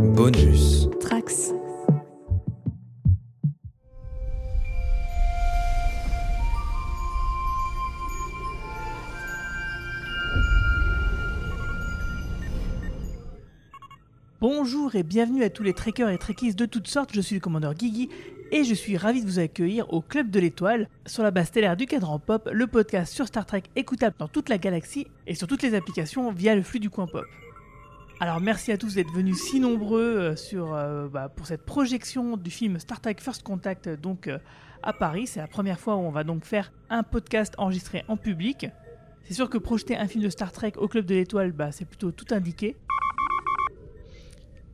Bonus. Trax. Bonjour et bienvenue à tous les trekkers et trekkies de toutes sortes, je suis le commandeur Guigui et je suis ravi de vous accueillir au Club de l'Étoile, sur la base stellaire du cadran pop, le podcast sur Star Trek écoutable dans toute la galaxie et sur toutes les applications via le flux du coin pop. Alors merci à tous d'être venus si nombreux euh, sur, euh, bah, pour cette projection du film Star Trek First Contact euh, donc à Paris. C'est la première fois où on va donc faire un podcast enregistré en public. C'est sûr que projeter un film de Star Trek au Club de l'Étoile, bah, c'est plutôt tout indiqué.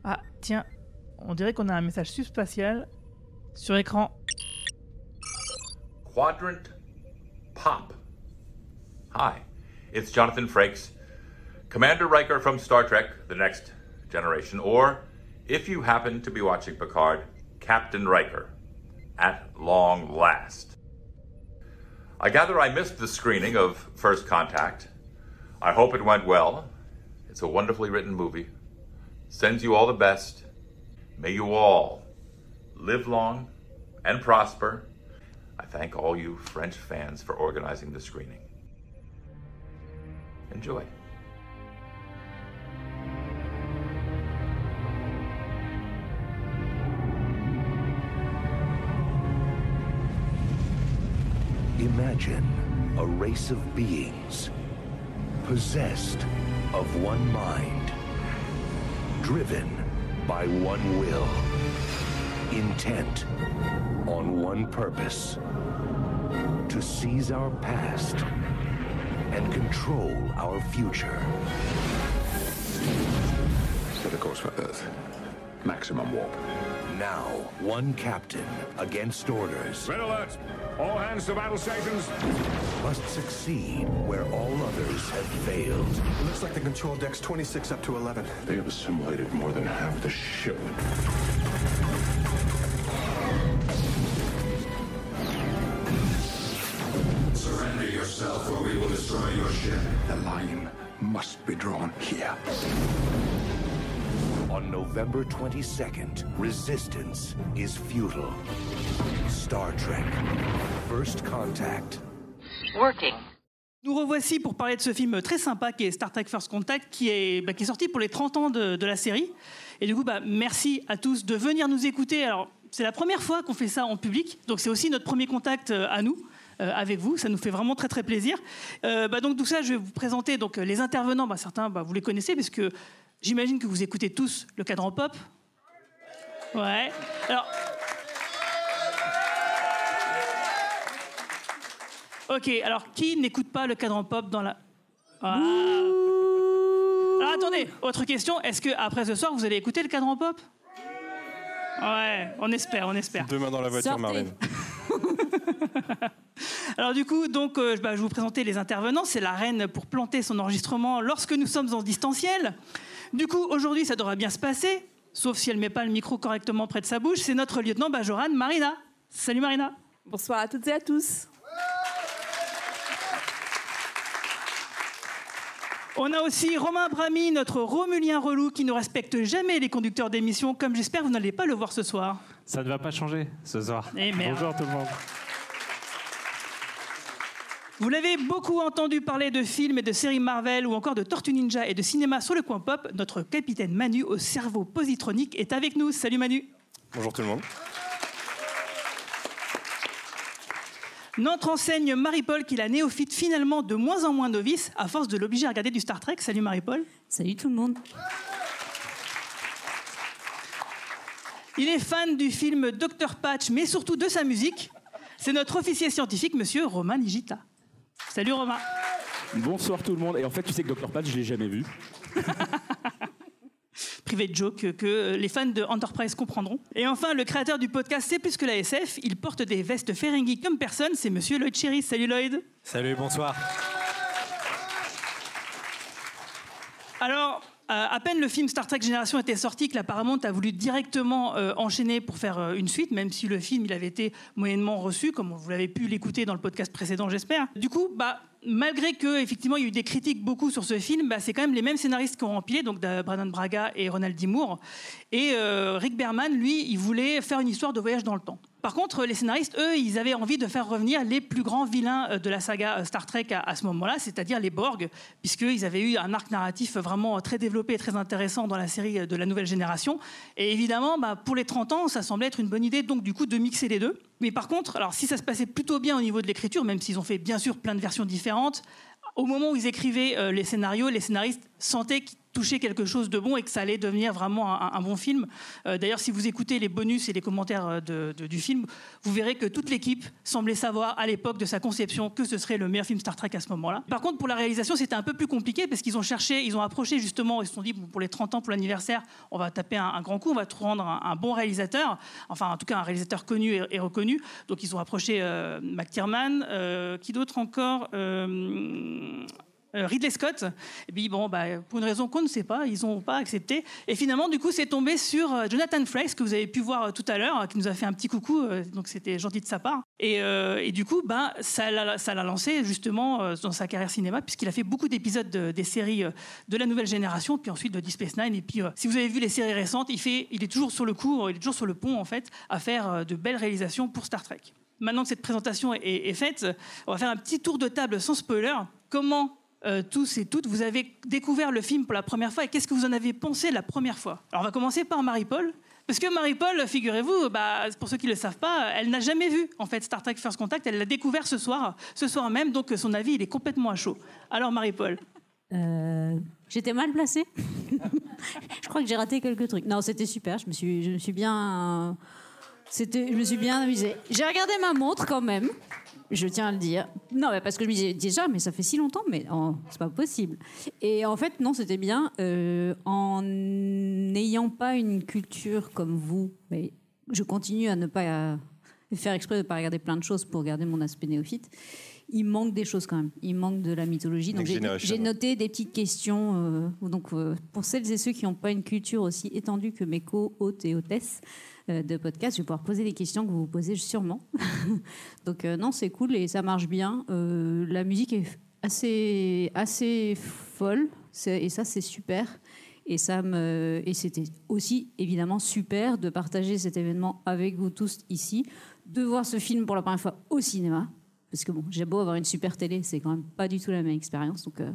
Ah, tiens, on dirait qu'on a un message subspatial sur écran. Quadrant Pop. Hi, it's Jonathan Frakes, Commander Riker from Star Trek The Next Generation, or if you happen to be watching Picard, Captain Riker, at long last. I gather I missed the screening of First Contact. I hope it went well. It's a wonderfully written movie. Sends you all the best. May you all live long and prosper. I thank all you French fans for organizing the screening. Enjoy. Imagine a race of beings possessed of one mind, driven by one will, intent on one purpose to seize our past and control our future. Set a course for Earth. Maximum warp. Now, one captain against orders Red alert! All hands to battle stations! must succeed where all others have failed. It Looks like the control deck's 26 up to 11. They have assimilated more than half the ship. Surrender yourself or we will destroy your ship. The line must be drawn here. On November 22nd, resistance is futile. Star Trek. First Contact. Working. Nous revoici pour parler de ce film très sympa qui est Star Trek First Contact, qui est, bah, qui est sorti pour les 30 ans de, de la série. Et du coup, bah, merci à tous de venir nous écouter. Alors, c'est la première fois qu'on fait ça en public, donc c'est aussi notre premier contact euh, à nous. Euh, avec vous, ça nous fait vraiment très très plaisir. Euh, bah, donc tout ça, je vais vous présenter donc les intervenants. Bah, certains, bah, vous les connaissez parce que j'imagine que vous écoutez tous le cadran pop. Ouais. Alors. Ok, alors qui n'écoute pas le cadran pop dans la. Ah. Alors attendez, autre question, est-ce que après ce soir vous allez écouter le cadran pop? Ouais, on espère, on espère. Demain dans la voiture, Sortez. Marlène. Alors du coup, donc, euh, bah, je vais vous présenter les intervenants. C'est la reine pour planter son enregistrement lorsque nous sommes en distanciel. Du coup, aujourd'hui, ça devrait bien se passer, sauf si elle met pas le micro correctement près de sa bouche. C'est notre lieutenant Bajoran, Marina. Salut Marina. Bonsoir à toutes et à tous. On a aussi Romain Brami, notre Romulien relou qui ne respecte jamais les conducteurs d'émissions, comme j'espère vous n'allez pas le voir ce soir. Ça ne va pas changer ce soir. Eh merde. Bonjour tout le monde. Vous l'avez beaucoup entendu parler de films et de séries Marvel ou encore de Tortue Ninja et de cinéma sur le coin pop. Notre capitaine Manu au cerveau positronique est avec nous. Salut Manu. Bonjour tout le monde. Notre enseigne Marie-Paul qui la néophyte finalement de moins en moins novice à force de l'obliger à regarder du Star Trek. Salut Marie-Paul. Salut tout le monde. Il est fan du film Dr Patch mais surtout de sa musique. C'est notre officier scientifique, monsieur Romain Nigita. Salut Romain. Bonsoir tout le monde. Et en fait, tu sais que Dr. Patch, je l'ai jamais vu. Privé de joke que les fans de Enterprise comprendront. Et enfin, le créateur du podcast C'est plus que la SF, il porte des vestes Ferengi comme personne, c'est monsieur Lloyd Cherry. Salut Lloyd. Salut, bonsoir. Alors, à peine le film Star Trek Génération était sorti que la Paramount a voulu directement euh, enchaîner pour faire euh, une suite, même si le film il avait été moyennement reçu, comme vous l'avez pu l'écouter dans le podcast précédent, j'espère. Du coup, bah, malgré que effectivement il y a eu des critiques beaucoup sur ce film, bah, c'est quand même les mêmes scénaristes qui ont empilé, donc Brandon Braga et Ronald D. Moore. Et euh, Rick Berman, lui, il voulait faire une histoire de voyage dans le temps. Par contre, les scénaristes, eux, ils avaient envie de faire revenir les plus grands vilains euh, de la saga euh, Star Trek à, ce moment-là, c'est-à-dire les Borg, puisqu'ils avaient eu un arc narratif vraiment très développé et très intéressant dans la série euh, de la nouvelle génération. Et évidemment, bah, pour les 30 ans, ça semblait être une bonne idée, donc du coup, de mixer les deux. Mais par contre, alors si ça se passait plutôt bien au niveau de l'écriture, même s'ils ont fait bien sûr plein de versions différentes, au moment où ils écrivaient les scénarios, les scénaristes sentaient qu'ils touchaient quelque chose de bon et que ça allait devenir vraiment un, bon film. Euh, D'ailleurs, si vous écoutez les bonus et les commentaires euh, de- du film, vous verrez que toute l'équipe semblait savoir à l'époque de sa conception que ce serait le meilleur film Star Trek à ce moment-là. Par contre, pour la réalisation, c'était un peu plus compliqué parce qu'ils ont cherché, ils ont approché justement, ils se sont dit pour les 30 ans, pour l'anniversaire, on va taper un, grand coup, on va prendre un, bon réalisateur, enfin en tout cas un réalisateur connu et, reconnu. Donc ils ont approché euh, McTiernan, euh, qui d'autre encore Ridley Scott, et puis bon, bah, pour une raison qu'on ne sait pas, ils n'ont pas accepté. Et finalement, du coup, c'est tombé sur euh, Jonathan Frakes, que vous avez pu voir euh, tout à l'heure, euh, qui nous a fait un petit coucou, euh, donc c'était gentil de sa part. Et, euh, du coup, bah, ça l'a lancé justement euh, dans sa carrière cinéma, puisqu'il a fait beaucoup d'épisodes de- des séries euh, de la nouvelle génération, puis ensuite de Deep Space Nine. Et puis, euh, si vous avez vu les séries récentes, il, est toujours sur le coup, il est toujours sur le pont, en fait, à faire euh, de belles réalisations pour Star Trek. Maintenant que cette présentation est faite, on va faire un petit tour de table sans spoiler. Comment euh, tous et toutes, vous avez découvert le film pour la première fois et qu'est-ce que vous en avez pensé la première fois? Alors on va commencer par Marie-Paul. Parce que Marie-Paul, figurez-vous, bah, pour ceux qui ne le savent pas, elle n'a jamais vu en fait Star Trek First Contact. Elle l'a découvert ce soir, ce soir même, donc son avis il est complètement à chaud. Alors Marie-Paul, Euh, J'étais mal placée. je crois que j'ai raté quelques trucs. Non, c'était super. Je me suis, je me suis bien, c'était, je me suis bien amusée. J'ai regardé ma montre quand même. Je tiens à le dire. Non, mais parce que je me disais déjà, mais ça fait si longtemps, mais oh, c'est pas possible. Et en fait, non, c'était bien. Euh, en n'ayant pas une culture comme vous, mais je continue à ne pas euh, faire exprès de ne pas regarder plein de choses pour garder mon aspect néophyte. Il manque des choses quand même. Il manque de la mythologie. Donc j'ai noté des petites questions. euh, donc euh, pour celles et ceux qui n'ont pas une culture aussi étendue que mes co-hôtes et hôtesses de podcast, je vais pouvoir poser des questions que vous vous posez sûrement. donc euh, non, c'est cool et ça marche bien. Euh, la musique est assez assez folle et ça c'est super. Et ça me et c'était aussi évidemment super de partager cet événement avec vous tous ici, de voir ce film pour la première fois au cinéma. Parce que bon, j'ai beau avoir une super télé, c'est quand même pas du tout la même expérience. Donc euh,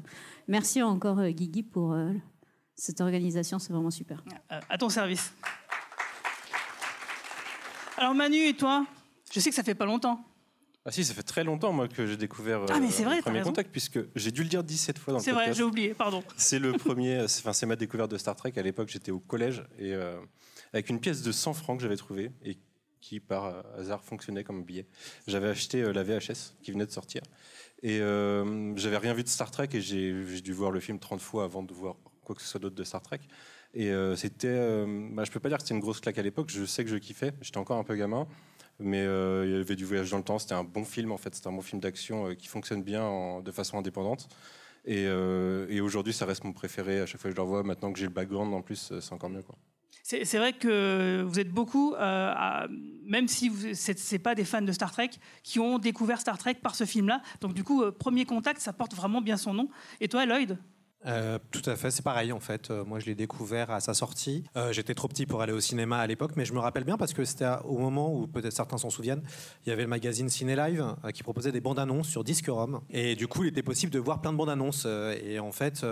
merci encore euh, Guigui pour euh, cette organisation, c'est vraiment super. euh, à ton service. Alors Manu et toi? Je sais que ça fait pas longtemps. Ah si, ça fait très longtemps moi que j'ai découvert euh, Ah, mais c'est vrai, le premier raison. contact puisque j'ai dû le dire 17 fois dans le C'est vrai, j'ai oublié, pardon. C'est le premier, c'est- enfin c'est ma découverte de Star Trek. À l'époque, j'étais au collège et euh, avec une pièce de 100 francs que j'avais trouvée et qui par euh, hasard fonctionnait comme billet. J'avais acheté euh, la VHS qui venait de sortir et euh, j'avais rien vu de Star Trek et j'ai j'ai dû voir le film 30 fois avant de voir quoi que ce soit d'autre de Star Trek. Et euh, c'était, euh, bah, je peux pas dire que c'était une grosse claque à l'époque. Je sais que je kiffais. J'étais encore un peu gamin. Mais euh, il y avait du voyage dans le temps. C'était un bon film en fait. C'était un bon film d'action euh, qui fonctionne bien en- de façon indépendante. Et, aujourd'hui, ça reste mon préféré. À chaque fois que je le revois, maintenant que j'ai le background en plus, c'est encore mieux. C'est vrai que vous êtes beaucoup, même si vous c'est pas des fans de Star Trek, qui ont découvert Star Trek par ce film-là. Donc du coup, premier contact, ça porte vraiment bien son nom. Et toi, Lloyd? Euh, tout à fait, c'est pareil en fait. Euh, moi, je l'ai découvert à sa sortie. Euh, J'étais trop petit pour aller au cinéma à l'époque, mais je me rappelle bien parce que c'était au moment où peut-être certains s'en souviennent. Il y avait le magazine Ciné Live qui proposait des bandes annonces sur Disque-Rom, et du coup, il était possible de voir plein de bandes annonces. Et en fait,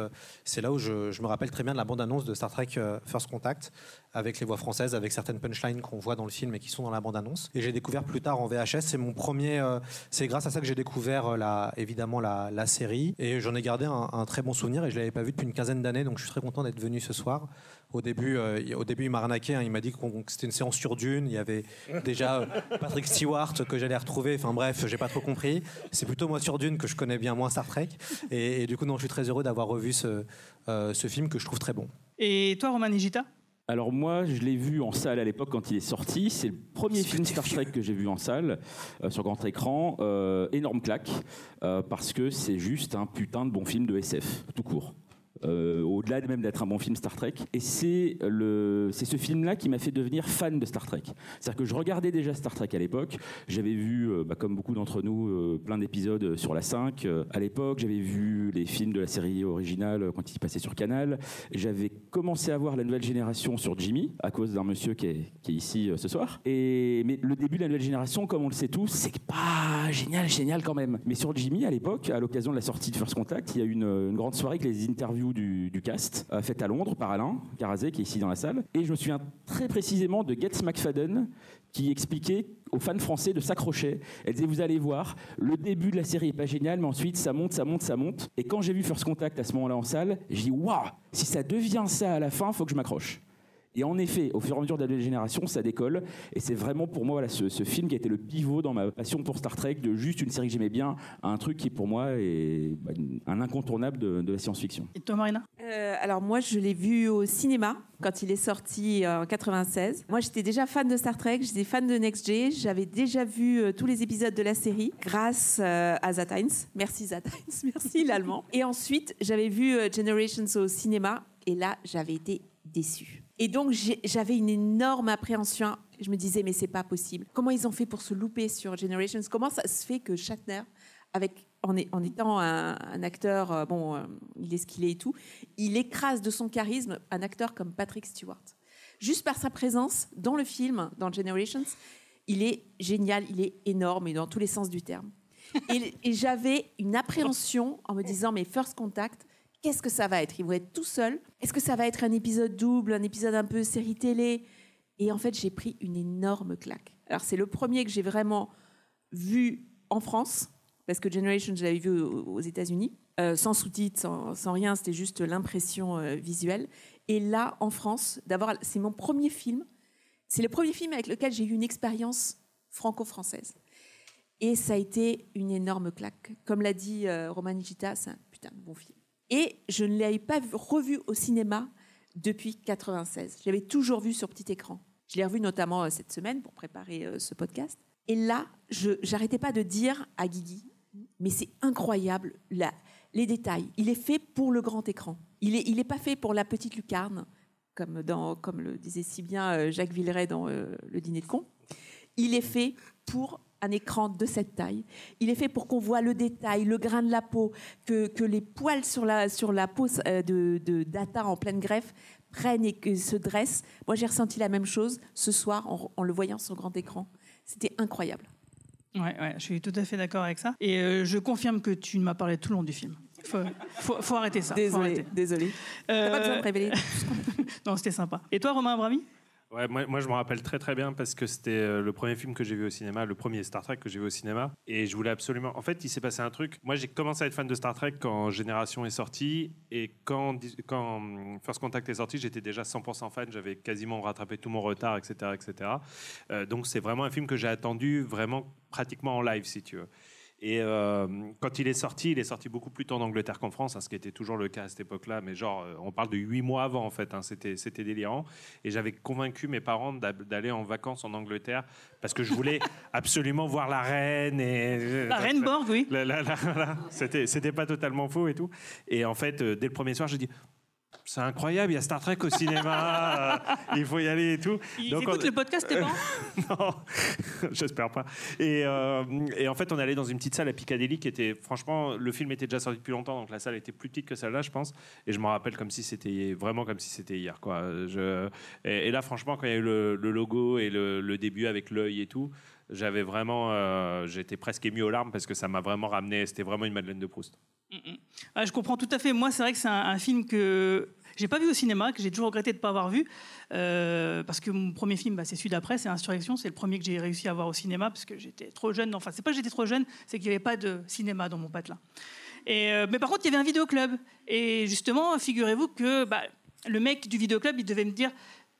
c'est là où je, je me rappelle très bien de la bande annonce de Star Trek First Contact avec les voix françaises, avec certaines punchlines qu'on voit dans le film et qui sont dans la bande annonce. Et j'ai découvert plus tard en VHS. C'est mon premier. euh, c'est grâce à ça que j'ai découvert euh, évidemment la, série. Et j'en ai gardé un, très bon souvenir. Et je l'avais pas vu depuis une quinzaine d'années. Donc je suis très content d'être venu ce soir. Au début, euh, au début, il m'a arnaqué. hein. il m'a dit que c'était une séance sur Dune. Il y avait déjà Patrick Stewart que j'allais retrouver. Enfin bref, j'ai pas trop compris. C'est plutôt moi sur Dune que je connais bien moins Star Trek. Et, du coup, non, je suis très heureux d'avoir revu ce, ce film que je trouve très bon. Et toi, Roman Nigita? Alors moi, je l'ai vu en salle à l'époque quand il est sorti. C'est le premier film Star Trek que j'ai vu en salle euh, sur grand écran. Euh, énorme claque euh, parce que c'est juste un putain de bon film de SF tout court. Euh, au-delà même d'être un bon film Star Trek. Et c'est le, c'est ce film-là qui m'a fait devenir fan de Star Trek. C'est-à-dire que je regardais déjà Star Trek à l'époque. J'avais vu, euh, bah, comme beaucoup d'entre nous, euh, plein d'épisodes sur la 5 euh, à l'époque. J'avais vu les films de la série originale quand ils passaient sur Canal. J'avais commencé à voir la nouvelle génération sur Jimmy à cause d'un monsieur qui est, qui est ici ce soir. Et mais le début de la nouvelle génération, comme on le sait tous, c'est pas génial, génial quand même. Mais sur Jimmy, à l'époque, à l'occasion de la sortie de First Contact, il y a eu une, une grande soirée avec les interviews du, cast, euh, faites à Londres par Alain Carazé, qui est ici dans la salle. Et je me souviens très précisément de Getz McFadden, qui expliquait aux fans français de s'accrocher. Elle disait, vous allez voir, le début de la série est pas génial, mais ensuite ça monte, ça monte, ça monte. Et quand j'ai vu First Contact à ce moment-là en salle, j'ai dit, waouh, si ça devient ça à la fin, faut que je m'accroche. Et en effet, au fur et à mesure de la génération, ça décolle. Et c'est vraiment pour moi voilà, ce, ce film qui a été le pivot dans ma passion pour Star Trek, de juste une série que j'aimais bien, à un truc qui pour moi est bah, un incontournable de, de la science-fiction. Et toi, Marina? Euh, alors moi, je l'ai vu au cinéma quand il est sorti euh, en 96. Moi, j'étais déjà fan de Star Trek, j'étais fan de Next G. J'avais déjà vu euh, tous les épisodes de la série grâce euh, à Zat. Merci Zat merci l'allemand. Et ensuite, j'avais vu euh, Generations au cinéma et là, j'avais été déçue. Et donc, j'avais une énorme appréhension. Je me disais, mais c'est pas possible. Comment ils ont fait pour se louper sur Generations? Comment ça se fait que Shatner, en, étant un, acteur, euh, bon, euh, il est ce qu'il est et tout, il écrase de son charisme un acteur comme Patrick Stewart. Juste par sa présence dans le film, dans Generations, il est génial, il est énorme et dans tous les sens du terme. Et j'avais une appréhension en me disant, mais First Contact, qu'est-ce que ça va être? Ils vont être tout seuls Est-ce que ça va être un épisode double, un épisode un peu série télé? Et en fait, j'ai pris une énorme claque. Alors, c'est le premier que j'ai vraiment vu en France, parce que Generation, je l'avais vu aux États-Unis, euh, sans sous-titres, sans, rien, c'était juste l'impression euh, visuelle. Et là, en France, d'avoir, c'est mon premier film, c'est le premier film avec lequel j'ai eu une expérience franco-française. Et ça a été une énorme claque. Comme l'a dit euh, Roman c'est un putain de bon film. Et je ne l'avais pas vu- revu au cinéma depuis 96. Je l'avais toujours vu sur petit écran. Je l'ai revu notamment euh, cette semaine pour préparer euh, ce podcast. Et là, je j'arrêtais pas de dire à Guigui, mais c'est incroyable les détails. Il est fait pour le grand écran. Il n'est est pas fait pour la petite lucarne, comme, le disait si bien euh, Jacques Villeray dans Le Dîner de con. Il est fait pour un écran de cette taille. Il est fait pour qu'on voit le détail, le grain de la peau, que, que les poils sur la, sur la peau euh, de, de Data en pleine greffe prennent et que se dressent. Moi, j'ai ressenti la même chose ce soir en, en le voyant sur grand écran. C'était incroyable. Ouais, ouais, je suis tout à fait d'accord avec ça. Et euh, je confirme que tu ne m'as parlé tout le long du film. Faut, faut, faut arrêter ça. arrêter. Euh, T'as pas besoin de révéler. non, c'était sympa. Et toi, Romain Abrami Ouais, moi, je me rappelle très très bien parce que c'était euh, le premier film que j'ai vu au cinéma, le premier Star Trek que j'ai vu au cinéma. Et je voulais absolument. En fait, il s'est passé un truc. Moi, j'ai commencé à être fan de Star Trek quand Génération est sorti. Et quand, quand hum, First Contact est sorti, j'étais déjà 100% fan. J'avais quasiment rattrapé tout mon retard, etc. etc. Euh, donc, c'est vraiment un film que j'ai attendu vraiment pratiquement en live, si tu veux. Et euh, quand il est sorti, il est sorti beaucoup plus tôt en Angleterre qu'en France, hein, ce qui était toujours le cas à cette époque-là. Mais genre, euh, on parle de huit mois avant, en fait. hein, c'était, c'était délirant. Et j'avais convaincu mes parents d'a- d'aller en vacances en Angleterre parce que je voulais absolument voir la reine. Et, La reine Borg, oui. C'était, c'était pas totalement faux et tout. Et en fait, euh, dès le premier soir, j'ai dit. C'est incroyable, il y a Star Trek au cinéma, euh, il faut y aller et tout. Ils Donc, écoutent on- le podcast, tes parents non, j'espère pas. Et, euh, et en fait, on allait dans une petite salle à Piccadilly qui était, franchement, le film était déjà sorti depuis longtemps, donc la salle était plus petite que celle-là, je pense. Et je me rappelle comme si c'était vraiment comme si c'était hier, quoi. Je, et, et là, franchement, quand il y a eu le, le logo et le, le début avec l'œil et tout, j'avais vraiment, euh, j'étais presque ému aux larmes parce que ça m'a vraiment ramené. C'était vraiment une Madeleine de Proust. Ah, je comprends tout à fait. Moi, c'est vrai que c'est un, film que j'ai pas vu au cinéma, que j'ai toujours regretté de ne pas avoir vu, euh, parce que mon premier film, bah, c'est celui d'après, c'est Insurrection. C'est le premier que j'ai réussi à voir au cinéma, parce que j'étais trop jeune. Enfin, c'est pas que j'étais trop jeune, c'est qu'il n'y avait pas de cinéma dans mon patelin. Euh, mais par contre, il y avait un vidéoclub. Et justement, figurez-vous que bah, le mec du vidéoclub, il devait me dire.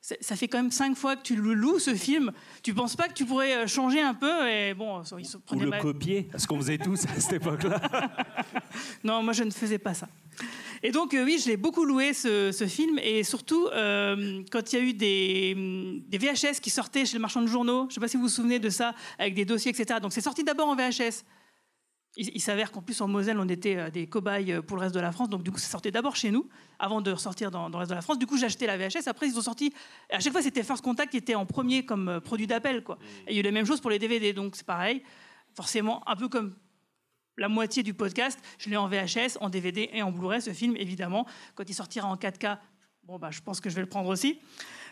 Ça fait quand même cinq fois que tu le loues ce film. Tu penses pas que tu pourrais euh, changer un peu et bon, il se Ou le mal. copier, ce qu'on faisait tous à cette époque-là. Non, moi je ne faisais pas ça. Et donc euh, oui, je l'ai beaucoup loué ce, ce film et surtout euh, quand il y a eu des, des VHS qui sortaient chez le marchand de journaux, je ne sais pas si vous vous souvenez de ça, avec des dossiers, etc. Donc c'est sorti d'abord en VHS. Il, il s'avère qu'en plus en Moselle, on était euh, des cobayes euh, pour le reste de la France. Donc du coup, ça sortait d'abord chez nous, avant de ressortir dans, dans le reste de la France. Du coup, j'ai acheté la VHS. Après, ils ont sorti. À chaque fois, c'était First Contact qui était en premier comme euh, produit d'appel. Quoi. Et il y a eu la même chose pour les DVD. Donc c'est pareil. Forcément, un peu comme la moitié du podcast, je l'ai en VHS, en DVD et en Blu-ray. Ce film, évidemment, quand il sortira en 4K, bon bah, je pense que je vais le prendre aussi.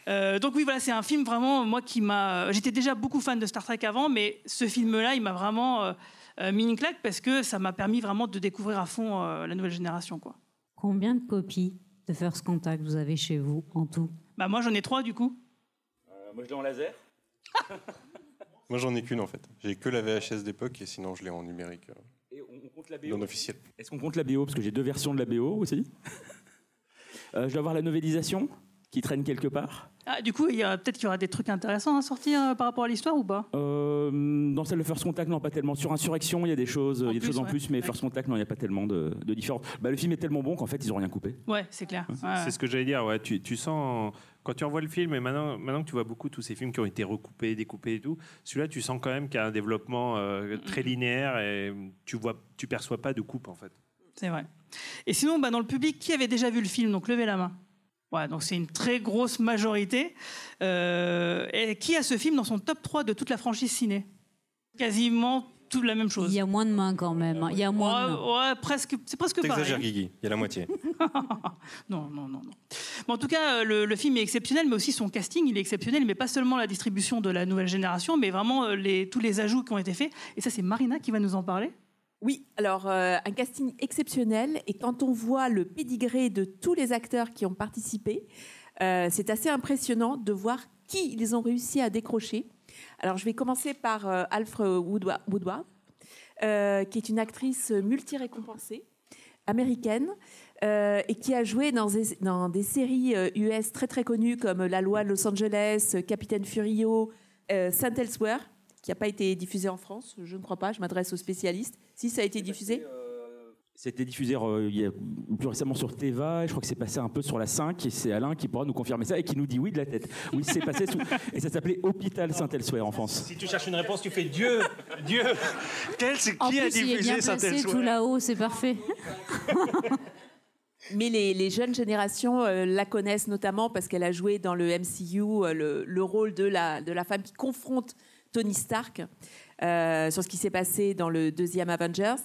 Euh, donc oui, voilà, c'est un film vraiment moi qui m'a. J'étais déjà beaucoup fan de Star Trek avant, mais ce film-là, il m'a vraiment euh, euh, mis une claque parce que ça m'a permis vraiment de découvrir à fond euh, la nouvelle génération, quoi. Combien de copies de First Contact vous avez chez vous en tout? Bah moi, j'en ai trois du coup. moi, je l'ai en laser. Moi, j'en ai qu'une en fait. J'ai que la VHS d'époque et sinon, je l'ai en numérique. euh, Et on, on compte la BO. non officiel. Est-ce qu'on compte la BO Parce que j'ai deux versions de la BO aussi. Euh, je dois avoir la novélisation qui traîne quelque part. Ah, du coup, il y a peut-être qu'il y aura des trucs intéressants à sortir euh, par rapport à l'histoire ou pas? Euh, dans celle de First Contact, non, pas tellement. Sur Insurrection, il y a des choses, il y a des plus, choses en ouais. plus, mais Ouais. First Contact, non, il n'y a pas tellement de, de différence. Bah, le film est tellement bon qu'en fait, ils n'ont rien coupé. Ouais, c'est clair. Ouais, C'est ce que j'allais dire. Ouais, tu, tu sens quand tu revois le film et maintenant, maintenant que tu vois beaucoup tous ces films qui ont été recoupés, découpés et tout, celui-là, tu sens quand même qu'il y a un développement euh, très linéaire et tu vois, tu perçois pas de coupe en fait. C'est vrai. Et sinon, bah, dans le public, qui avait déjà vu le film? Donc levez la main. Ouais, donc c'est une très grosse majorité. Euh, et qui a ce film dans son top 3 de toute la franchise ciné? Quasiment toute la même chose. Il y a moins de mains quand même. hein. Il y a moins de mains. Ouais, presque, c'est presque pareil. T'exagères, Guigui. Il y a la moitié. Non, non, non, non. Bon, en tout cas, euh, le, le film est exceptionnel, mais aussi son casting, il est exceptionnel, mais pas seulement la distribution de la nouvelle génération, mais vraiment euh, les, tous les ajouts qui ont été faits. Et ça, c'est Marina qui va nous en parler. Oui, alors euh, un casting exceptionnel et quand on voit le pédigré de tous les acteurs qui ont participé, euh, c'est assez impressionnant de voir qui ils ont réussi à décrocher. Alors je vais commencer par euh, Alfred Woodwa- Woodward, euh, qui est une actrice multi-récompensée américaine et qui a joué dans des, séries US très très connues comme La Loi de Los Angeles, Capitaine Furio, Saint Elsewhere, qui n'a pas été diffusé en France, je ne crois pas, je m'adresse aux spécialistes. Si ça a été diffusé C'était diffusé euh, il y a plus récemment sur Teva, et je crois que c'est passé un peu sur la 5, et c'est Alain qui pourra nous confirmer ça et qui nous dit oui de la tête. Oui, c'est passé sous... Et ça s'appelait Hôpital Saint-Elsewhere en France. Si tu cherches une réponse, tu fais Dieu, Dieu. Quel, c'est En qui a plus, il est bien diffusé placé Saint-Elsewhere tout là-haut, c'est parfait. Mais les, les jeunes générations euh, la connaissent notamment parce qu'elle a joué dans le MCU euh, le, le rôle de la, de la femme qui confronte Tony Stark euh, sur ce qui s'est passé dans le deuxième Avengers.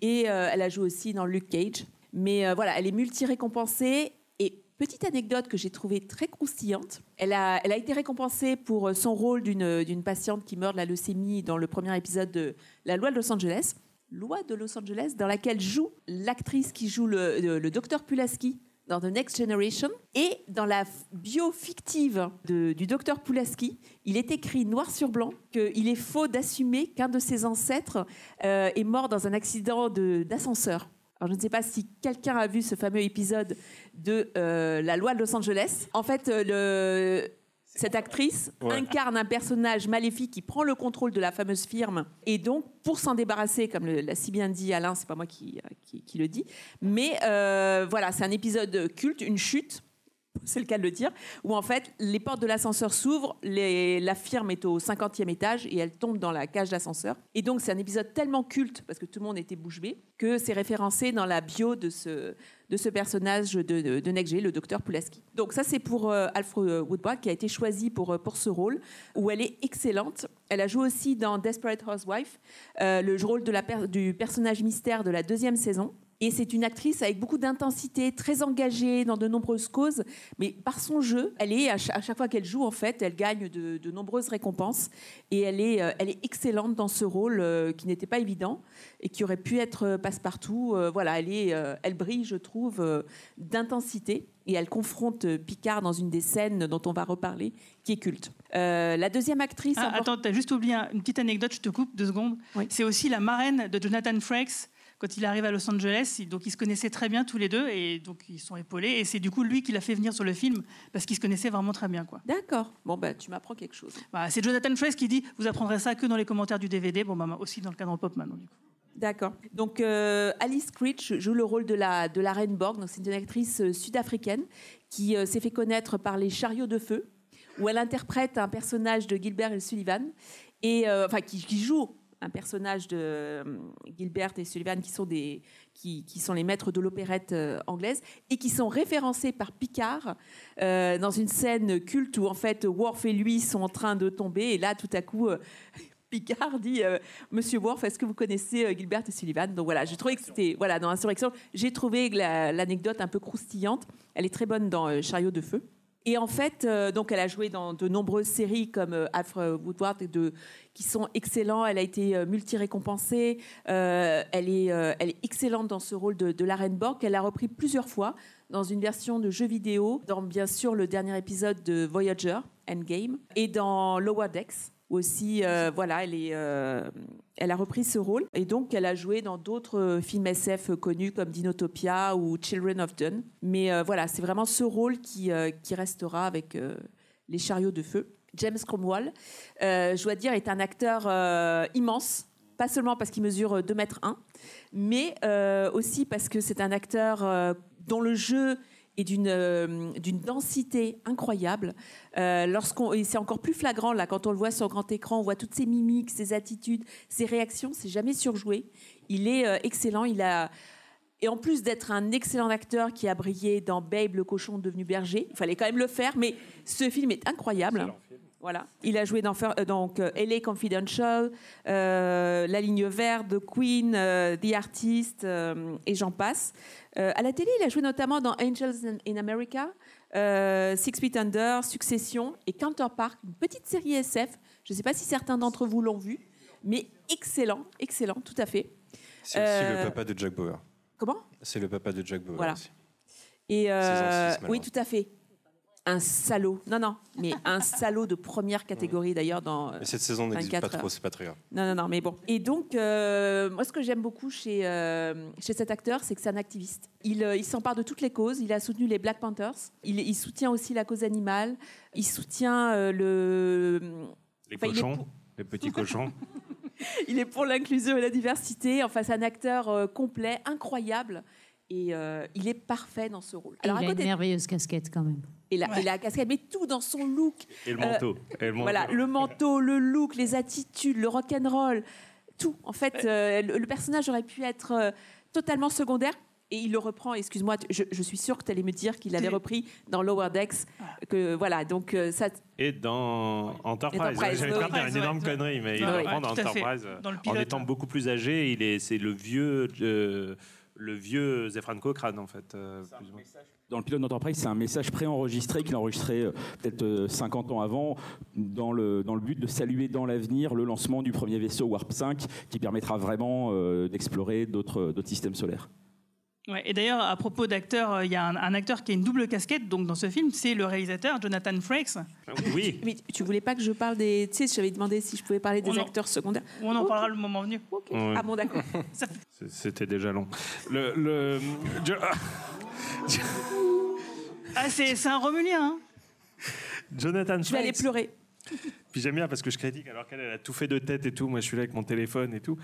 Et euh, elle a joué aussi dans Luke Cage. Mais euh, voilà, elle est multi-récompensée. Et petite anecdote que j'ai trouvée très croustillante, elle a, elle a été récompensée pour son rôle d'une d'une patiente qui meurt de la leucémie dans le premier épisode de La loi de Los Angeles. Loi de Los Angeles, dans laquelle joue l'actrice qui joue le, le, le docteur Pulaski dans The Next Generation. Et dans la f- bio fictive de- du docteur Pulaski, il est écrit noir sur blanc qu'il est faux d'assumer qu'un de ses ancêtres euh, est mort dans un accident de- d'ascenseur. Alors, je ne sais pas si quelqu'un a vu ce fameux épisode de euh, La loi de Los Angeles. En fait, euh, le, cette actrice Ouais. incarne un personnage maléfique qui prend le contrôle de la fameuse firme. Et donc, pour s'en débarrasser, comme l'a si bien dit Alain, c'est pas moi qui, qui, qui le dit, mais euh, voilà, c'est un épisode culte, une chute. C'est le cas de le dire, où en fait les portes de l'ascenseur s'ouvrent, la firme est au 50e étage et elle tombe dans la cage d'ascenseur. Et donc c'est un épisode tellement culte, parce que tout le monde était bouche bée, que c'est référencé dans la bio de ce, personnage de, de, le docteur Pulaski. Donc ça c'est pour euh, Alfred Woodward qui a été choisi pour, euh, pour ce rôle, où elle est excellente. Elle a joué aussi dans Desperate Housewife, euh, le rôle du personnage mystère de la deuxième saison. Et c'est une actrice avec beaucoup d'intensité, très engagée dans de nombreuses causes, mais par son jeu, elle est à cha- à chaque, fois qu'elle joue en fait, elle gagne de, de nombreuses récompenses et elle est, euh, elle est excellente dans ce rôle euh, qui n'était pas évident et qui aurait pu être euh, passe-partout. Voilà, elle est, elle brille, je trouve, d'intensité et elle confronte Picard dans une des scènes dont on va reparler, qui est culte. Euh, la deuxième actrice. Ah, attends, t'as juste oublié un- une petite anecdote, je te coupe deux secondes. C'est aussi la marraine de Jonathan Frakes quand il arrive à Los Angeles. Donc ils se connaissaient très bien tous les deux et donc ils sont épaulés. Et c'est du coup lui qui l'a fait venir sur le film parce qu'ils se connaissaient vraiment très bien. quoi. D'accord. Bon, bah, tu m'apprends quelque chose. Bah, c'est Jonathan Frakes qui dit Vous apprendrez ça que dans les commentaires du DVD. Bon, bah, aussi dans le cadre pop maintenant. Du coup. D'accord. Donc euh, Alice Critch joue le rôle de la, de la reine Borg. C'est une actrice euh, sud-africaine qui euh, s'est fait connaître par Les Chariots de Feu, où elle interprète un personnage de Gilbert et Sullivan, et, euh, enfin, qui, qui joue un personnage de euh, Gilbert et Sullivan qui sont, des, qui, sont les maîtres de l'opérette euh, anglaise et qui sont référencés par Picard euh, dans une scène culte où en fait Worf et lui sont en train de tomber et là tout à coup Picard dit Monsieur Worf, est-ce que vous connaissez Gilbert et Sullivan? Donc voilà, j'ai trouvé que c'était voilà dans Insurrection, j'ai trouvé la- l'anecdote un peu croustillante. Elle est très bonne dans Chariot de feu. Et en fait, euh, donc elle a joué dans de nombreuses séries comme euh, Afre Woodward qui sont excellents. Elle a été euh, multi-récompensée. Euh, elle, est, elle excellente dans ce rôle de, de la reine Borg qu'elle a repris plusieurs fois dans une version de jeu vidéo, dans bien sûr le dernier épisode de Voyager, Endgame, et dans Lower Decks aussi. voilà, elle, est, elle a repris ce rôle. Et donc, elle a joué dans d'autres euh, films SF connus comme Dinotopia ou Children of Dune. Mais euh, voilà, c'est vraiment ce rôle qui, euh, qui restera avec euh, les chariots de feu. James Cromwell, euh, je dois dire, est un acteur euh, immense. Pas seulement parce qu'il mesure 2 mètres 1, mais euh, aussi parce que c'est un acteur euh, dont le jeu d'une euh, d'une densité incroyable. Euh, et c'est encore plus flagrant là quand on le voit sur grand écran, on voit toutes ses mimiques, ses attitudes, ses réactions. C'est jamais surjoué. Il est euh, excellent. Il a et en plus d'être un excellent acteur qui a brillé dans Babe le cochon devenu berger, il fallait quand même le faire. Mais ce film est incroyable. Voilà. Il a joué dans euh, donc euh, LA Confidential, euh, La Ligne Verte, The Queen, euh, The Artist, euh, et j'en passe. À la télé, il a joué notamment dans Angels in, America, Six Feet Under, Succession et Counterpart, une petite série SF. Je ne sais pas si certains d'entre vous l'ont vu, mais excellent, excellent, tout à fait. C'est aussi le papa de Jack Bauer. Comment? C'est le papa de Jack Bauer. Voilà. aussi. Et oui, tout à fait. Un salaud. Non, non, mais un salaud de première catégorie d'ailleurs dans. euh, Mais cette saison n'existe 24 pas trop, c'est pas très grave. Non, non, non, mais bon. Et donc, euh, moi, ce que j'aime beaucoup chez, euh, chez cet acteur, c'est que c'est un activiste. Il, euh, il s'empare de toutes les causes. Il a soutenu les Black Panthers. Il, il soutient aussi la cause animale. Il soutient euh, le. Les Enfin, cochons, pour- les petits cochons. il est pour l'inclusion et la diversité. Enfin, c'est un acteur euh, complet, incroyable. Et euh, il est parfait dans ce rôle. Et il à a une merveilleuse casquette quand même. Et la, et la casquette, mais tout dans son look. Et le Euh, manteau. Et le manteau. Voilà, le manteau, le look, les attitudes, le rock and roll, tout. En fait, euh, le, le personnage aurait pu être euh, totalement secondaire. Et il le reprend. Excuse-moi, je, je suis sûre que tu allais me dire qu'il avait repris dans Lower Decks. Que voilà, donc ça. Et dans Enterprise. Enterprise, J'avais oui. peur de dire une énorme Enterprise, connerie, mais il Ouais, reprend dans. Enterprise. Dans le en étant beaucoup plus âgé, il est, c'est le vieux, euh, le vieux Zefran Cochrane, en fait. euh, plus ou moins. Dans le pilote d'entreprise, c'est un message préenregistré qu'il a enregistré euh, peut-être euh, 50 ans avant, dans le, but de saluer dans l'avenir le lancement du premier vaisseau Warp 5, qui permettra vraiment euh, d'explorer d'autres systèmes solaires. Ouais, et d'ailleurs, à propos d'acteurs, euh, il y a un, un acteur qui a une double casquette donc dans ce film, c'est le réalisateur Jonathan Frakes. Oui. Mais tu voulais pas que je parle des. Tu sais, j'avais demandé si je pouvais parler des On en- acteurs secondaires. On en parlera le moment venu. Ouais. Ah bon, d'accord. C'était déjà long. Le, le- Jo- Ah, c'est un Romulien. Hein Jonathan Je vais aller Frakes. pleurer. Puis j'aime bien parce que je critique alors qu'elle elle a tout fait de tête et tout. Moi, je suis là avec mon téléphone et tout.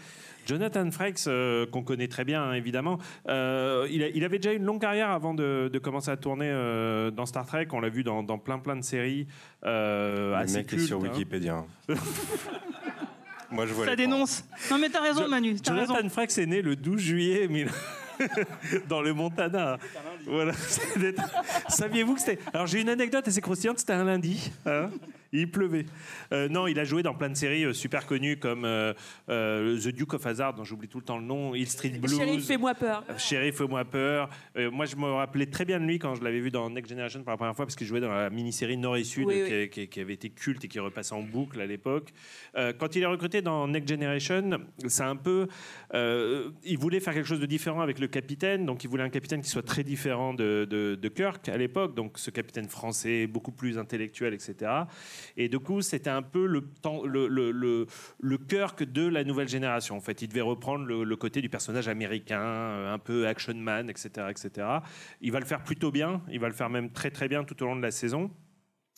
Jonathan Frakes, euh, qu'on connaît très bien hein, évidemment, euh, il, a- il avait déjà une longue carrière avant de, de commencer à tourner euh, dans Star Trek. On l'a vu dans, dans plein plein de séries. Euh, Le assez mec est cultes, sur hein. Wikipédia. Moi, je vois Ça dénonce. Non, mais t'as raison, Jo- Manu. T'as raison. Jonathan Frakes est né le 12 juillet 1000 dans le Montana. Voilà. Saviez-vous que c'était. Alors j'ai une anecdote assez croustillante, c'était un lundi. hein. Il pleuvait. Euh, non, il a joué dans plein de séries euh, super connues comme euh, euh, The Duke of Hazard, dont j'oublie tout le temps le nom, Hill Street Blues. Chérie, fais-moi peur. Chéri, fais-moi peur. Moi, je me rappelais très bien de lui quand je l'avais vu dans Next Generation pour la première fois, parce qu'il jouait dans la mini-série Nord et Sud, Oui, qui, oui. qui- qui avait été culte et qui repassait en boucle à l'époque. Quand il est recruté dans Next Generation, c'est un peu. il voulait faire quelque chose de différent avec le capitaine, donc il voulait un capitaine qui soit très différent de, de- de Kirk à l'époque, donc ce capitaine français, beaucoup plus intellectuel, etc. Et du coup, c'était un peu le, temps, le Kirk de la nouvelle génération. En fait, il devait reprendre le, le côté du personnage américain, euh, un peu action man, etc., etc. Il va le faire plutôt bien. Il va le faire même très très bien tout au long de la saison.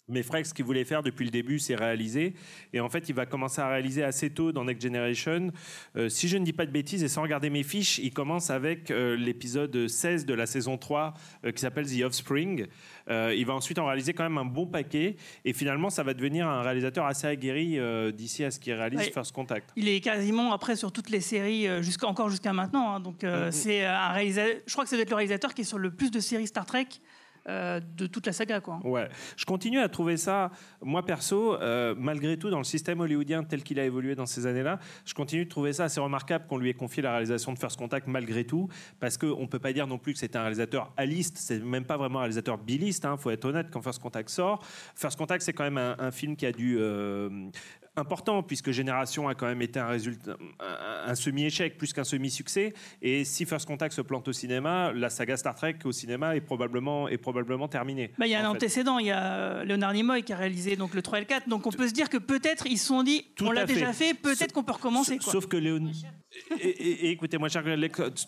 Mais Frex, ce qu'il voulait faire depuis le début, c'est réaliser. Et en fait, il va commencer à réaliser assez tôt dans Next Generation. Euh, si je ne dis pas de bêtises, et sans regarder mes fiches, il commence avec euh, l'épisode 16 de la saison 3 euh, qui s'appelle The Offspring. Il va ensuite en réaliser quand même un bon paquet. Et finalement, ça va devenir un réalisateur assez aguerri d'ici à ce qu'il réalise Ouais. First Contact. Il est quasiment après sur toutes les séries, encore jusqu'à maintenant. hein. donc c'est un réalisateur. Je crois que ça doit être le réalisateur qui est sur le plus de séries Star Trek euh, de toute la saga, quoi. Ouais, je continue à trouver ça, moi perso, euh, malgré tout, dans le système hollywoodien tel qu'il a évolué dans ces années-là, je continue de trouver ça assez remarquable qu'on lui ait confié la réalisation de First Contact malgré tout, parce qu'on ne peut pas dire non plus que c'était un réalisateur aliste, c'est même pas vraiment un réalisateur biliste, il faut être honnête, quand First Contact sort. First Contact, c'est quand même un, film qui a dû... important puisque Génération a quand même été un résultat un, un semi-échec plus qu'un semi-succès et si First Contact se plante au cinéma la saga Star Trek au cinéma est probablement est probablement terminée Bah, il y a un fait. antécédent, il y a euh, Leonard Nimoy qui a réalisé donc, le 3 et le 4. Donc on peut se dire que peut-être ils se sont dit, on l'a déjà fait, peut-être qu'on peut recommencer. quoi. Sauf que Léon. Et, et- et écoutez, moi, cher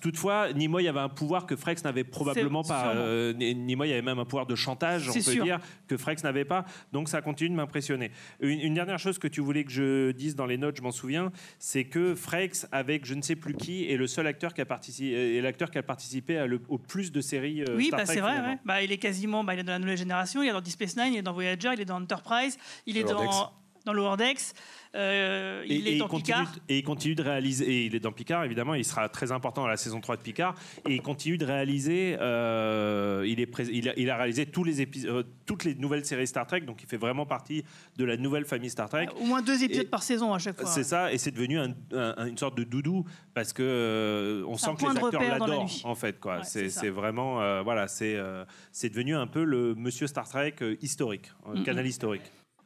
toutefois, Nimoy avait un pouvoir que Frex n'avait probablement pas. Euh, Nimoy avait même un pouvoir de chantage, on peut sûr. dire, que Frex n'avait pas. Donc ça continue de m'impressionner. Une, une dernière chose que tu voulais que je dise dans les notes, je m'en souviens, c'est que Frex, avec je ne sais plus qui, est le seul acteur qui a participé, est l'acteur qui a participé à le- au plus de séries. euh, Oui, Star bah, c'est vrai. ouais. Bah, il est quasiment, bah, il est dans la nouvelle génération. Il est dans Deep Space Nine, il est dans Voyager, il est dans Enterprise, il est Lower Decks. dans dans Lower Decks, euh, il et, est et dans continue, Picard. et il continue de réaliser, et il est dans Picard évidemment, il sera très important dans la saison 3 de Picard, et il continue de réaliser, euh, il, est prés- il, a, il a réalisé tous les épisodes, toutes les nouvelles séries Star Trek, donc il fait vraiment partie de la nouvelle famille Star Trek. Au moins deux épisodes par saison à chaque fois. C'est ça, et c'est devenu un- un- une sorte de doudou parce que euh, on sent que point les de acteurs repère dans la l'adorent nuit. en fait quoi. Ouais, c'est c'est ça. c'est vraiment euh, voilà, c'est euh, c'est devenu un peu le Monsieur Star Trek euh, historique, un Mm-mm. canal historique.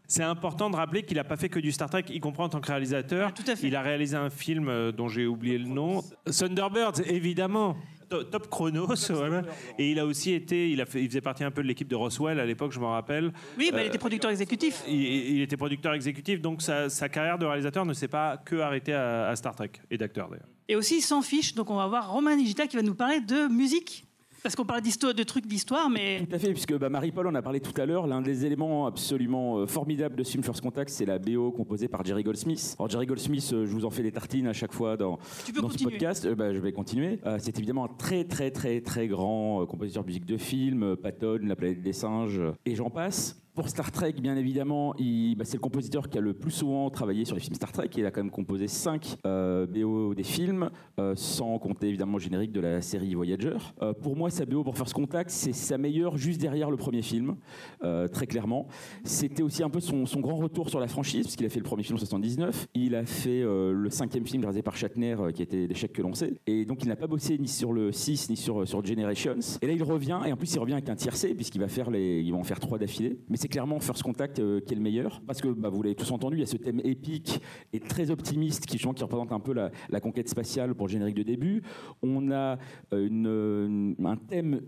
C'est important de rappeler qu'il n'a pas fait que du Star Trek, y compris en tant que réalisateur. Il a réalisé un film euh, dont j'ai oublié le nom, Thunderbirds, évidemment. To- Top Chronos, voilà. Et il a aussi été, il, a fait, il faisait partie un peu de l'équipe de Roswell à l'époque, je m'en rappelle. Oui, bah, il Euh, était producteur exécutif. il, il était producteur exécutif, donc sa, sa carrière de réalisateur ne s'est pas que arrêtée à, à Star Trek et d'acteur d'ailleurs. Et aussi, il s'en fiche. Donc, on va voir Romain Nigita qui va nous parler de musique. Parce qu'on parle d'histoire, de trucs d'histoire, mais Tout à fait, puisque bah, Marie-Paul en a parlé tout à l'heure. L'un des éléments absolument euh, formidables de ce film First Contact, c'est la BO composée par Jerry Goldsmith. Alors Jerry Goldsmith, euh, je vous en fais des tartines à chaque fois dans, ce podcast. Euh, bah, je vais continuer. Euh, c'est évidemment un très très très très grand compositeur de musique de film, Patton, La planète des singes, et j'en passe. Pour Star Trek, bien évidemment, bah, c'est le compositeur qui a le plus souvent travaillé sur les films Star Trek. Il a quand même composé 5 BO des films, euh, sans compter évidemment le générique de la série Voyager. Euh, pour moi, sa BO pour First Contact, c'est sa meilleure juste derrière le premier film, euh, très clairement. C'était aussi un peu son, grand retour sur la franchise, puisqu'il a fait le premier film en 79. Il a fait euh, le cinquième film réalisé par Shatner, euh, qui était l'échec que l'on sait. Et donc, il n'a pas bossé ni sur le 6, ni sur, sur Generations. Et là, il revient, et en plus, il revient avec un tiercé, puisqu'il va faire en faire trois d'affilée. C'est clairement First Contact euh, qui est le meilleur, parce que bah, vous l'avez tous entendu, il y a ce thème épique et très optimiste qui, justement, qui représente un peu la, conquête spatiale pour le générique de début. On a euh, une- un thème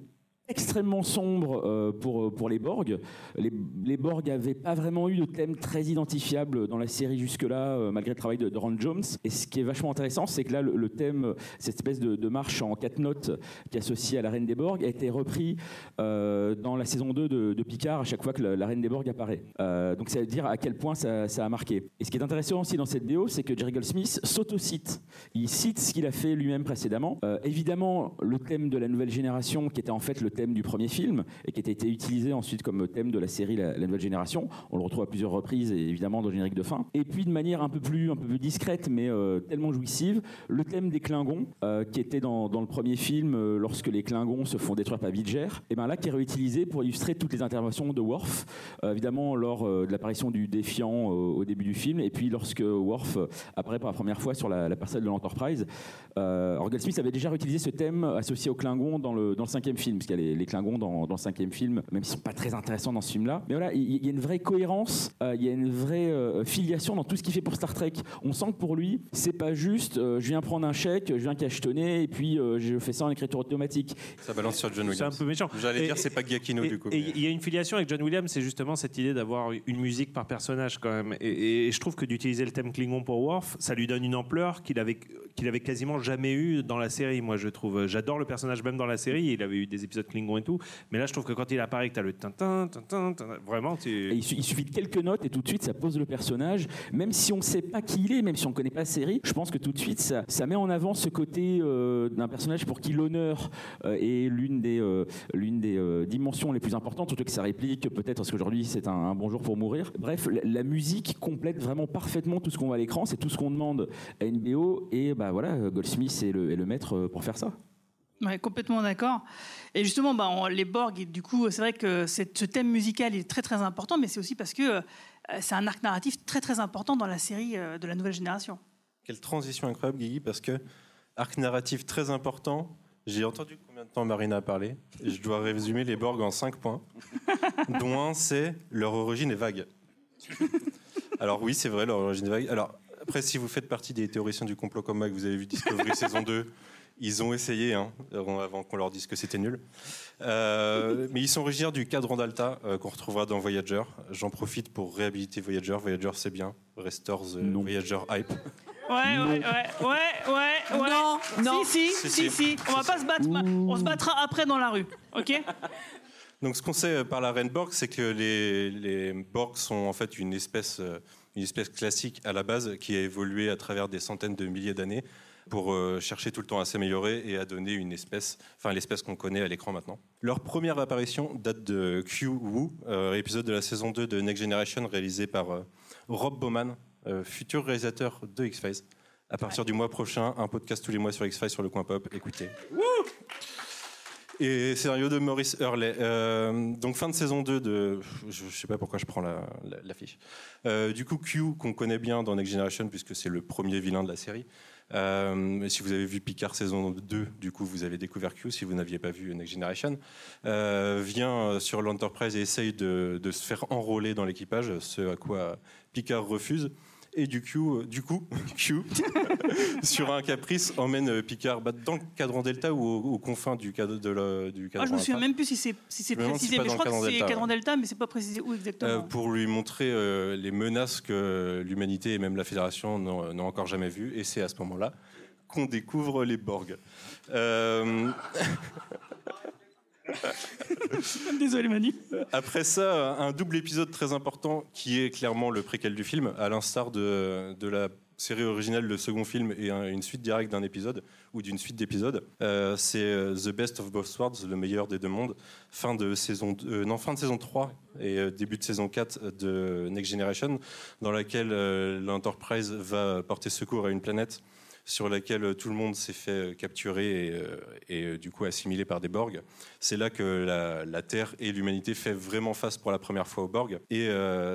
extrêmement sombre euh, pour, pour les Borg. Les, les Borg n'avaient pas vraiment eu de thème très identifiable dans la série jusque-là, euh, malgré le travail de, de Jones. Et ce qui est vachement intéressant, c'est que là, le, thème, cette espèce de, marche en quatre notes qui est associée à la Reine des Borg, a été repris euh, dans la saison 2 de, Picard à chaque fois que la, Reine des Borg apparaît. Euh, donc ça veut dire à quel point ça, ça a marqué. Et ce qui est intéressant aussi dans cette BO, c'est que Jerry Goldsmith s'auto-cite. Il cite ce qu'il a fait lui-même précédemment. Euh, évidemment, le thème de la nouvelle génération, qui était en fait le thème du premier film, et qui a été utilisé ensuite comme thème de la série La, la nouvelle génération. On le retrouve à plusieurs reprises, et évidemment dans le générique de fin. Et puis de manière un peu plus, un peu plus discrète, mais euh, tellement jouissive, le thème des Klingons, euh, qui était dans, le premier film, euh, lorsque les Klingons se font détruire par Vidger, et bien là, qui est réutilisé pour illustrer toutes les interventions de Worf, évidemment lors de l'apparition du défiant au début du film, et puis lorsque Worf apparaît pour la première fois sur la, la parcelle de l'Enterprise. Orgel Smith avait déjà réutilisé ce thème associé aux Klingons dans le, cinquième film, parce a les, les Klingons dans, dans le cinquième film, même s'ils sont pas très intéressants dans ce film-là. Mais voilà, il, y a une vraie cohérence, euh, il y a une vraie euh, filiation dans tout ce qu'il fait pour Star Trek. On sent que pour lui, c'est pas juste, euh, je viens prendre un chèque, je viens cachetonner, et puis euh, je fais ça en écriture automatique. Ça balance sur John C'est un Williams. peu méchant. J'allais dire c'est pas Giacchino et- du coup. Et mais- il y a une filiation avec John Williams, c'est justement cette idée d'avoir une musique par personnage quand même. Et, et je trouve que d'utiliser le thème Klingon pour Worf, ça lui donne une ampleur qu'il avait, qu'il avait quasiment jamais eu dans la série. Moi, je trouve, j'adore le personnage même dans la série. Il avait eu des épisodes Klingon et tout. Mais là, je trouve que quand il apparaît, que tu as le tintin, tintin, tintin, vraiment, tu. Il, su- il suffit de quelques notes et tout de suite ça pose le personnage. Même si on ne sait pas qui il est, même si on ne connaît pas la série, je pense que tout de suite ça, ça met en avant ce côté euh, d'un personnage pour qui l'honneur euh, est l'une des, euh, l'une des euh, dimensions les plus importantes, surtout que ça réplique peut-être parce qu'aujourd'hui c'est un, un bon jour pour mourir. Bref, la, la musique complète vraiment parfaitement tout ce qu'on voit à l'écran, c'est tout ce qu'on demande à NBO et bah voilà, Goldsmith est le, est le maître euh, pour faire ça. Ouais, complètement d'accord. Et justement, bah, on- les Borg, et du coup, c'est vrai que ce thème musical est très très important, mais c'est aussi parce que euh, c'est un arc narratif très très important dans la série euh, de la nouvelle génération. Quelle transition incroyable, Guigui, parce que arc narratif très important. J'ai entendu combien de temps Marina a parlé? Je dois résumer les Borg en 5 points, dont un, c'est leur origine est vague. Alors oui, c'est vrai, leur origine est vague. Alors après, si vous faites partie des théoriciens du complot comme moi, que vous avez vu Discovery saison 2, ils ont essayé hein, avant qu'on leur dise que c'était nul. Euh, mais ils sont originaires du cadran d'Alta euh, qu'on retrouvera dans Voyager. J'en profite pour réhabiliter Voyager. Voyager, c'est bien. Restore the Voyager hype. Ouais, ouais, ouais, ouais, ouais, ouais. Non, non. Si, si, Si, si, si. si. On va pas se battre. On se battra après dans la rue, ok? Donc, ce qu'on sait euh, par la reine Borg, c'est que les, les Borg sont en fait une espèce, euh, une espèce classique à la base qui a évolué à travers des centaines de milliers d'années pour euh, chercher tout le temps à s'améliorer et à donner une espèce, enfin l'espèce qu'on connaît à l'écran maintenant. Leur première apparition date de Q Wu, euh, épisode de la saison 2 de Next Generation réalisé par euh, Rob Bowman, euh, futur réalisateur de X-Files. À partir du mois prochain, un podcast tous les mois sur X-Files sur le coin pop. Écoutez. Et scénario de Maurice Hurley. Euh, donc fin de saison 2 de... Je ne sais pas pourquoi je prends la. Euh, du coup, Q, qu'on connaît bien dans Next Generation, puisque c'est le premier vilain de la série. Euh, si vous avez vu Picard saison 2, du coup, vous avez découvert Q, si vous n'aviez pas vu Next Generation. Euh, vient sur l'Enterprise et essaye de se faire enrôler dans l'équipage, ce à quoi Picard refuse. Et du coup, du coup Q, sur un caprice, emmène euh, Picard bah, dans le cadran Delta ou aux, aux confins du cadre de la- du cadran Ah, je me souviens même plus si c'est si Je précisé, mais je crois que c'est cadran ouais. Delta, mais c'est pas précisé où exactement. Euh, pour lui montrer euh, les menaces que l'humanité et même la Fédération n'ont n'ont encore jamais vues. Et c'est à ce moment-là qu'on découvre les Borg. Euh, Désolé Manu. Après ça, un double épisode très important qui est clairement le préquel du film, à l'instar de, de la série originale, le second film et un- une suite directe d'un épisode ou d'une suite d'épisodes. Euh, c'est euh, The Best of Both Worlds, le meilleur des deux mondes, fin de saison, euh, non, fin de saison 3 et début de saison 4 de Next Generation, dans laquelle l'Enterprise va porter secours à une planète sur laquelle euh, tout le monde s'est fait euh, capturer et, euh, du coup assimilé par des Borg. C'est là que la, Terre et l'humanité fait vraiment face pour la première fois aux Borg. Et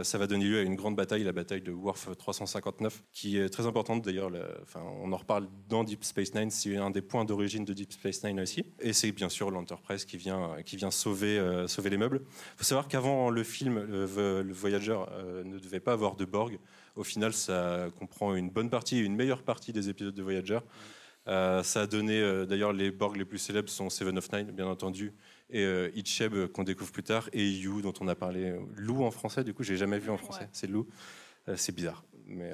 ça va donner lieu à une grande bataille, la bataille de Worf 359, qui est très importante d'ailleurs. Enfin, on en reparle dans Deep Space Nine, c'est un des points d'origine de Deep Space Nine aussi. Et c'est bien sûr l'Enterprise qui vient, qui vient sauver, sauver les meubles. Il faut savoir qu'avant le film, le, le Voyager ne devait pas avoir de Borg. Au final, ça comprend une bonne partie et une meilleure partie des épisodes de Voyager. Euh, ça a donné, euh, d'ailleurs, les Borg les plus célèbres sont Seven of Nine, bien entendu, et euh, Icheb, euh, qu'on découvre plus tard, et You, dont on a parlé. Lou en français, du coup, j'ai jamais vu en français. C'est Lou. C'est bizarre, mais,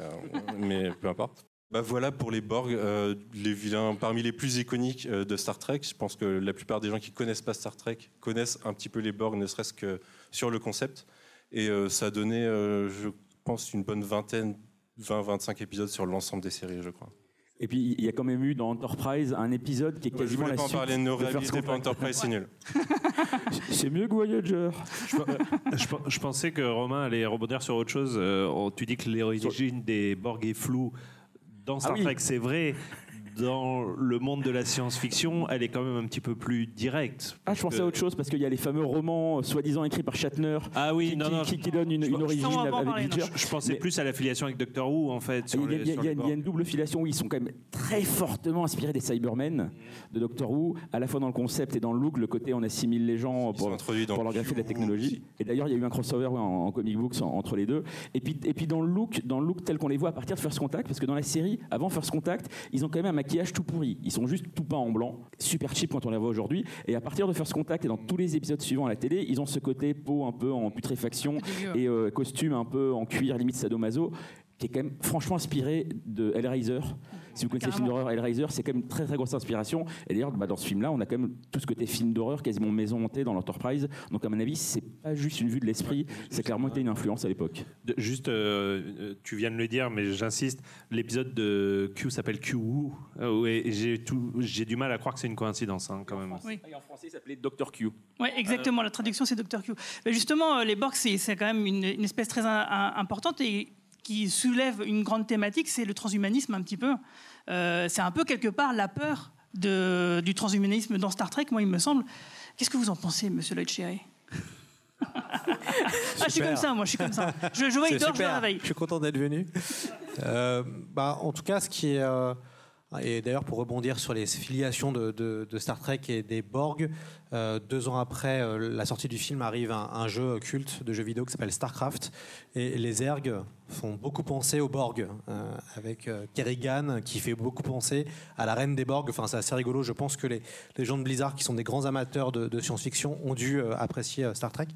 mais peu importe. Bah voilà pour les Borg, euh, les vilains parmi les plus iconiques euh, de Star Trek. Je pense que la plupart des gens qui connaissent pas Star Trek connaissent un petit peu les Borg, ne serait-ce que sur le concept. Et euh, ça a donné, je pense, une bonne vingtaine, 20-25 épisodes sur l'ensemble des séries, je crois. Et puis il y a quand même eu dans Enterprise un épisode qui est Je quasiment voulais la pas en suite parler, de réhabilitez pas Contact. Enterprise, c'est nul. C'est mieux que Voyager. Je, je- je pensais que Romain allait rebondir sur autre chose. Euh, on- tu dis que l'origine des Borg est floue. Dans Star Ah oui. Trek, c'est vrai. Dans le monde de la science-fiction, elle est quand même un petit peu plus directe. Ah, je pensais à autre chose parce qu'il y a les fameux romans euh, soi-disant écrits par Shatner Ah oui, qui, non, qui- non, qui, qui donnent une, une origine avec parler. Je pensais Mais- plus à l'affiliation avec Doctor Who, en fait. Il y, a, y y y une double filiation où ils sont quand même très fortement inspirés des Cybermen de Doctor Who, à la fois dans le concept et dans le look, le côté on assimile les gens Ils pour, leur greffer de la technologie. Et d'ailleurs, il y a eu un crossover ouais, en, en comic books en- entre les deux. Et puis, et puis dans le look, dans le look tel qu'on les voit à partir de First Contact, parce que dans la série, avant First Contact, ils ont quand même un maquillage tout pourri. Ils sont juste tout peints en blanc, super cheap quand on les voit aujourd'hui. Et à partir de First Contact et dans tous les épisodes suivants à la télé, ils ont ce côté peau un peu en putréfaction et euh, costume un peu en cuir limite sadomaso qui est quand même franchement inspiré de Hellraiser. Si vous connaissez les films d'horreur, Hellraiser, c'est quand même une très très grosse inspiration. Et d'ailleurs, bah, dans ce film-là, on a quand même tout ce côté film d'horreur, quasiment maison hantée dans l'Enterprise. Donc à mon avis, c'est pas juste une vue de l'esprit, c'est clairement été une influence à l'époque. Juste, euh, tu viens de le dire, mais j'insiste, l'épisode de Q s'appelle Q Woo. Euh, et j'ai tout- j'ai du mal à croire que c'est une coïncidence, hein, quand même. Oui. Et en français, il s'appelait Dr. Q. Ouais, exactement. La traduction, c'est Dr. Q. Mais justement, euh, les Borg, c'est c'est quand même une, une espèce très un- un- importante et qui soulève une grande thématique, c'est le transhumanisme un petit peu. Euh, c'est un peu quelque part la peur de- du transhumanisme dans Star Trek, moi, il me semble. Qu'est-ce que vous en pensez, monsieur Lloyd Cherry? Ah, je suis comme ça, moi, je suis comme ça. Je, je vois, il dort, je super. réveille. Je suis content d'être venu. Euh, bah, en tout cas, ce qui est. euh, et d'ailleurs, pour rebondir sur les filiations de, Star Trek et des Borg, euh, deux ans après euh, la sortie du film arrive un, jeu culte de jeu vidéo qui s'appelle StarCraft. Et les Zerg font beaucoup penser aux Borg, euh, avec Kerrigan qui fait beaucoup penser à la reine des Borg. Enfin, c'est assez rigolo. Je pense que les, gens de Blizzard, qui sont des grands amateurs de, de science-fiction, ont dû apprécier Star Trek.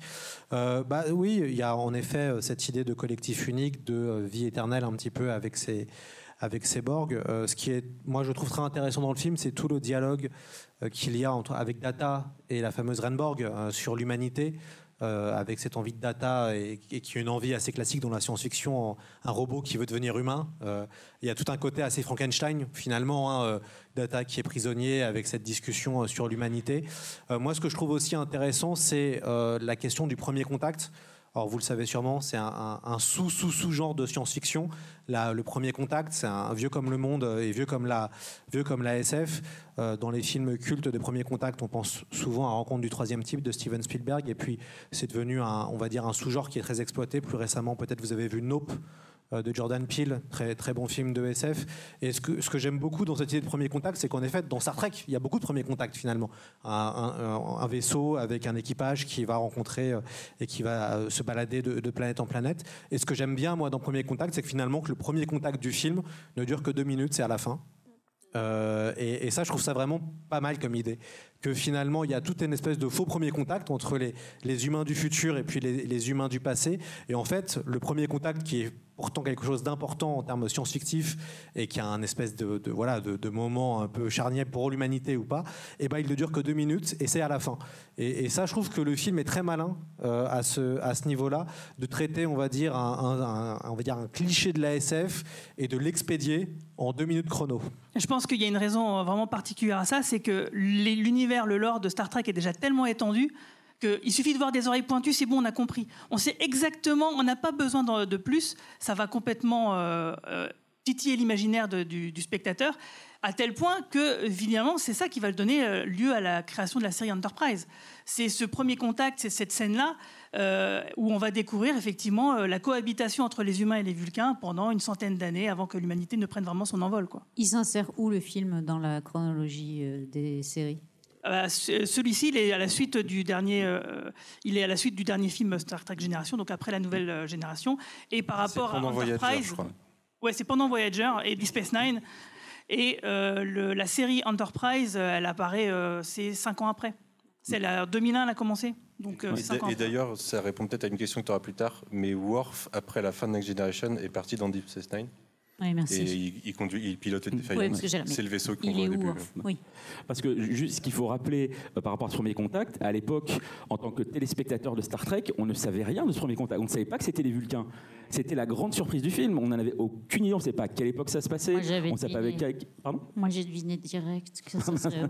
Bah, oui, il y a en effet cette idée de collectif unique, de vie éternelle un petit peu avec ces, avec ces Borg. Euh, ce qui est, moi, je trouve très intéressant dans le film, c'est tout le dialogue euh, qu'il y a entre, avec Data et la fameuse Renborg euh, sur l'humanité. euh, avec cette envie de data et, qui est une envie assez classique dans la science-fiction, en- un robot qui veut devenir humain. Il y a tout un côté assez Frankenstein, finalement, hein, data qui est prisonnier avec cette discussion sur l'humanité. Moi, ce que je trouve aussi intéressant, c'est la question du premier contact. Alors, vous le savez sûrement, c'est un, sous-sous-sous-genre de science-fiction. Le premier contact, c'est un vieux comme le monde et vieux comme la, vieux comme la SF. Euh, dans les films cultes de premier contact, on pense souvent à Rencontre du troisième type de Steven Spielberg. Et puis, c'est devenu, un, on va dire, un sous-genre qui est très exploité. Plus récemment, peut-être vous avez vu Nope de Jordan Peele, très, très bon film de SF. Et ce que, ce que j'aime beaucoup dans cette idée de premier contact, c'est qu'en effet, dans Star Trek, il y a beaucoup de premiers contacts finalement. Un, vaisseau avec un équipage qui va rencontrer euh, et qui va euh, se balader de, planète en planète. Et ce que j'aime bien, moi, dans Premier Contact, c'est que finalement, que le premier contact du film ne dure que deux minutes, c'est à la fin. Euh, et, et ça, je trouve ça vraiment pas mal comme idée. Que finalement, il y a toute une espèce de faux premier contact entre les, les humains du futur et puis les, les humains du passé. Et en fait, le premier contact qui est pourtant quelque chose d'important en termes science-fictifs et qui a un espèce de, voilà, de, moment un peu charnière pour l'humanité ou pas, et ben il ne dure que deux minutes et c'est à la fin. Et, ça, je trouve que le film est très malin euh, à ce, à ce niveau-là, de traiter, on va dire, un, on va dire, un cliché de la SF et de l'expédier en deux minutes chrono. Je pense qu'il y a une raison vraiment particulière à ça, c'est que l'univers, le lore de Star Trek est déjà tellement étendu qu'il suffit de voir des oreilles pointues, c'est bon, on a compris. On sait exactement, on n'a pas besoin de, plus, ça va complètement euh, euh, titiller l'imaginaire du, spectateur, à tel point que, évidemment, c'est ça qui va donner euh, lieu à la création de la série Enterprise. C'est ce premier contact, c'est cette scène-là, où on va découvrir effectivement la cohabitation entre les humains et les Vulcains pendant une centaine d'années avant que l'humanité ne prenne vraiment son envol. Quoi. Il s'insère où le film dans la chronologie des séries? Euh, ce- Celui-ci, il est à la suite du dernier. euh, il est à la suite du dernier film Star Trek Génération, donc après la nouvelle euh, génération. Et par C'est rapport à pendant Voyager, Enterprise, je crois. ouais, c'est pendant Voyager et Deep Space Nine. Et euh, le- la série Enterprise, elle apparaît, euh, c'est cinq ans après. C'est la 2001, elle a commencé. Donc euh, Et cinq d'a- ans Et après. d'ailleurs, ça répond peut-être à une question que tu auras plus tard, mais Worf, après la fin de Next Generation, est parti dans Deep Space Nine. Oui, merci. Et il, il conduit, il pilote une Oui, C'est le vaisseau qu'on voit est au début. Worf Oui. Parce que juste ce qu'il faut rappeler euh, par rapport à ce premier contact, à l'époque, en tant que téléspectateur de Star Trek, on ne savait rien de ce premier contact. On ne savait pas que c'était les Vulcains. C'était la grande surprise du film. On n'en avait aucune idée. On ne savait pas à quelle époque ça se passait. Moi, j'avais on savait pas avec Pardon? Moi, j'ai deviné direct que ça serait.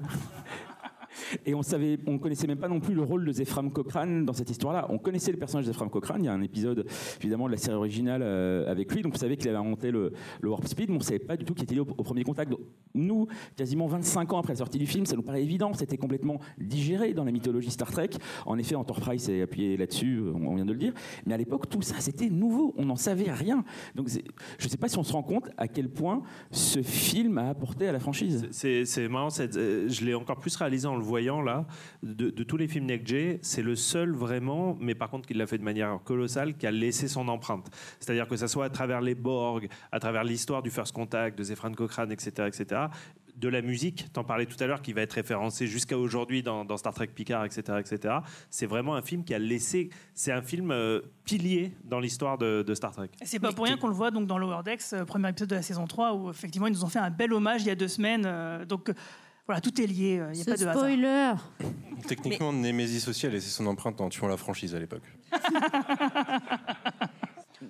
Et on savait, on connaissait même pas non plus le rôle de Zephram Cochrane dans cette histoire-là. On connaissait le personnage de Zephram Cochrane. Il y a un épisode évidemment de la série originale euh, avec lui, donc on savait qu'il avait inventé le, warp speed, mais on savait pas du tout qu'il était lié au, premier contact. Nous, quasiment 25 ans après la sortie du film, ça nous paraît évident. C'était complètement digéré dans la mythologie Star Trek. En effet, Enterprise s'est appuyé là-dessus. On vient de le dire. Mais à l'époque, tout ça, c'était nouveau. On n'en savait rien. Donc, je ne sais pas si on se rend compte à quel point ce film a apporté à la franchise. C'est marrant, euh, je l'ai encore plus réalisé en le voyant là. De, tous les films G, c'est le seul vraiment, mais par contre qui l'a fait de manière colossale, qui a laissé son empreinte. C'est-à-dire que ça soit à travers les Borg, à travers l'histoire du First Contact, de Zefran Cochrane, etc., etc. de la musique. T'en parlais tout à l'heure, qui va être référencé jusqu'à aujourd'hui dans, Star Trek Picard, etc., etc. C'est vraiment un film qui a laissé. C'est un film euh, pilier dans l'histoire de, Star Trek. C'est pas pour rien qu'on le voit donc dans Lower Decks, euh, premier épisode de la saison 3, où effectivement ils nous ont fait un bel hommage il y a deux semaines. euh, donc voilà, tout est lié, euh, il n'y a Ce pas de hasard. spoiler Techniquement, Nemesis aussi a laissé son empreinte en tuant la franchise à l'époque.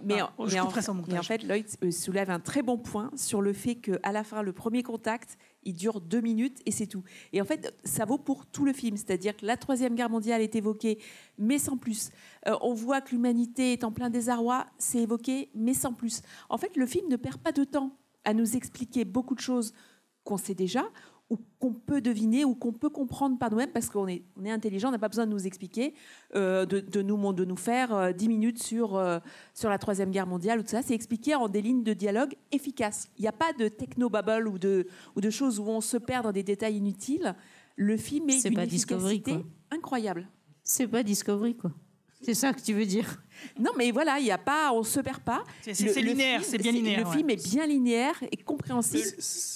Mais, Ah, en- mais en, mais en fait, Lloyd euh, soulève un très bon point sur le fait qu'à la fin, le premier contact, il dure deux minutes et c'est tout. Et en fait, ça vaut pour tout le film. C'est-à-dire que la Troisième Guerre mondiale est évoquée, mais sans plus. Euh, on voit que l'humanité est en plein désarroi, c'est évoqué, mais sans plus. En fait, le film ne perd pas de temps à nous expliquer beaucoup de choses qu'on sait déjà ou qu'on peut deviner ou qu'on peut comprendre par nous-mêmes parce qu'on est, on est intelligent, on n'a pas besoin de nous expliquer, euh, de, de nous, de nous faire euh, 10 minutes sur, euh, sur la Troisième Guerre mondiale ou tout ça. C'est expliqué en des lignes de dialogue efficaces. Il n'y a pas de techno-bubble ou de, ou de choses où on se perd dans des détails inutiles. Le film est C'est d'une efficacité incroyable. C'est pas Discovery, quoi. C'est ça que tu veux dire? Non, mais voilà, il y a pas, on se perd pas. C'est- linéaire, film- c'est bien linéaire, Le ouais. film est bien linéaire et compréhensible.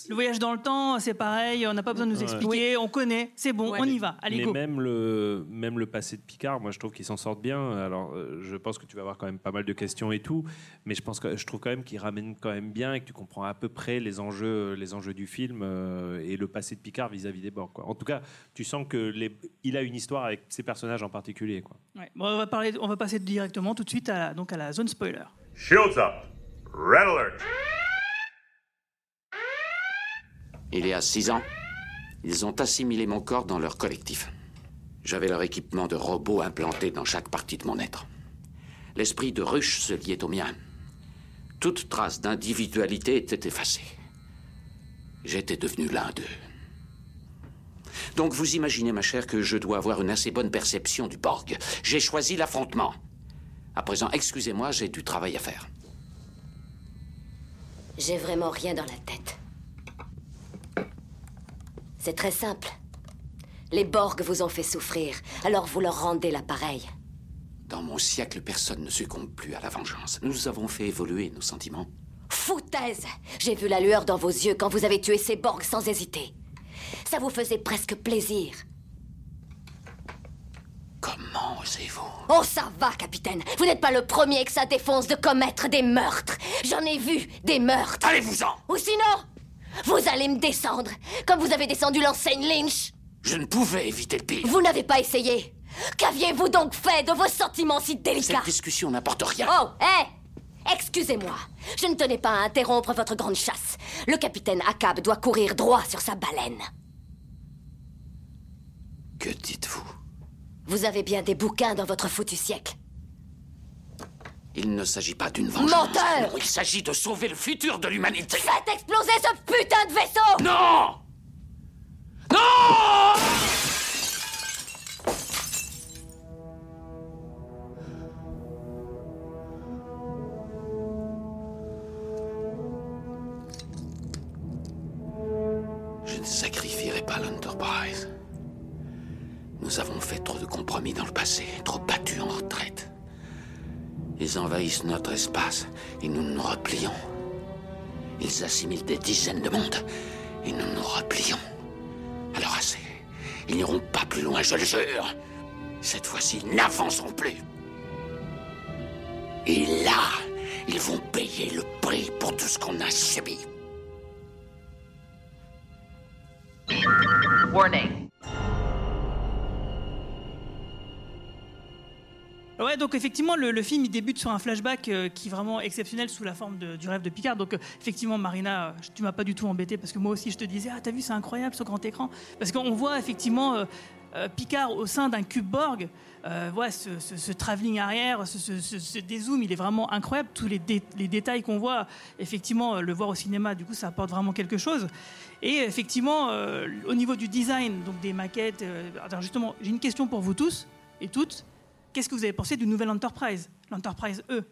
Le voyage dans le temps, c'est pareil, on n'a pas besoin de nous Ouais. expliquer, on connaît, c'est bon, on y va, allez Mais go. même le, même le passé de Picard, moi je trouve qu'il s'en sort bien. Alors euh, je pense que tu vas avoir quand même pas mal de questions et tout, mais je pense que je trouve quand même qu'il ramène quand même bien et que tu comprends à peu près les enjeux, les enjeux du film euh, et le passé de Picard vis-à-vis des Borg. Quoi. En tout cas, tu sens que les, il a une histoire avec ses personnages en particulier. Quoi. Ouais. Bon, on, va parler, on va passer directement tout de suite à la, donc à la zone spoiler. Shields up. Red alert. Il y a six ans, ils ont assimilé mon corps dans leur collectif. J'avais leur équipement de robots implanté dans chaque partie de mon être. L'esprit de ruche se liait au mien. Toute trace d'individualité était effacée. J'étais devenu l'un d'eux. Donc vous imaginez, ma chère, que je dois avoir une assez bonne perception du Borg. J'ai choisi l'affrontement. À présent, excusez-moi, j'ai du travail à faire. J'ai vraiment rien dans la tête. C'est très simple. Les Borg vous ont fait souffrir, alors vous leur rendez l'appareil. Dans mon siècle, personne ne succombe plus à la vengeance. Nous avons fait évoluer nos sentiments. Foutaise J'ai vu la lueur dans vos yeux quand vous avez tué ces Borg sans hésiter. Ça vous faisait presque plaisir. Comment osez-vous Oh, ça va, capitaine. Vous n'êtes pas le premier que ça défonce de commettre des meurtres. J'en ai vu des meurtres. Allez-vous-en Ou sinon, vous allez me descendre, comme vous avez descendu l'enseigne Lynch. Je ne pouvais éviter le pire. Vous n'avez pas essayé. Qu'aviez-vous donc fait de vos sentiments si délicats Cette discussion n'apporte rien. Oh, hé Excusez-moi, je ne tenais pas à interrompre votre grande chasse. Le capitaine Akab doit courir droit sur sa baleine. Que dites-vous? Vous avez bien des bouquins dans votre foutu siècle. Il ne s'agit pas d'une vengeance. Menteur Non, Il s'agit de sauver le futur de l'humanité. Faites exploser ce putain de vaisseau Non Non Je ne sacrifierai pas l'Enterprise. Nous avons fait trop de compromis dans le passé, trop battus en retraite. Ils envahissent notre espace et nous nous replions. Ils assimilent des dizaines de mondes et nous nous replions. Alors assez. Ils n'iront pas plus loin, je le jure. Cette fois-ci, n'avançons plus. Et là, ils vont payer le prix pour tout ce qu'on a subi. Warning. Ouais, donc effectivement, le, film il débute sur un flashback euh, qui est vraiment exceptionnel sous la forme du rêve de Picard. Donc euh, effectivement, Marina, euh, tu m'as pas du tout embêté parce que moi aussi je te disais, ah t'as vu, c'est incroyable ce grand écran. Parce qu'on voit effectivement euh, Picard au sein d'un cube Borg. Ouais, ce, ce- travelling arrière, ce, ce- dézoom, il est vraiment incroyable. Tous les, les détails qu'on voit, effectivement, le voir au cinéma, du coup, ça apporte vraiment quelque chose. Et effectivement, au niveau du design, donc des maquettes, alors justement, j'ai une question pour vous tous et toutes. Qu'est-ce que vous avez pensé du nouvel Enterprise? L'Enterprise E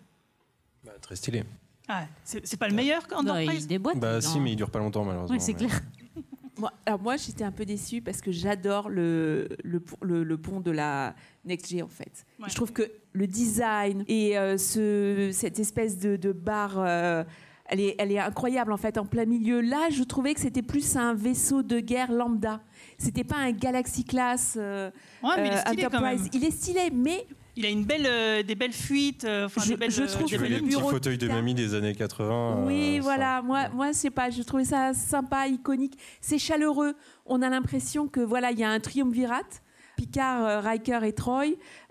Très stylé. ah, C'est pas le meilleur qu'Enterprise Bah si, mais il dure pas longtemps malheureusement. Ouais, c'est mais- clair. Moi, alors moi, j'étais un peu déçue parce que j'adore le, le, pont- le- le pont de la NextG en fait. Je trouve que le design et euh, ce, cette espèce de, de barre, euh, Elle est, elle est incroyable en fait, en plein milieu. Là, je trouvais que c'était plus un vaisseau de guerre lambda. C'était pas un Galaxy Class euh, Ouais, mais il est euh, stylé quand Enterprise. même. Il est stylé, mais Il a une belle, euh, des belles fuites. euh, Je- des belles, je euh, trouve des les le petits fauteuils de mamie des années 80. Oui, euh, voilà. Moi, moi, je sais pas. Je trouvais ça sympa, iconique. C'est chaleureux. On a l'impression que voilà, il y a un triumvirate. Picard, euh, Riker et Troy,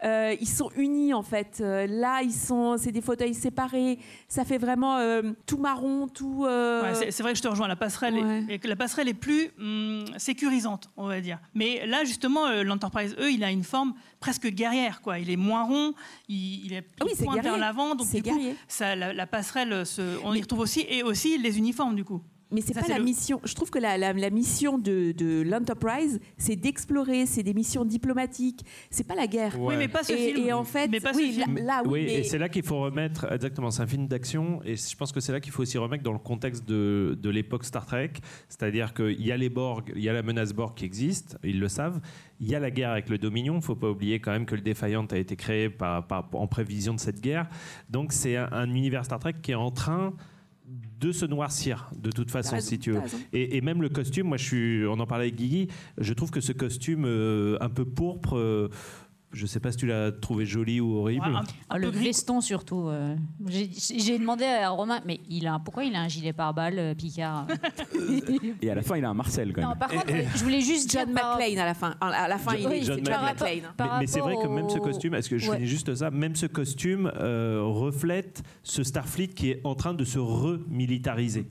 euh, ils sont unis en fait. Euh, là, ils sont, c'est des fauteuils séparés. Ça fait vraiment euh, tout marron, tout. Ouais, c'est- c'est vrai que je te rejoins. La passerelle, Ouais. est, la passerelle est plus hum, sécurisante, on va dire. Mais là, justement, l'Enterprise E, il a une forme presque guerrière, quoi. Il est moins rond, il, il est Ah oui, vers l'avant, donc C'est du coup, ça, la, la passerelle, se- on y retrouve aussi et aussi les uniformes, du coup. Mais c'est pas la le- mission. Je trouve que la, la- la mission de, de l'Enterprise, c'est d'explorer, c'est des missions diplomatiques. C'est pas la guerre. Ouais. Oui, mais pas ce et, film. Et en fait, Mais pas ce oui, film. là, là, oui, oui, mais- et c'est là qu'il faut remettre, exactement, c'est un film d'action, et je pense que c'est là qu'il faut aussi remettre dans le contexte de, de l'époque Star Trek, c'est-à-dire qu'il y a les Borg, il y a la menace Borg qui existe, ils le savent, il y a la guerre avec le Dominion, il ne faut pas oublier quand même que le Defiant a été créé par, par- en prévision de cette guerre, donc c'est un, un univers Star Trek qui est en train de se noircir de toute façon raison, si tu veux. et même le costume moi je suis on en parlait avec Guigui je trouve que ce costume euh, un peu pourpre euh, je sais pas si tu l'as trouvé joli ou horrible Ah, le veston surtout. euh, J'ai demandé à Romain, mais il a, pourquoi il a un gilet pare-balles, euh, Picard? Et à la fin, il a un Marcel quand même. Non, par contre, je voulais juste John dire par- McClane à la fin. À la fin, il est John McClane. McClane. Mais, mais c'est vrai que même ce costume, est-ce que je Ouais. finis juste ça? Même ce costume euh, reflète ce Starfleet qui est en train de se remilitariser.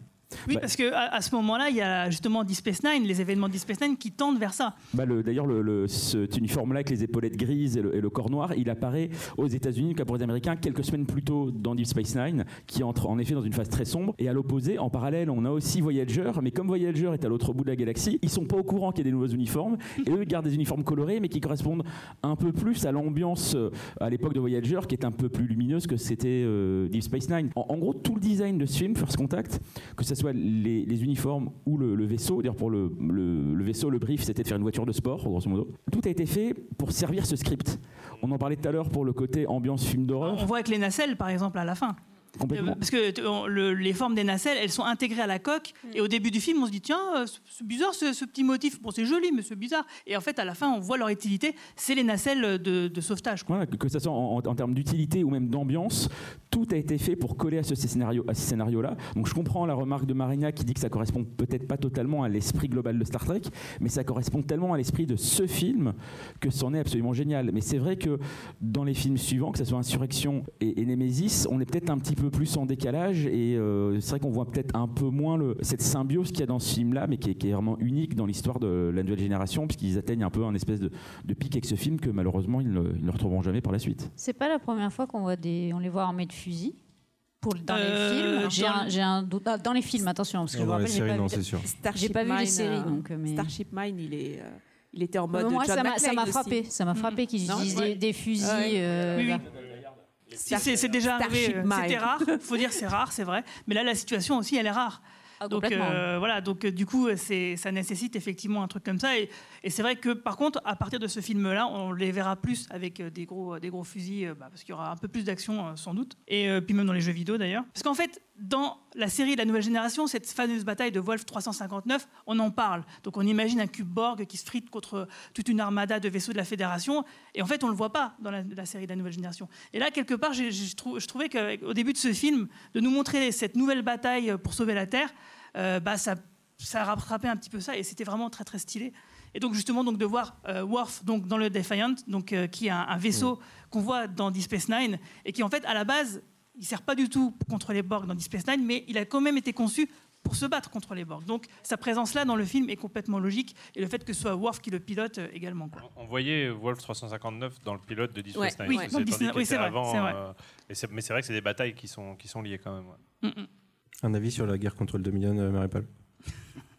Oui, parce que à, à ce moment-là, il y a justement Deep Space Nine, les événements de Deep Space Nine qui tendent vers ça. Bah, le- D'ailleurs, le, le- cet uniforme-là avec les épaulettes grises et le, et le corps noir, il apparaît aux États-Unis, comme pour les Américains, quelques semaines plus tôt dans Deep Space Nine, qui entre en effet dans une phase très sombre. Et à l'opposé, en parallèle, on a aussi Voyager, mais comme Voyager est à l'autre bout de la galaxie, ils sont pas au courant qu'il y a des nouveaux uniformes, et eux ils gardent des uniformes colorés, mais qui correspondent un peu plus à l'ambiance euh, à l'époque de Voyager, qui est un peu plus lumineuse que c'était euh, Deep Space Nine. En, en gros, tout le design de ce film, First Contact, que ce soit les, les uniformes ou le, le vaisseau, d'ailleurs pour le, le- le vaisseau, le brief, c'était de faire une voiture de sport, grosso modo. Tout a été fait pour servir ce script. On en parlait tout à l'heure pour le côté ambiance film d'horreur. On voit avec les nacelles, par exemple, à la fin. Complètement. Parce que t- on- le- les formes des nacelles, elles sont intégrées à la coque. Et au début du film, on se dit tiens, euh, c'est- bizarre ce, ce petit motif. Bon, c'est joli, mais c'est bizarre. Et en fait, à la fin, on voit leur utilité. C'est les nacelles de, de sauvetage. quoi. Voilà, que, que ce soit en, en- en termes d'utilité ou même d'ambiance, tout a été fait pour coller à ce scénario-là. Donc je comprends la remarque de Marina qui dit que ça correspond peut-être pas totalement à l'esprit global de Star Trek, mais ça correspond tellement à l'esprit de ce film que c'en est absolument génial. Mais c'est vrai que dans les films suivants, que ce soit Insurrection et, et Nemesis, on est peut-être un petit peu plus en décalage et euh, c'est vrai qu'on voit peut-être un peu moins cette symbiose qu'il y a dans ce film-là, mais qui est, vraiment unique dans l'histoire de la nouvelle génération, puisqu'ils atteignent un peu un espèce de, pic avec ce film que malheureusement ils ne, retrouveront jamais par la suite. C'est pas la première fois qu'on les voit armés de fusils. Pour, dans Euh, les films, j'ai dans un, j'ai un doute. ah, Dans les films, attention, parce que je me rappelle, j'ai séries, pas non, vu- c'est sûr. Starship J'ai pas vu les Mine, séries, euh, donc. Mais... Starship Mine, il est, euh, il était en mode moi, John ça m'a, frappé. Ça m'a frappé qu'ils utilisent ouais. des, des fusils. Ouais. euh, Oui, oui. c'est, c'est déjà arrivé. Starship euh, Mine. C'était rare. faut dire c'est rare, c'est vrai. Mais là, la situation aussi, elle est rare. Ah, Donc euh, voilà, donc euh, du coup, c'est, ça nécessite effectivement un truc comme ça. Et, et c'est vrai que par contre, à partir de ce film-là, on les verra plus avec euh, des gros, des gros fusils, euh, bah, parce qu'il y aura un peu plus d'action euh, sans doute. Et euh, puis même dans les jeux vidéo d'ailleurs. Parce qu'en fait, dans la série de la nouvelle génération, cette fameuse bataille de Wolf 359, on en parle. Donc on imagine un cube Borg qui se frite contre toute une armada de vaisseaux de la Fédération. Et en fait, on ne le voit pas dans la, la série de la nouvelle génération. Et là, quelque part, je trouvais qu'au début de ce film, de nous montrer cette nouvelle bataille pour sauver la Terre, euh, bah, ça, ça rattrapait un petit peu ça. Et c'était vraiment très, très stylé. Et donc justement, donc, de voir euh, Worf donc, dans le Defiant, donc, euh, qui est un, un vaisseau qu'on voit dans Deep Space Nine, et qui en fait, à la base, il sert pas du tout contre les Borg dans Deep Space Nine, mais il a quand même été conçu pour se battre contre les Borg. Donc sa présence là dans le film est complètement logique, et le fait que ce soit Worf qui le pilote euh, également. Quoi. On voyait Wolf 359 dans le pilote de Deep Space oui, Nine. C'est- oui, c'est était vrai, avant, vrai. euh, et mais c'est vrai que c'est des batailles qui sont, qui sont liées quand même. ouais. Un avis sur la guerre contre le Dominion, euh, Marie-Paul?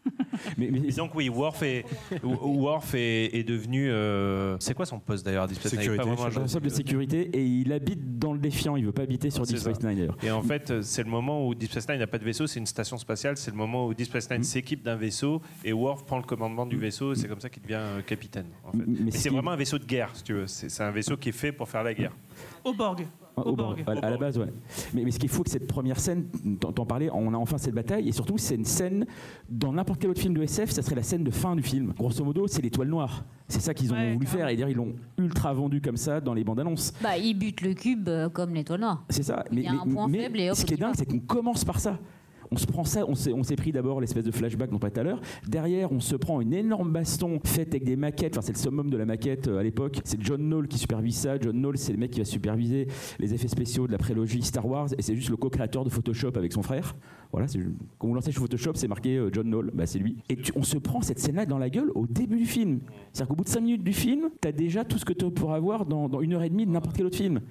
Mais, mais- Et donc oui, Worf est, Worf est, est devenu... euh, c'est quoi son poste d'ailleurs à Deep Space Nine? Responsable de sécurité et il habite dans le défiant, il veut pas habiter sur Deep. Space Nine d'ailleurs. Et en fait, euh, c'est le moment où Deep Space Nine n'a pas de vaisseau, c'est une station spatiale. C'est le moment où Deep Space Mm. Nine s'équipe d'un vaisseau et Worf prend le commandement du vaisseau et c'est comme ça qu'il devient euh, capitaine. en fait. Mais Mais ce c'est vraiment un vaisseau de guerre, si tu veux. C'est c'est un vaisseau qui est fait pour faire la guerre. Au Borg. Au Borg, à, à la base, ouais. Mais, mais ce qu'il faut que cette première scène, t'en parlais, on a enfin cette bataille, et surtout c'est une scène, dans n'importe quel autre film de SF, ça serait la scène de fin du film. Grosso modo, c'est l'étoile noire. C'est ça qu'ils ont voulu faire, et dire ils l'ont ultra vendu comme ça dans les bandes annonces. Bah, il bute le cube euh, comme l'étoile noire. C'est ça. Il Mais, y a un mais- point mais faible et hop, ce qui est dingue, c'est qu'on commence par ça. On se prend ça, on s'est, pris d'abord l'espèce de flashback dont on parlait tout à l'heure. Derrière, on se prend une énorme baston faite avec des maquettes. Enfin, c'est le summum de la maquette euh, à l'époque. C'est John Knoll qui supervise ça. John Knoll, c'est le mec qui va superviser les effets spéciaux de la prélogie Star Wars. Et c'est juste le co-créateur de Photoshop avec son frère. Voilà, quand vous lancez sur Photoshop, c'est marqué euh, John Knoll. Bah, c'est lui. Et tu- on se prend cette scène-là dans la gueule au début du film. C'est-à-dire qu'au bout de 5 minutes du film, t'as déjà tout ce que tu pourras avoir dans, dans une heure et demie de n'importe quel autre film.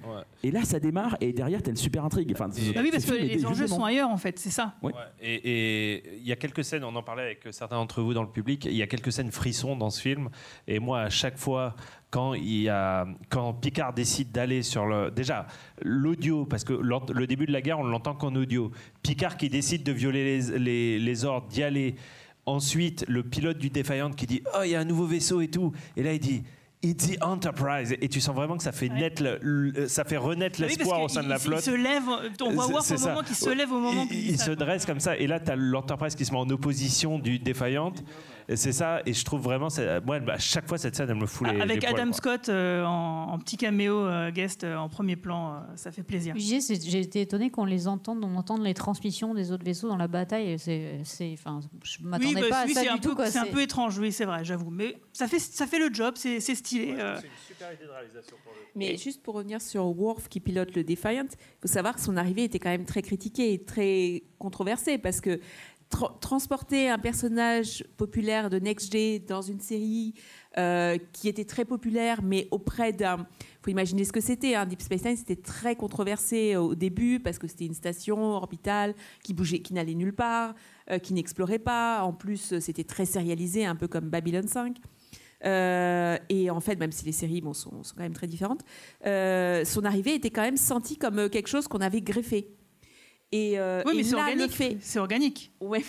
Et là, ça démarre et derrière, t'as une super intrigue. Enfin, Bah oui, parce ce que les enjeux sont ailleurs, en fait, c'est ça. Ouais. Et il y a quelques scènes, on en parlait avec certains d'entre vous dans le public, il y a quelques scènes frissons dans ce film. Et moi, à chaque fois, quand, il y a, quand Picard décide d'aller sur le. Déjà, l'audio, parce que le début de la guerre, on l'entend qu'en audio. Picard qui décide de violer les, les- les ordres, d'y aller. Ensuite, le pilote du Defiant qui dit Oh, il y a un nouveau vaisseau et tout. Et là, il dit. It's the Enterprise. Et tu sens vraiment que ça fait, naître le- ça fait renaître oui, l'espoir au sein de la il- flotte. Il se lève, on voir c'est au moment qu'il se lève au moment il, qu'il il se dresse comme ça et là tu as l'Enterprise qui se met en opposition du Defiant et c'est ça et je trouve vraiment moi à chaque fois cette scène elle me fout les, Avec les poils, Adam quoi. Scott euh, en, en petit caméo euh, guest euh, en premier plan, euh, ça fait plaisir. J'ai été étonné qu'on les entende, on entende les transmissions des autres vaisseaux dans la bataille. C'est, enfin, je Oui, m'attendais bah, pas à oui, ça du un, tout. c'est un peu étrange, oui, c'est vrai, j'avoue. Mais ça fait, ça fait le job, c'est c'est stylé. euh. Mais juste pour revenir sur Worf qui pilote le Defiant, il faut savoir que son arrivée était quand même très critiquée et très controversée parce que tra- transporter un personnage populaire de Next G dans une série euh, qui était très populaire, mais auprès d'un. faut imaginer ce que c'était. hein. Deep Space Nine, c'était très controversé au début parce que c'était une station orbitale qui bougeait, qui n'allait nulle part, euh, qui n'explorait pas. En plus, c'était très sérialisé, un peu comme Babylon 5. Euh, et en fait, même si les séries sont, sont quand même très différentes, euh, son arrivée était quand même sentie comme euh, quelque chose qu'on avait greffé. Et, euh, Oui, mais et c'est le organique. fait, C'est organique. ouais,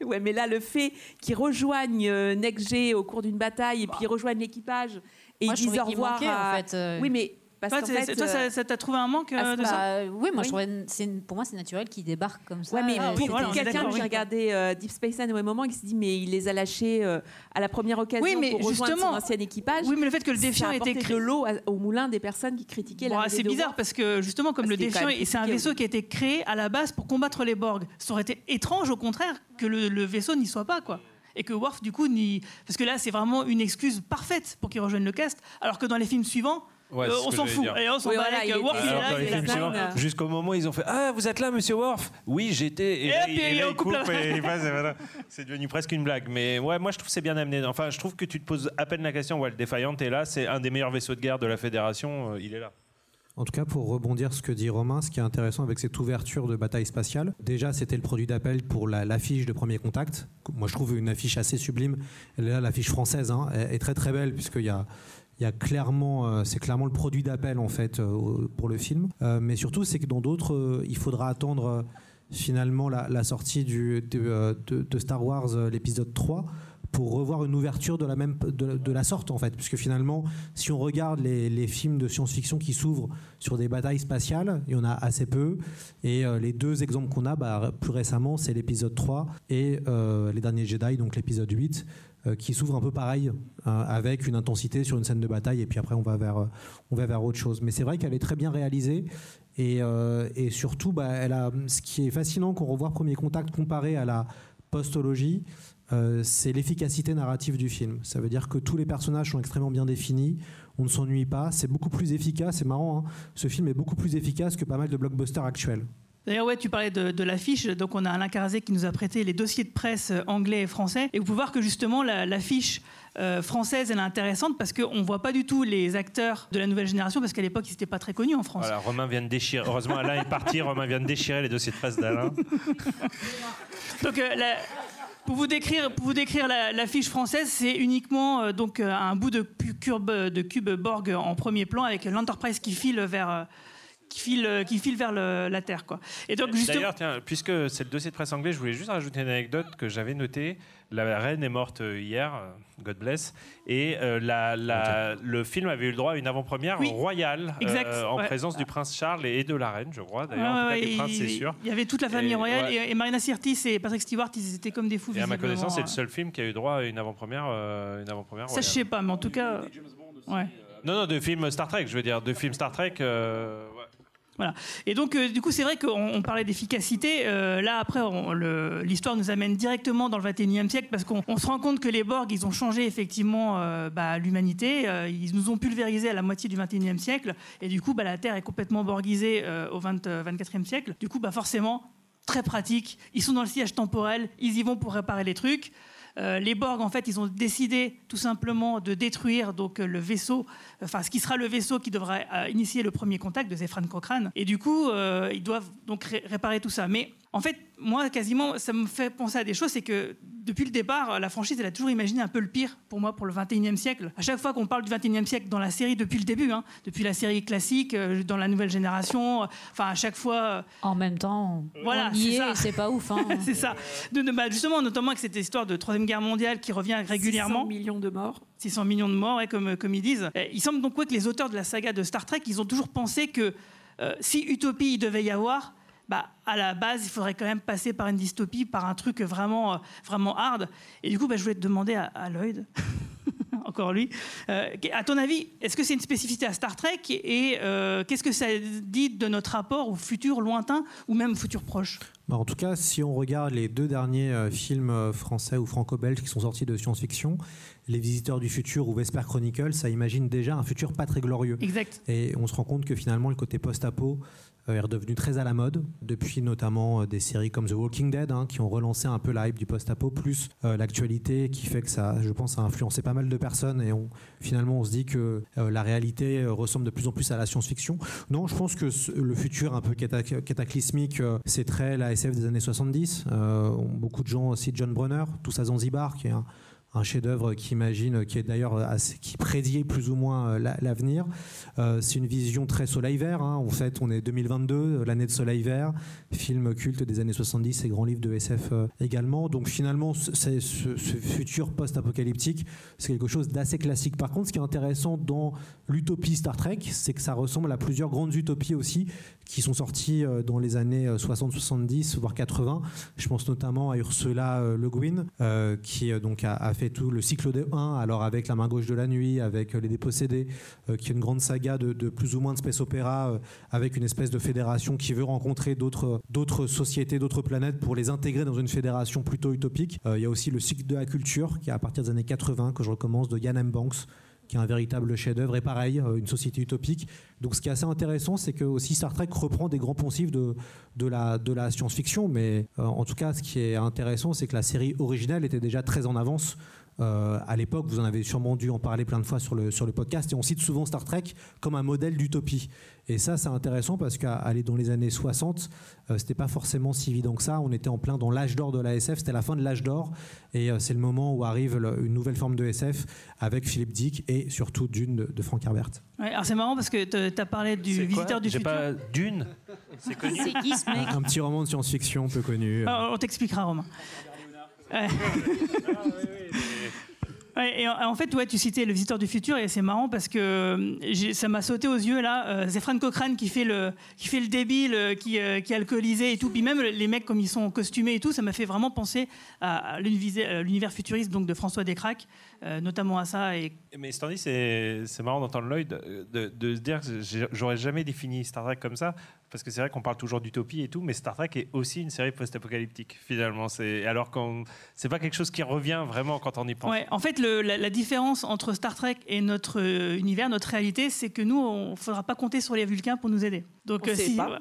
mais, ouais, mais là, le fait qu'ils rejoignent euh, NextG au cours d'une bataille et puis ils rejoignent l'équipage et Moi, ils disent au revoir. manquait, en à- fait, euh. Oui, mais parce Toi, fait, euh, ça t'a trouvé un manque euh, ah, de bah, ça oui, moi Oui. je trouvais, c'est, pour moi c'est naturel qu'ils débarquent comme ça. Ouais, mais Euh, pour quelqu'un qui regardait euh, Deep Space Nine au même moment, il s'est dit mais il les a lâchés euh, à la première occasion Oui, mais pour rejoindre justement- son ancien équipage. Oui, mais le fait que le Défiant a ait été apporté créé- de l'eau au moulin des personnes qui critiquaient Bon, la c'est bizarre parce que justement, comme Parce le qu'il Défiant, c'est un vaisseau qui a été créé à la base pour combattre les Borg. Ça aurait été étrange, au contraire, que le, le vaisseau n'y soit pas, quoi. Et que Worf, du coup, n'y. Parce que là, c'est vraiment une excuse parfaite pour qu'il rejoigne le cast, alors que dans les films suivants, Ouais, euh, on s'en fout. dire. Et on s'en Oui, bat voilà, avec, il Worf, il est là, jusqu'au moment où ils ont fait Ah, vous êtes là, monsieur Worf? Oui, j'étais. Et, Et là, il- et là, il coupe et il passe, voilà. C'est devenu presque une blague. Mais ouais, moi, je trouve que c'est bien amené. Enfin, je trouve que tu te poses à peine la question. Ouais, le Defiant est là, c'est un des meilleurs vaisseaux de guerre de la Fédération, euh, il est là. En tout cas, pour rebondir sur ce que dit Romain, ce qui est intéressant avec cette ouverture de bataille spatiale, déjà c'était le produit d'appel pour la- l'affiche de premier contact. Moi je trouve une affiche assez sublime. Là, l'affiche française hein, est, est très très belle puisqu'il y a, il y a clairement, euh, c'est clairement le produit d'appel en fait euh, pour le film. Euh, mais surtout, c'est que dans d'autres, il faudra attendre finalement la, sortie de, Star Wars, l'épisode 3 pour revoir une ouverture de la même de, la sorte en fait. Puisque finalement si on regarde les, films de science-fiction qui s'ouvrent sur des batailles spatiales il y en a assez peu. Et les deux exemples qu'on a bah, plus récemment c'est l'épisode 3 et les derniers Jedi donc l'épisode 8 euh, qui s'ouvre un peu pareil euh, avec une intensité sur une scène de bataille et puis après on va vers euh, on va vers autre chose mais c'est vrai qu'elle est très bien réalisée et, euh, et surtout bah, elle a ce qui est fascinant qu'on revoit Premier Contact comparé à la postologie euh, c'est l'efficacité narrative du film. Ça veut dire que tous les personnages sont extrêmement bien définis, on ne s'ennuie pas, c'est beaucoup plus efficace, c'est marrant, hein. ce film est beaucoup plus efficace que pas mal de blockbusters actuels. D'ailleurs, ouais, tu parlais de, de l'affiche. Donc, on a Alain Carazé qui nous a prêté les dossiers de presse euh, anglais et français. Et vous pouvez voir que justement, la- l'affiche euh, française, elle est intéressante parce qu'on ne voit pas du tout les acteurs de la nouvelle génération parce qu'à l'époque, ils n'étaient pas très connus en France. Voilà, Romain vient de déchirer. Heureusement, Alain est parti. Romain vient de déchirer les dossiers de presse d'Alain. Donc, euh, la- pour vous décrire, pour vous décrire la, la fiche française, c'est uniquement euh, donc euh, un bout de cube, de cube Borg en premier plan avec l'Enterprise qui file vers, qui file, euh, qui file vers le- la Terre. Quoi. Et donc, justement. D'ailleurs, tiens, puisque c'est le dossier de presse anglais, je voulais juste rajouter une anecdote que j'avais notée. La reine est morte euh, hier, euh, God bless, et euh, la- la- le film avait eu le droit à une avant-première Oui. royale euh, Exact, en ouais. présence du prince Charles et de la reine, je crois. D'ailleurs, Ouais, ouais, c'est il- sûr. Il y avait toute la famille Et, royale ouais. et, et Marina Sirtis et Patrick Stewart, ils étaient comme des fous. Et à ma connaissance, c'est le euh. seul film qui a eu droit à une avant-première. euh, une avant-première Ça, je royale. sais pas, mais en tout cas. Ouais. Non, non, de films Star Trek, je veux dire, de films Star Trek. euh. Voilà. Et donc, euh, du coup, c'est vrai qu'on on parlait d'efficacité. Euh, là, après, l'histoire nous amène directement dans le 21e siècle parce qu'on on se rend compte que les Borg, ils ont changé effectivement euh, bah, l'humanité. Ils nous ont pulvérisés à la moitié du 21e siècle. Et du coup, bah, la Terre est complètement borgisée au 20, euh, 24e siècle. Du coup, bah, forcément, très pratique. Ils sont dans le sillage temporel. Ils y vont pour réparer les trucs. Euh, les Borg, en fait, ils ont décidé tout simplement de détruire donc euh, le vaisseau, enfin ce qui sera le vaisseau qui devra euh, initier le premier contact de Zefran Cochrane. Et du coup, ils doivent donc ré- réparer tout ça. Mais en fait, moi, quasiment, ça me fait penser à des choses, c'est que depuis le départ, la franchise, elle a toujours imaginé un peu le pire pour moi pour le 21e siècle. À chaque fois qu'on parle du 21e siècle dans la série depuis le début, hein, depuis la série classique, euh, dans la nouvelle génération, enfin à chaque fois. euh, En même temps, voilà, on y c'est est, c'est pas ouf. hein. c'est ça. De- de- bah, justement, notamment avec cette histoire de Troisième Guerre mondiale qui revient régulièrement. 600 millions de morts. 600 millions de morts, ouais, comme, comme ils disent. Il semble donc ouais, que les auteurs de la saga de Star Trek, ils ont toujours pensé que euh, si utopie il devait y avoir, bah, à la base, il faudrait quand même passer par une dystopie, par un truc vraiment, euh, vraiment hard. Et du coup, bah, je voulais te demander à, à Lloyd, encore lui, euh, à ton avis, est-ce que c'est une spécificité à Star Trek et euh, qu'est-ce que ça dit de notre rapport au futur lointain ou même futur proche? Bah, en tout cas, si on regarde les deux derniers films français ou franco-belges qui sont sortis de science-fiction, Les Visiteurs du Futur ou Vesper Chronicle, ça imagine déjà un futur pas très glorieux. Exact. Et on se rend compte que finalement, le côté post-apo est redevenu très à la mode, depuis notamment euh, des séries comme The Walking Dead, hein, qui ont relancé un peu la hype du post-apo, plus euh, l'actualité qui fait que ça, je pense, a influencé pas mal de personnes. Et finalement, on se dit que euh, la réalité euh, ressemble de plus en plus à la science-fiction. Non, je pense que le futur un peu cata- cataclysmique, euh, c'est très la SF des années 70. Euh, on- beaucoup de gens aussi, John Brunner, Tous à Zanzibar, qui est un, un chef-d'œuvre qui imagine, qui est d'ailleurs qui prédit plus ou moins euh, la- l'avenir. Euh, c'est une vision très soleil vert. hein. En fait, on est 2022, euh, l'année de soleil vert, film culte des années 70 et grand livre de SF euh, également. Donc finalement, ce, futur post-apocalyptique, c'est quelque chose d'assez classique. Par contre, ce qui est intéressant dans l'utopie Star Trek, c'est que ça ressemble à plusieurs grandes utopies aussi qui sont sorties dans les années euh, 60, 70, voire 80. Je pense notamment à Ursula Le Guin, qui donc a fait tout le cycle de 1, alors avec La main gauche de la nuit, avec euh, Les Dépossédés, euh, qui est une grande saga de, plus ou moins de space opéra, euh, avec une espèce de fédération qui veut rencontrer d'autres sociétés, d'autres planètes pour les intégrer dans une fédération plutôt utopique. Il y a aussi le cycle de la culture, qui est à partir des années 80, que je recommence, de Yann M. Banks, qui est un véritable chef-d'œuvre, et pareil, une société utopique. Donc ce qui est assez intéressant, c'est que aussi Star Trek reprend des grands poncifs de, de la, science-fiction, mais en tout cas, ce qui est intéressant, c'est que la série originale était déjà très en avance. Euh, à l'époque, vous en avez sûrement dû en parler plein de fois sur le, sur le podcast, et on cite souvent Star Trek comme un modèle d'utopie. Et ça, c'est intéressant parce qu'aller dans les années 60, euh, c'était pas forcément si évident que ça. On était en plein dans l'âge d'or de la SF, c'était la fin de l'âge d'or, et euh, c'est le moment où arrive le- une nouvelle forme de SF avec Philippe Dick et surtout Dune de, de Frank Herbert. Ouais, alors c'est marrant parce que tu as parlé du visiteur du futur. pas Dune C'est connu C'est qui ce mec Un, un petit roman de science-fiction peu connu. Ah, on t'expliquera, Romain. Ouais. En fait, ouais, tu citais le visiteur du futur et c'est marrant parce que euh, ça m'a sauté aux yeux là. Euh, c'est Frank Cochrane qui fait le qui fait le débile, euh, qui, euh, est alcoolisé et tout. Puis même les mecs comme ils sont costumés et tout, ça m'a fait vraiment penser à, l'univers futuriste donc de François Descraques, euh, notamment à ça. Mais dit, c'est marrant d'entendre Lloyd euh, de, se dire que j'aurais jamais défini Star Trek comme ça, parce que c'est vrai qu'on parle toujours d'utopie et tout, mais Star Trek est aussi une série post-apocalyptique finalement. C'est alors qu'on c'est pas quelque chose qui revient vraiment quand on y pense. Ouais, en fait, le- la, la différence entre Star Trek et notre euh, univers, notre réalité, c'est que nous, on ne faudra pas compter sur les Vulcains pour nous aider. Donc, On euh, sait si- pas.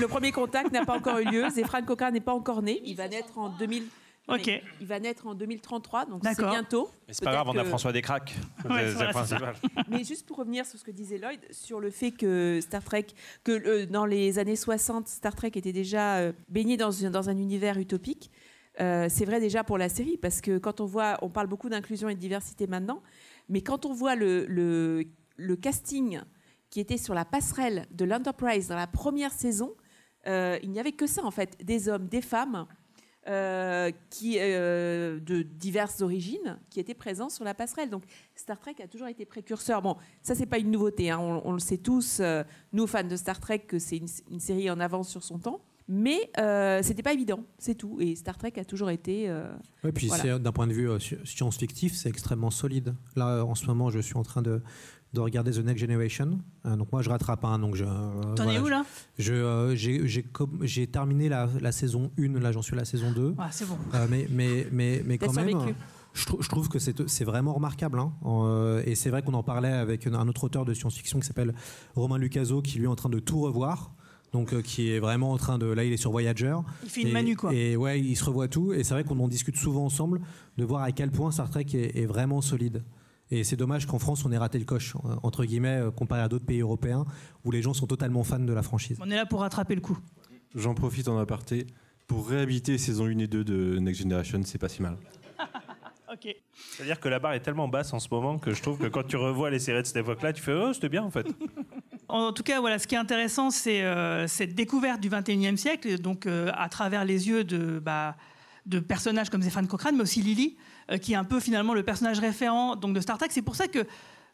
Le premier contact n'a pas encore eu lieu. Zefran Cochrane n'est pas encore né. Il va naître en 2000. Ok. mais Il va naître en 2033, donc c'est D'accord. bientôt. Mais c'est pas grave, on a François Descraques. Ouais, C'est- principal. Mais juste pour revenir sur ce que disait Lloyd, sur le fait que Star Trek, que euh, dans les années 60, Star Trek était déjà euh, baigné dans, un- dans un univers utopique. euh, c'est vrai déjà pour la série, parce que quand on voit, on parle beaucoup d'inclusion et de diversité maintenant, mais quand on voit le, le, le casting qui était sur la passerelle de l'Enterprise dans la première saison, euh, il n'y avait que ça en fait, des hommes, des femmes. Euh, qui, euh, de diverses origines qui étaient présents sur la passerelle. Donc Star Trek a toujours été précurseur. Bon, ça c'est pas une nouveauté, hein, on, on le sait tous, euh, nous fans de Star Trek, que c'est une, une série en avance sur son temps. Mais c'était pas évident, c'est tout. Et Star Trek a toujours été. Ouais, puis voilà. d'un point de vue sci- science-fictif, c'est extrêmement solide. Là, en ce moment, je suis en train de, de regarder The Next Generation. Euh, donc moi, je rattrape. Hein, donc je, euh, T'en es où, là? Je, euh, j'ai, terminé la, la saison 1, là j'en suis à la saison 2. Ah, c'est bon. Euh, mais, mais, mais, mais quand même, je, trou- je trouve que c'est, vraiment remarquable. hein. Et c'est vrai qu'on en parlait avec un autre auteur de science-fiction qui s'appelle Romain Lucaso, qui lui est en train de tout revoir. Donc, euh, qui est vraiment en train de. Là, il est sur Voyager. Il fait une Et- manu, quoi. Et ouais, il se revoit tout. Et c'est vrai qu'on en discute souvent ensemble de voir à quel point Star Trek est, est vraiment solide. Et c'est dommage qu'en France, on ait raté le coche, entre guillemets, euh, comparé à d'autres pays européens où les gens sont totalement fans de la franchise. On est là pour rattraper le coup. J'en profite en aparté. Pour réhabiliter saison 1 et 2 de Next Generation, c'est pas si mal. Ok. C'est-à-dire que la barre est tellement basse en ce moment que je trouve que quand tu revois les séries de cette époque-là, tu fais Oh, c'était bien en fait. En tout cas, voilà, ce qui est intéressant, c'est euh, cette découverte du 21e siècle, donc euh, à travers les yeux de, bah, de personnages comme Zéphane Cochrane, mais aussi Lily, euh, qui est un peu finalement le personnage référent donc, de Star Trek. C'est pour ça que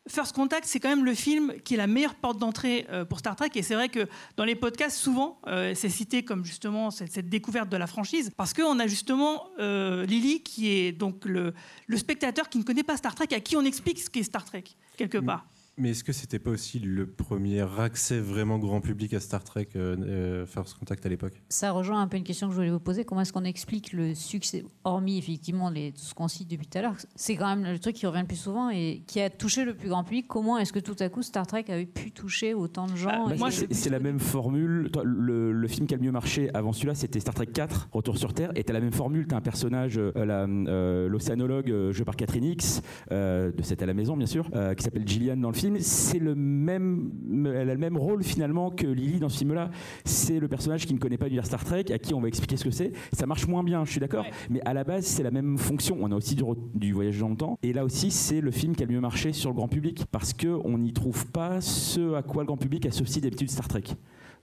First Contact, c'est quand même le film qui est la meilleure porte d'entrée euh, pour Star Trek. Et c'est vrai que dans les podcasts, souvent, euh, c'est cité comme justement cette, cette découverte de la franchise, parce qu'on a justement euh, Lily, qui est donc le, le spectateur qui ne connaît pas Star Trek, à qui on explique ce qu'est Star Trek, quelque part. Mais est-ce que c'était pas aussi le premier accès vraiment grand public à Star Trek, euh, euh, First Contact à l'époque? Ça rejoint un peu une question que je voulais vous poser. Comment est-ce qu'on explique le succès, hormis effectivement les, tout ce qu'on cite depuis tout à l'heure C'est quand même le truc qui revient le plus souvent et qui a touché le plus grand public. Comment est-ce que tout à coup Star Trek avait pu toucher autant de gens Bah, et- c'est- la même formule. Toi, le, le film qui a le mieux marché avant celui-là, c'était Star Trek 4, Retour sur Terre. Et t'as la même formule. T'as un personnage, euh, euh, l'océanologue euh, joué par Catherine X, euh, de cette à la maison, bien sûr, euh, qui s'appelle Gillian dans le film. C'est le même, elle a le même rôle finalement que Lily dans ce film-là. C'est le personnage qui ne connaît pas l'univers Star Trek, à qui on va expliquer ce que c'est. Ça marche moins bien, je suis d'accord. Mais à la base, c'est la même fonction. On a aussi du, du voyage dans le temps. Et là aussi, c'est le film qui a le mieux marché sur le grand public parce que on n'y trouve pas ce à quoi le grand public associe d'habitude Star Trek.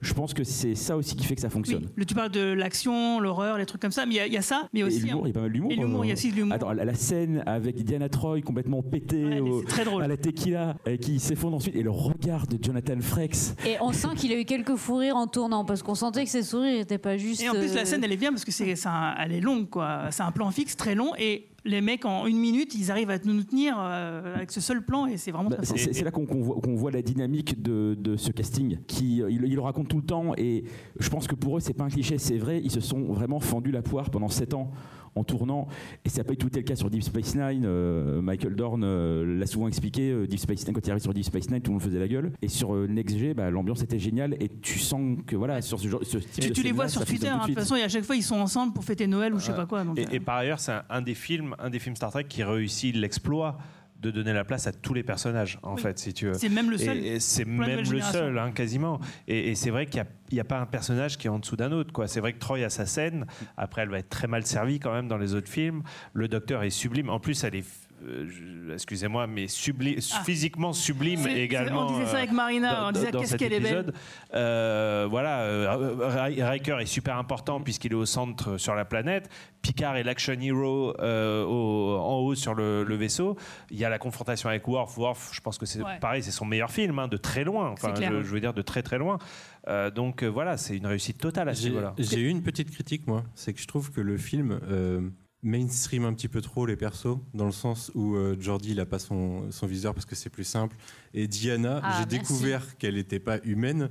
Je pense que c'est ça aussi qui fait que ça fonctionne. Le, tu parles de l'action, l'horreur, les trucs comme ça, mais il y a- il y, a ça, mais Et aussi. l'humour, il y a pas mal d'humour. Et l'humour, il y a aussi de l'humour. Attends, la, la scène avec Diana Troy complètement pétée au- à la tequila, et qui s'effondre ensuite, et le regard de Jonathan Frakes. Et on sent qu'il a eu quelques fous rires en tournant parce qu'on sentait que ses sourires n'étaient pas juste. Et en plus, la euh, scène, elle est bien parce que c'est, c'est un- elle est longue, quoi. C'est un plan fixe très long et les mecs, en une minute, ils arrivent à nous tenir euh, avec ce seul plan et c'est vraiment Bah, très c'est là qu'on voit, la dynamique de, de ce casting qui euh, il, il le raconte tout le temps et je pense que pour eux c'est pas un cliché c'est vrai ils se sont vraiment fendus la poire pendant 7 ans en tournant. Et ça n'a pas du tout été le cas sur Deep Space Nine euh, Michael Dorn euh, l'a souvent expliqué euh, Deep Space Nine quand il arrive sur Deep Space Nine tout le monde faisait la gueule. Et sur euh, Next G bah, l'ambiance était géniale et tu sens que voilà sur ce, genre, ce type Tu, de tu les vois sur Twitter, hein, de toute façon, et à chaque fois, ils sont ensemble pour fêter Noël ou je sais pas quoi. donc, Et, euh, et par ailleurs, c'est un, un des films, un des films Star Trek qui réussit l'exploit de donner la place à tous les personnages, en Oui. fait, si tu veux. C'est même le seul c'est même le seul, hein, quasiment. Et, et c'est vrai qu'il n'y a, pas un personnage qui est en dessous d'un autre. quoi. C'est vrai que Troy a sa scène. Après, elle va être très mal servie quand même dans les autres films. Le Docteur est sublime. En plus, elle est, euh, excusez-moi, mais sublime, Ah. physiquement sublime C'est- c'est- également. on disait ça euh, avec Marina, dans- on disait dans qu'est-ce cet qu'elle est belle. épisode. Euh, voilà, euh, Ri- Riker est super important puisqu'il est au centre euh, sur la planète. Picard est l'action hero euh, au- en haut sur le, le vaisseau. Il y a la confrontation avec Worf. Worf, je pense que c'est Ouais. pareil, c'est son meilleur film, hein, de très loin. Enfin, je, je veux dire de très très loin. Euh, donc euh, voilà, c'est une réussite totale à ce niveau-là. j'ai eu une petite critique, moi. C'est que je trouve que le film euh, mainstream un petit peu trop les persos, dans le sens où euh, Jordi, il a pas son, son viseur parce que c'est plus simple. Et Diana, Ah, j'ai découvert qu'elle n'était pas humaine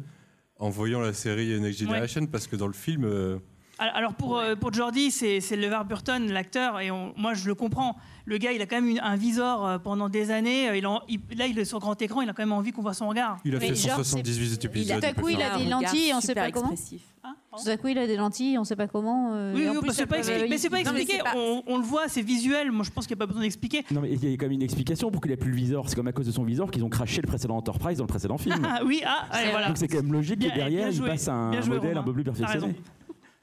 en voyant la série Next Generation parce que dans le film. euh, Alors pour, euh, pour Jordi, c'est c'est LeVar Burton, l'acteur, et on- moi je le comprends. Le gars, il a quand même une- un visor euh, pendant des années. euh, Il en- il- là, il est sur grand écran, il a quand même envie qu'on voit son regard. Il a fait genre, 178 c'est- épisodes. Tout à coup, il a des lentilles, on ne sait pas comment. expressif. Tout à coup, il a des lentilles, on ne sait pas comment. Oui, et oui, bah, c'est pas expliqué. Mais c'est pas expliqué. c'est pas- On, on le voit, c'est visuel. Moi, je pense qu'il n'y a pas besoin d'expliquer. non mais il y a quand même une explication pour qu'il ait plus le viseur c'est comme à cause de son viseur qu'ils ont craché le précédent Enterprise dans le précédent film Ah, oui, ah, allez, voilà. donc c'est quand même logique Bien- que derrière il passe à un modèle Romain. un peu plus perfectionné.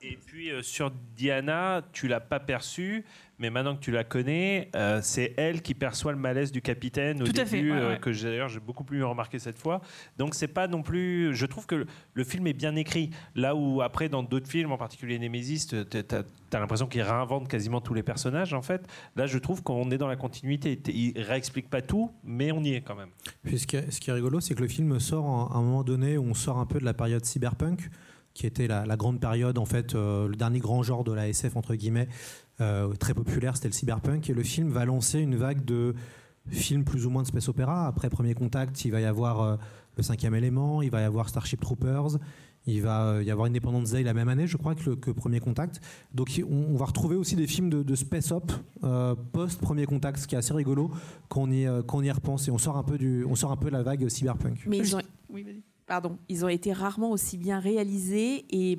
Et puis euh, sur Diana, tu l'as pas perçu, mais maintenant que tu la connais, euh, c'est elle qui perçoit le malaise du capitaine au Tout à début, fait, ouais, euh, ouais. que j'ai- d'ailleurs j'ai beaucoup plus remarqué cette fois. Donc c'est pas non plus. Je trouve que le, le film est bien écrit. Là où après dans d'autres films, en particulier Nemesis, tu as, l'impression qu'il réinvente quasiment tous les personnages en fait. Là, je trouve qu'on est dans la continuité. T- Il réexplique pas tout, mais on y est quand même. Puis ce qui est, ce qui est rigolo, c'est que le film sort en- à un moment donné où on sort un peu de la période cyberpunk, qui était la, la grande période, en fait, euh, le dernier grand genre de la SF, entre guillemets, euh, très populaire, c'était le cyberpunk. Et le film va lancer une vague de films plus ou moins de space opéra. Après Premier Contact, il va y avoir euh, Le Cinquième Élément, il va y avoir Starship Troopers. Il va y avoir Independence Day la même année, je crois, que, le, que Premier Contact. Donc on, on va retrouver aussi des films de, de space op euh, post Premier Contact, ce qui est assez rigolo quand on y, euh, quand on y repense et on sort un peu du, on sort un peu de la vague cyberpunk. Mais ils ont, pardon, ils ont été rarement aussi bien réalisés et,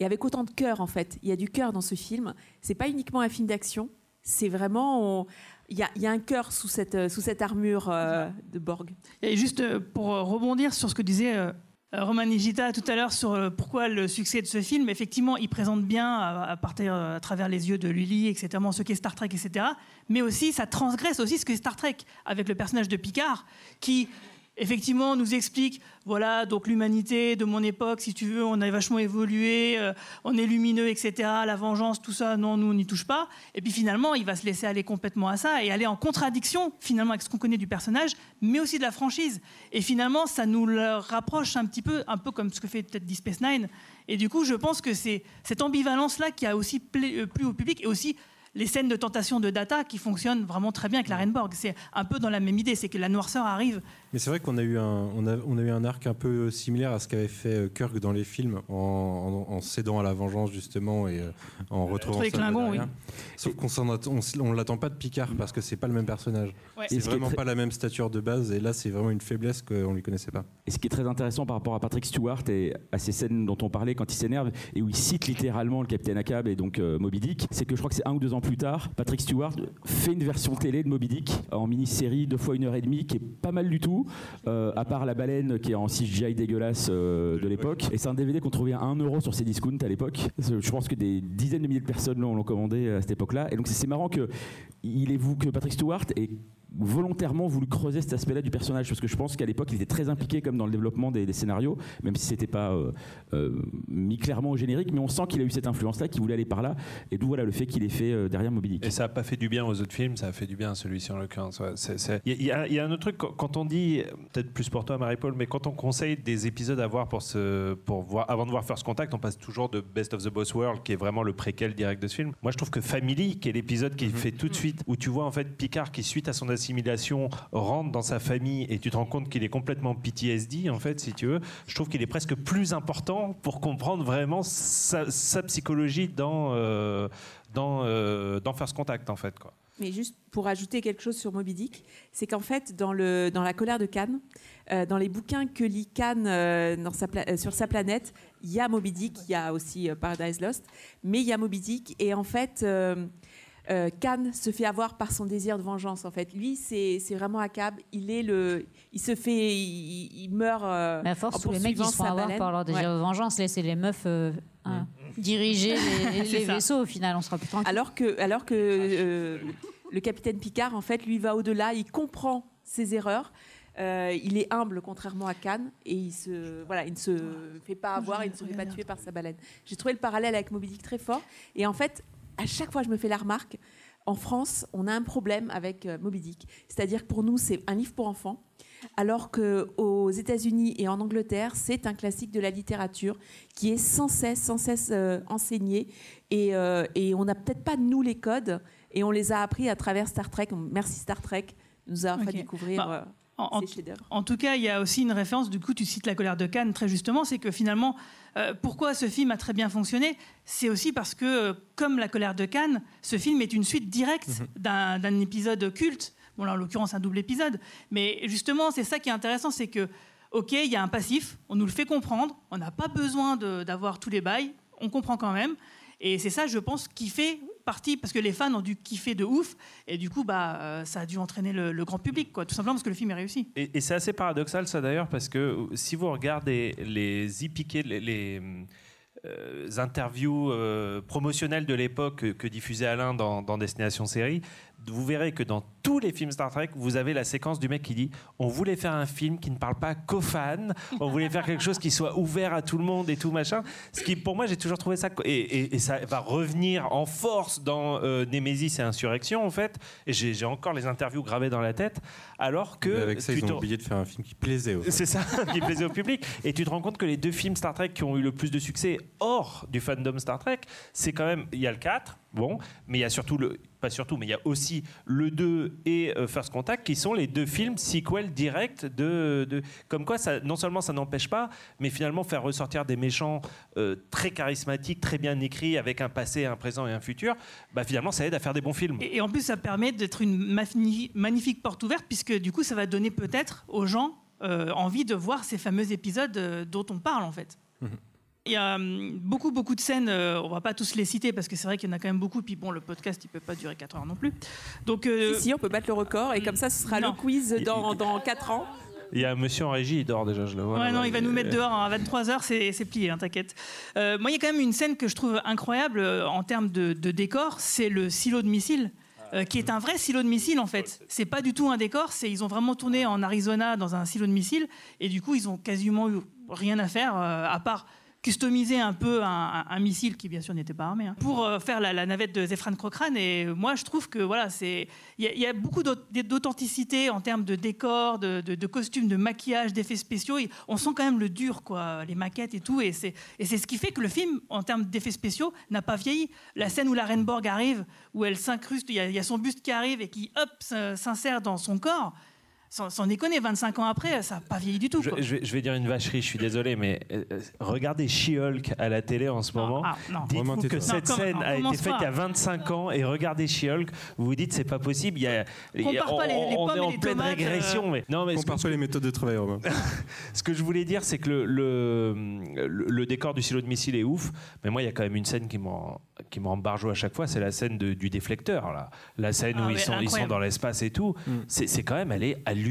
et avec autant de cœur en fait. Il y a du cœur dans ce film. C'est pas uniquement un film d'action. C'est vraiment, il y, a, il y a un cœur sous cette sous cette armure euh, de Borg. Et juste euh, pour euh, rebondir sur ce que disait euh, Roman Nigita tout à l'heure sur pourquoi le succès de ce film, effectivement, il présente bien à, à partir à travers les yeux de Lily, etc., ce qu'est Star Trek, etc. Mais aussi, ça transgresse aussi ce qu'est Star Trek avec le personnage de Picard, qui effectivement nous explique, voilà, donc l'humanité de mon époque, si tu veux, on a vachement évolué, euh, on est lumineux, etc. La vengeance, tout ça, non, nous on n'y touche pas. Et puis finalement, il va se laisser aller complètement à ça et aller en contradiction finalement avec ce qu'on connaît du personnage, mais aussi de la franchise. Et finalement, ça nous le rapproche un petit peu, un peu comme ce que fait peut-être Deep Space Nine. Et du coup, je pense que c'est cette ambivalence-là qui a aussi euh, plu au public et aussi les scènes de tentation de Data qui fonctionnent vraiment très bien avec la Renborg. C'est un peu dans la même idée, c'est que la noirceur arrive Mais c'est vrai qu'on a eu un, on a, on a eu un arc un peu similaire à ce qu'avait fait euh, Kirk dans les films, en, en- en cédant à la vengeance justement et euh, en retrouvant les Klingons, oui. Sauf qu'on on l'attend pas de Picard parce que c'est pas le même personnage. Ouais. C'est vraiment très- pas la même stature de base et là c'est vraiment une faiblesse qu'on lui connaissait pas. Et ce qui est très intéressant par rapport à Patrick Stewart et à ces scènes dont on parlait quand il s'énerve et où il cite littéralement le capitaine Ahab et donc euh, Moby Dick, c'est que je crois que c'est un ou deux ans plus tard, Patrick Stewart fait une version télé de Moby Dick en mini-série deux fois une heure et demie qui est pas mal du tout, euh, à part la baleine qui est en CGI dégueulasse euh, de l'époque. Et c'est un DVD qu'on trouvait à 1 euro sur ses discounts à l'époque. Je pense que des dizaines de milliers de personnes l'ont commandé à cette époque-là. Et donc c'est marrant que il est vous que Patrick Stewart ait volontairement voulu creuser cet aspect-là du personnage parce que je pense qu'à l'époque il était très impliqué comme dans le développement des, des scénarios même si c'était pas euh, euh, mis clairement au générique mais on sent qu'il a eu cette influence-là qu'il voulait aller par là et d'où voilà le fait qu'il ait fait euh, derrière Moby Dick Et ça n'a pas fait du bien aux autres films, ça a fait du bien à celui-ci en l'occurrence. Il y, a- y a- y a un autre truc, quand- on dit, peut-être plus pour toi Marie-Paul, mais quand on conseille des épisodes à voir, pour se, pour voir avant de voir First Contact, on passe toujours de Best of the Boss World, qui est vraiment le préquel direct de ce film. Moi je trouve que Family, qui est l'épisode qui fait tout de suite, où tu vois en fait Picard qui, suite à son rentre dans sa famille et tu te rends compte qu'il est complètement PTSD, en fait, si tu veux, je trouve qu'il est presque plus important pour comprendre vraiment sa, psychologie dans, euh, dans, euh, dans First Contact, en fait. Quoi. Mais juste pour ajouter quelque chose sur Moby Dick, c'est qu'en fait, dans, le, dans La colère de Cannes, euh, dans les bouquins que lit Cannes euh, euh, sur sa planète, il y a Moby Dick, il y a aussi Paradise Lost, mais il y a Moby Dick. Et en fait, euh, Khan se fait avoir par son désir de vengeance. En fait, lui, c'est c'est vraiment Akab. Il est le, il se fait, il, il meurt. euh, Mais à force, tous les mecs, ils se font avoir baleine. par leur désir Ouais. de vengeance. Laissez les meufs euh, hein, diriger les, vaisseaux. Au final, on sera plus tranquille. Alors que, alors que euh, le capitaine Picard, en fait, lui va au-delà, il comprend ses erreurs. euh, il est humble, contrairement à Khan, et il se, voilà, il ne se fait pas avoir, il ne se fait pas tuer par sa baleine. J'ai trouvé le parallèle avec Moby Dick très fort. Et en fait, à chaque fois, je me fais la remarque. En France, on a un problème avec euh, Moby Dick. C'est-à-dire que pour nous, c'est un livre pour enfants, alors qu'aux États-Unis et en Angleterre, c'est un classique de la littérature qui est sans cesse, sans cesse euh, enseigné. Et, euh, et on n'a peut-être pas, nous, les codes, et on les a appris à travers Star Trek. Merci Star Trek de nous avoir Ok. fait découvrir Bah, en, tout cas, il y a aussi une référence, du coup, tu cites La colère de Cannes très justement, c'est que finalement, euh, pourquoi ce film a très bien fonctionné C'est aussi parce que, euh, comme La colère de Cannes, ce film est une suite directe d'un d'un épisode culte, bon là en l'occurrence un double épisode, mais justement c'est ça qui est intéressant, c'est que, ok, il y a un passif, on nous le fait comprendre, on n'a pas besoin de- d'avoir tous les bails, on comprend quand même, et c'est ça, je pense, qui fait partie, parce que les fans ont dû kiffer de ouf, et du coup, bah, euh, ça a dû entraîner le, grand public, quoi, tout simplement parce que le film est réussi. Et, c'est assez paradoxal ça d'ailleurs parce que euh, si vous regardez les les, euh, interviews promotionnelles de l'époque que, diffusait Alain dans Destination Série, vous verrez que dans tous les films Star Trek, vous avez la séquence du mec qui dit on voulait faire un film qui ne parle pas qu'aux fans, on voulait faire quelque chose qui soit ouvert à tout le monde et tout machin. Ce qui, pour moi, j'ai toujours trouvé ça et, et- et ça va revenir en force dans euh, Némésis et Insurrection en fait. Et j'ai encore les interviews gravées dans la tête, alors que Mais avec ça, ils ont oublié de faire un film qui plaisait. fans. c'est ça qui plaisait au public. Et tu te rends compte que les deux films Star Trek qui ont eu le plus de succès hors du fandom Star Trek, c'est quand même. Il y a le 4, bon, mais il y a surtout le. Pas surtout, mais il y a aussi le 2 et euh, First Contact qui sont les deux films sequels directs de. de- comme quoi, ça, non seulement ça n'empêche pas, mais finalement faire ressortir des méchants euh, très charismatiques, très bien écrits, avec un passé, un présent et un futur, bah finalement ça aide à faire des bons films. Et, et en plus, ça permet d'être une magnifique porte ouverte, puisque du coup, ça va donner peut-être aux gens euh, envie de voir ces fameux épisodes euh, dont on parle, en fait. Il y a hum, beaucoup, beaucoup de scènes, euh, on va pas tous les citer, parce que c'est vrai qu'il y en a quand même beaucoup, puis bon, le podcast, il peut pas durer 4 heures non plus. Donc, euh, Si, si, on peut battre le record et comme ça, ce sera le quiz dans, dans 4 ans. Il y a un monsieur en régie, il dort déjà, je le vois. Ouais, non, il va nous mettre dehors hein, à 23h, c'est c'est plié, hein, t'inquiète. Euh, moi, il y a quand même une scène que je trouve incroyable euh, en termes de, de décor, c'est le silo de missiles. euh, qui est un vrai silo de missiles en fait. C'est pas du tout un décor, c'est ils ont vraiment tourné en Arizona dans un silo de missiles et du coup ils ont quasiment eu rien à faire euh, à part customiser un peu un, missile qui bien sûr n'était pas armé hein, pour euh, faire la, navette de Zefran Cochrane et moi je trouve que voilà c'est il y, a- beaucoup d'aut- d'authenticité en termes de décor, de, de- de costumes, de maquillage, d'effets spéciaux. On sent quand même le dur quoi, les maquettes et tout et c'est ce qui fait que le film en termes d'effets spéciaux n'a pas vieilli. La scène où la reine Borg arrive, où elle s'incruste, il y, a- son buste qui arrive et qui hop s'insère dans son corps. Sans, sans déconner, 25 ans après, ça n'a pas vieilli du tout. Je, quoi. je vais, je vais dire une vacherie, je suis désolé, mais euh, euh, regardez She-Hulk à la télé en ce moment. ah, non. Dites-vous Vraiment, que cette Non, scène a été faite il y a 25 ans et regardez She-Hulk, vous vous dites c'est pas possible. Il y a, il y a- Compare pas les- les on pommes est et en les pleine tomates, régression. euh. Mais non, mais ce Compare que- pas les méthodes de travail, Romain. ce que je voulais dire, c'est que le, le, le- le décor du silo de missile est ouf, mais moi, il y a quand même une scène qui m'en barjoue à chaque fois, c'est la scène de- du déflecteur. Là. La scène Ah où ils, sont, ils sont incroyable. dans l'espace et tout. C'est c'est quand même, elle est hallucinante,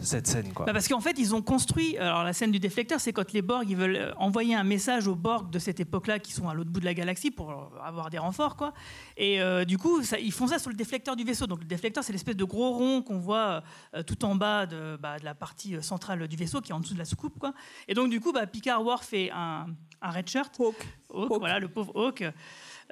cette scène. Quoi. Bah, parce qu'en fait, ils ont construit. Alors, la scène du déflecteur, c'est quand les Borg ils veulent euh, envoyer un message aux Borg de cette époque-là qui sont à l'autre bout de la galaxie pour euh, avoir des renforts, quoi. Et euh, du coup, ça- ils font ça sur le déflecteur du vaisseau. Donc, le déflecteur, c'est l'espèce de gros rond qu'on voit euh, tout en bas de, bah, de la partie centrale du vaisseau qui est en dessous de la soucoupe, quoi. Et donc, du coup, bah, Picard Worf fait un, un red shirt. Hawk. voilà, le pauvre Hawk.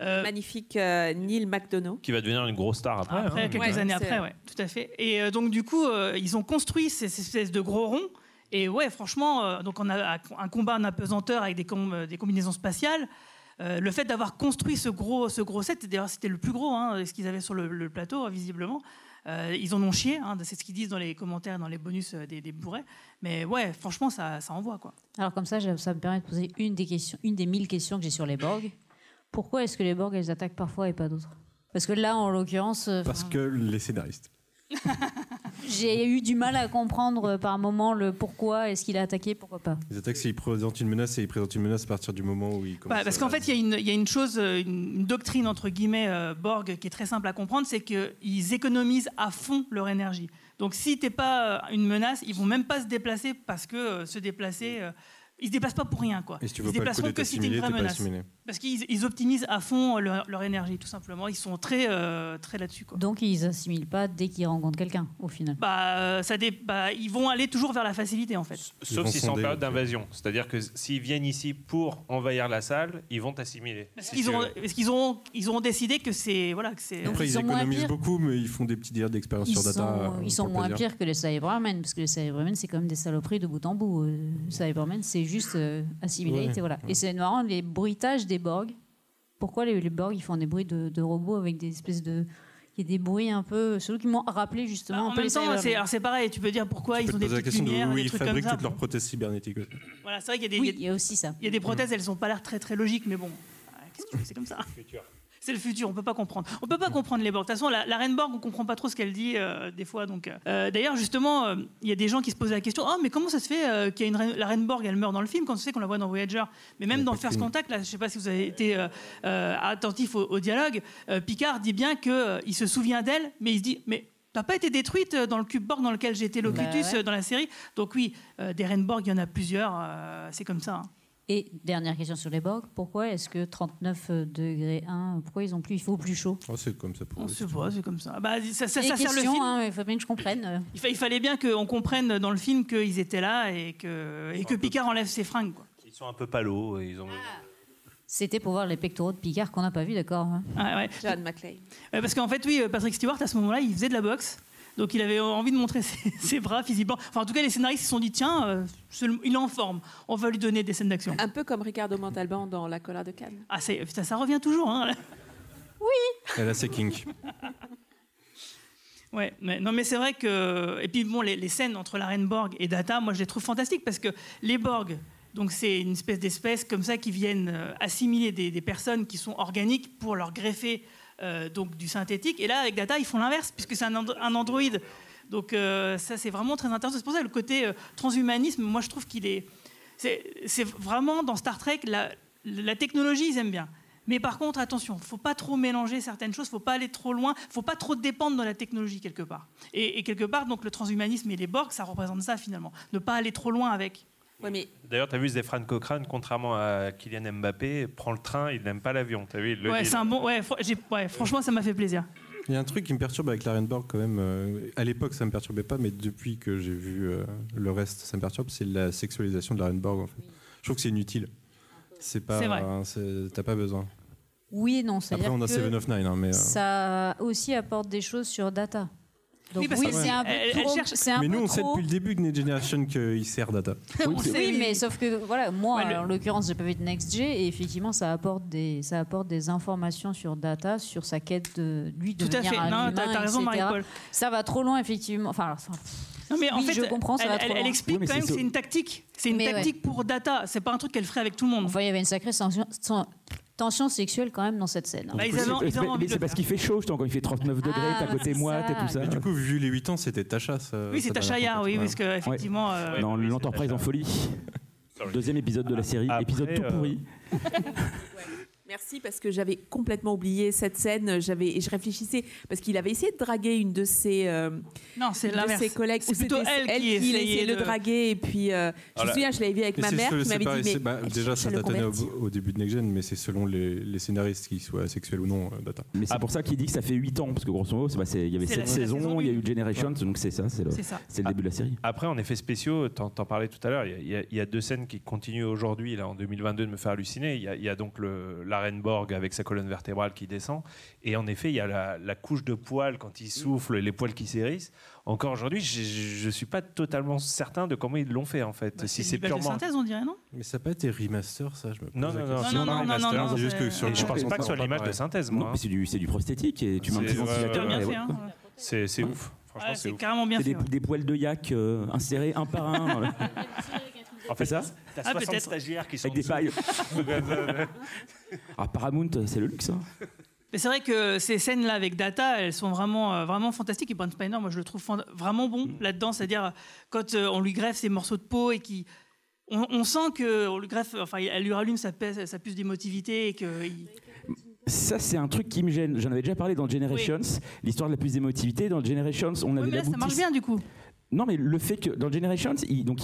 Euh, Magnifique euh, Neil McDonough. Qui va devenir une grosse star après. Après, hein. quelques Ouais, années après, ouais, tout à fait. Et euh, donc, du coup, euh, ils ont construit ces, ces espèces de gros ronds. Et ouais, franchement, euh, donc on a un combat en apesanteur avec des, com- des combinaisons spatiales. Euh, le fait d'avoir construit ce gros, ce gros set, d'ailleurs, c'était le plus gros, hein, ce qu'ils avaient sur le, le plateau, visiblement. Euh, ils en ont chié, hein, c'est ce qu'ils disent dans les commentaires, dans les bonus des, des bourrets. Mais ouais, franchement, ça, ça envoie, quoi. Alors comme ça, ça me permet de poser une des questions, une des mille questions que j'ai sur les Borg. Pourquoi est-ce que les Borg elles attaquent parfois et pas d'autres? Parce que là, en l'occurrence, euh, Parce que les scénaristes. j'ai eu du mal à comprendre euh, par moment le pourquoi est-ce qu'il a attaqué, pourquoi pas. Ils attaquent s'ils présentent une menace et ils présentent une menace à partir du moment où ils commencent. Bah, parce qu'en fait, il y, a une- il y a une chose, euh, une, doctrine entre guillemets euh, Borg qui est très simple à comprendre, c'est qu'ils économisent à fond leur énergie. Donc, si t'es pas une menace, ils vont même pas se déplacer parce que euh, se déplacer, euh, ils se déplacent pas pour rien, quoi. Et si tu ils se déplaceront que si t'es une vraie menace. Parce qu'ils ils optimisent à fond leur, leur énergie, tout simplement. Ils sont très, euh, très là-dessus, quoi. Donc ils assimilent pas dès qu'ils rencontrent quelqu'un, au final. Bah, euh, ça dé- bah, ils vont aller toujours vers la facilité, en fait. Sauf s'ils sont en période d'invasion. C'est-à-dire que s'ils viennent ici pour envahir la salle, ils vont t'assimiler. Parce Si qu'ils tu ont, veux. parce qu'ils ont, ils ont décidé que c'est, voilà, que c'est. Après, ils, économisent beaucoup, mais ils font des petits dires d'expérience Ils sur data. sont, euh, ils sont moins pires que les Cybermen, parce que les Cybermen, c'est quand même des saloperies de bout en bout. Cybermen, c'est juste euh, assimilé. Ouais, et voilà. ouais. Et c'est marrant, les bruitages des Borg. Pourquoi les, les Borg, ils font des bruits de, de robots avec des espèces de. Il y a des bruits un peu. Ceux qui m'ont rappelé justement. Bah, en un peu même les temps, c'est, alors c'est pareil. Tu peux dire pourquoi Tu ils ont des petites question de lumières, où des ils comme fabriquent ça. toutes leurs prothèses cybernétiques. Voilà, c'est vrai qu'il y a des, Oui, il y a aussi ça. il y a des prothèses, elles ont pas l'air très très logiques, mais bon, ouais, qu'est-ce que tu veux, c'est comme ça. C'est le futur, on peut pas comprendre. On peut pas comprendre les Borg. De toute façon, la, la reine Borg, on comprend pas trop ce qu'elle dit euh, des fois. Donc, euh, d'ailleurs, justement, euh, il y a des gens qui se posent la question oh, mais comment ça se fait euh, qu'il y a une reine- la reine Borg, elle meurt dans le film quand on sait qu'on la voit dans Voyager? Mais même dans First Contact, là, je sais pas si vous avez été euh, euh, attentif au, au dialogue, euh, Picard dit bien que euh, il se souvient d'elle, mais il se dit mais T'as pas été détruite euh, dans le cube Borg dans lequel j'étais Locutus Bah ouais. euh, dans la série. Donc oui, euh, des reines Borg, il y en a plusieurs. euh, c'est comme ça. hein. Et dernière question sur les Borg, pourquoi est-ce que 39 degrés 1, pourquoi ils ont plus, il faut plus chaud? Oh, c'est comme ça pour On c'est comme ça. Bah, ça, ça, sert le question, film. hein, il faut bien que je comprenne. Il, fa- il fallait bien qu'on comprenne dans le film qu'ils étaient là et que, et que Picard enlève ses fringues. Quoi. Ils sont un peu palos. et Ils ont... C'était pour voir les pectoraux de Picard qu'on n'a pas vu, d'accord hein. Ah, ouais. John McClane. Ouais, parce qu'en fait, oui, euh, Patrick Stewart, à ce moment-là, il faisait de la boxe. Donc il avait envie de montrer ses, ses bras physiquement. Enfin, en tout cas, les scénaristes se sont dit tiens, euh, il est en forme. On va lui donner des scènes d'action. Un peu comme Ricardo Montalban dans La colère de Cannes. Ah, c'est- putain, ça revient toujours. Hein. Elle a ses kinks. Ouais, mais, non, mais c'est vrai que. Et puis, bon, les, les scènes entre la reine Borg et Data, moi, je les trouve fantastiques parce que les Borg, donc c'est une espèce d'espèce comme ça qui viennent euh, assimiler des, des personnes qui sont organiques pour leur greffer euh, donc du synthétique. Et là, avec Data, ils font l'inverse puisque c'est un, and- androïde. Donc, euh, ça, c'est vraiment très intéressant. C'est pour ça le côté euh, transhumanisme, moi, je trouve qu'il est. C'est vraiment dans Star Trek, la, la technologie, ils aiment bien. Mais par contre, attention, faut pas trop mélanger certaines choses, faut pas aller trop loin, faut pas trop dépendre de la technologie quelque part. Et, et quelque part, donc le transhumanisme et les Borg, ça représente ça finalement. Ne pas aller trop loin avec. Ouais, mais D'ailleurs, tu as vu Zefran Cochrane, contrairement à Kylian Mbappé, prend le train, il n'aime pas l'avion. T'as vu, il le Ouais, dit, c'est là. un bon. Ouais, fr- j'ai- ouais, franchement, ça m'a fait plaisir. Il y a un truc qui me perturbe avec l'Arenborg quand même. euh, à l'époque, ça me perturbait pas, mais depuis que j'ai vu euh, le reste, ça me perturbe. C'est la sexualisation de l'Arenborg. En fait. Je trouve que c'est inutile. C'est pas. C'est vrai. c'est- T'as pas besoin. Oui et non. Après, c'est-à-dire on a que Seven of Nine, hein, mais. euh, Ça aussi apporte des choses sur Data. Donc, Oui, parce oui, que c'est un peu elle- elle trop- cherche- c'est un mais nous, on sait depuis le début de Next Generation qu'il sert data. Oui, mais sauf que voilà, moi, en l'occurrence, j'ai pas vu de NextG et effectivement, ça apporte des, ça apporte des informations sur Data, sur sa quête de lui Tout à fait. un Non, t'as- raison. Marie-Paul. Ça va trop loin, effectivement. Enfin, alors, ça- Non, mais en oui, fait, je comprends, ça elle, va trop elle- elle explique quand même que c'est une tactique. C'est une Mais ouais. tactique pour Data. C'est pas un truc qu'elle ferait avec tout le monde. Enfin, il y avait une sacrée ten- tension sexuelle quand même dans cette scène. Bah, ils C'est- avaient- ils c'est- avaient mais c'est parce qu'il fait chaud, justement, quand il fait 39 degrés, Ah, t'es à côté et ça. tout ça. Mais du coup, vu les 8 ans, c'était Tasha. ça- Oui, c'est donne Yar, oui, ouais. parce qu'effectivement. euh, Dans l'Enterprise en folie. Deuxième épisode de la série, épisode tout euh, pourri. Merci parce que j'avais complètement oublié cette scène. J'avais et je réfléchissais parce qu'il avait essayé de draguer une de ses euh, Non, c'est de l'inverse. ses collègues. C'est Ou plutôt c'était elle qui qui essayait essayait de le draguer et puis euh, je Voilà. me souviens, je l'avais vu avec Et ma mère qui c'est m'avait dit mais bah, elle déjà ça tâtonnait au, début de Next Gen, mais c'est selon les, les scénaristes qui soient sexuels ou non, euh, data. Mais c'est pour ça qu'il dit que ça fait 8 ans, parce que grosso modo, il y avait C'est 7 la- c'est la saisons, saison il y a eu Generations, donc c'est ça, c'est le, le début de la série. Après, en effets spéciaux, t'en parlais tout à l'heure, il y a- deux scènes qui continuent aujourd'hui, là, en 2022, de me faire halluciner. Il y a, il y a donc le, la reine Borg avec sa colonne vertébrale qui descend. Et en effet, il y a la, la couche de poils quand il souffle, les poils qui s'hérissent. Encore aujourd'hui, je ne suis pas totalement certain de comment ils l'ont fait, en fait. Bah, si c'est c'est une image de purement. synthèse, on dirait, non? Mais ça n'a pas été remaster, ça je me pose Non, non, non, Non, non, un non, remaster. non, non, C'est juste que sur je pense pas que ce soit l'image de synthèse, moi. Non, mais c'est du, du prosthétique et tu mets un C'est- petit ventilateur. hein. C'est ouf. Franchement, Ouais, c'est carrément bien fait. des, des poils de yak euh, insérés un par un. En fait, ça t'as Ah, 60 peut-être. stagiaires qui sont Avec des pailles. Ah, Paramount, c'est le luxe. hein. Mais c'est vrai que ces scènes-là avec Data, elles sont vraiment, euh, vraiment fantastiques. Et Brent Spiner, moi, je le trouve vraiment bon là-dedans. C'est-à-dire, quand euh, on lui greffe ses morceaux de peau et qui. On, on sent qu'on lui greffe, enfin, elle lui rallume sa, pèse- sa puce d'émotivité et que. il- Ça, c'est un truc qui me gêne. J'en avais déjà parlé dans Generations, l'histoire de la plus d'émotivité. Dans Generations, on avait Ouais, mais là, ça marche bien, du coup. Non, mais le fait que dans Generations, il, donc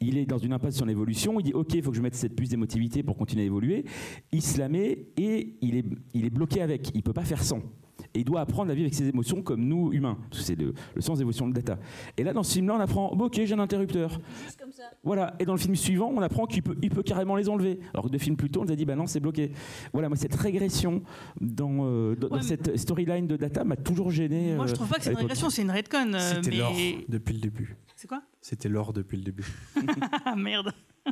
il, est dans une impasse sur son évolution. Il dit Ok, il faut que je mette cette puce d'émotivité pour continuer à évoluer. Il se la met et il est, il est bloqué avec. Il peut pas faire sans. Et il doit apprendre à vivre avec ses émotions comme nous, humains. C'est le, le sens d'évolution de Data. Et là, dans ce film-là, on apprend Ok, j'ai un interrupteur. Voilà. Et dans le film suivant, on apprend qu'il peut, il peut carrément les enlever. Alors que deux films plus tôt, on nous a dit Bah non, c'est bloqué. Voilà, moi, cette régression dans, euh, dans- Ouais, cette storyline de Data m'a toujours gêné. Moi, je euh, trouve pas que c'est une régression, c'est une redcon. euh, C'était l'or depuis le début. C'est quoi? C'était l'or depuis le début. Ah, merde.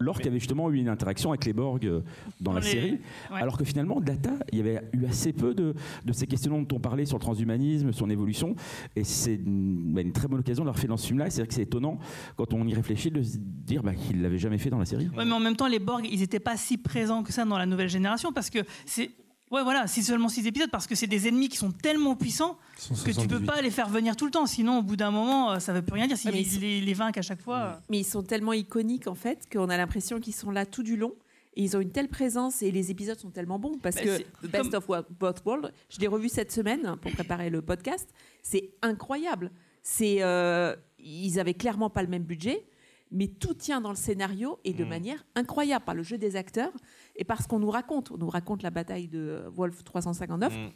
Lorque avait justement eu une interaction avec les Borg euh, dans la les- série, ouais. alors que finalement, Data, il y avait eu assez peu de, de ces questionnements dont on parlait sur le transhumanisme, son évolution, et c'est une, bah, une très bonne occasion de le refaire dans ce film-là. C'est-à-dire que c'est étonnant, quand on y réfléchit, de se dire bah, qu'il l'avait jamais fait dans la série. Ouais, mais en même temps, les Borg, ils n'étaient pas si présents que ça dans la nouvelle génération parce que c'est. Ouais, voilà, c'est seulement six épisodes parce que c'est des ennemis qui sont tellement puissants que tu peux 178. pas les faire venir tout le temps. Sinon, au bout d'un moment, euh, ça veut plus rien dire. S'ils Ah, mais ils- les, les vainquent à chaque fois. euh. Mais ils sont tellement iconiques en fait qu'on a l'impression qu'ils sont là tout du long. Et ils ont une telle présence et les épisodes sont tellement bons parce Bah, que Best comme- of Both Worlds, je l'ai revu cette semaine pour préparer le podcast. C'est incroyable. C'est, euh, ils avaient clairement pas le même budget. Mais tout tient dans le scénario et de Mm. manière incroyable par le jeu des acteurs et par ce qu'on nous raconte. On nous raconte la bataille de Wolf 359. Mm.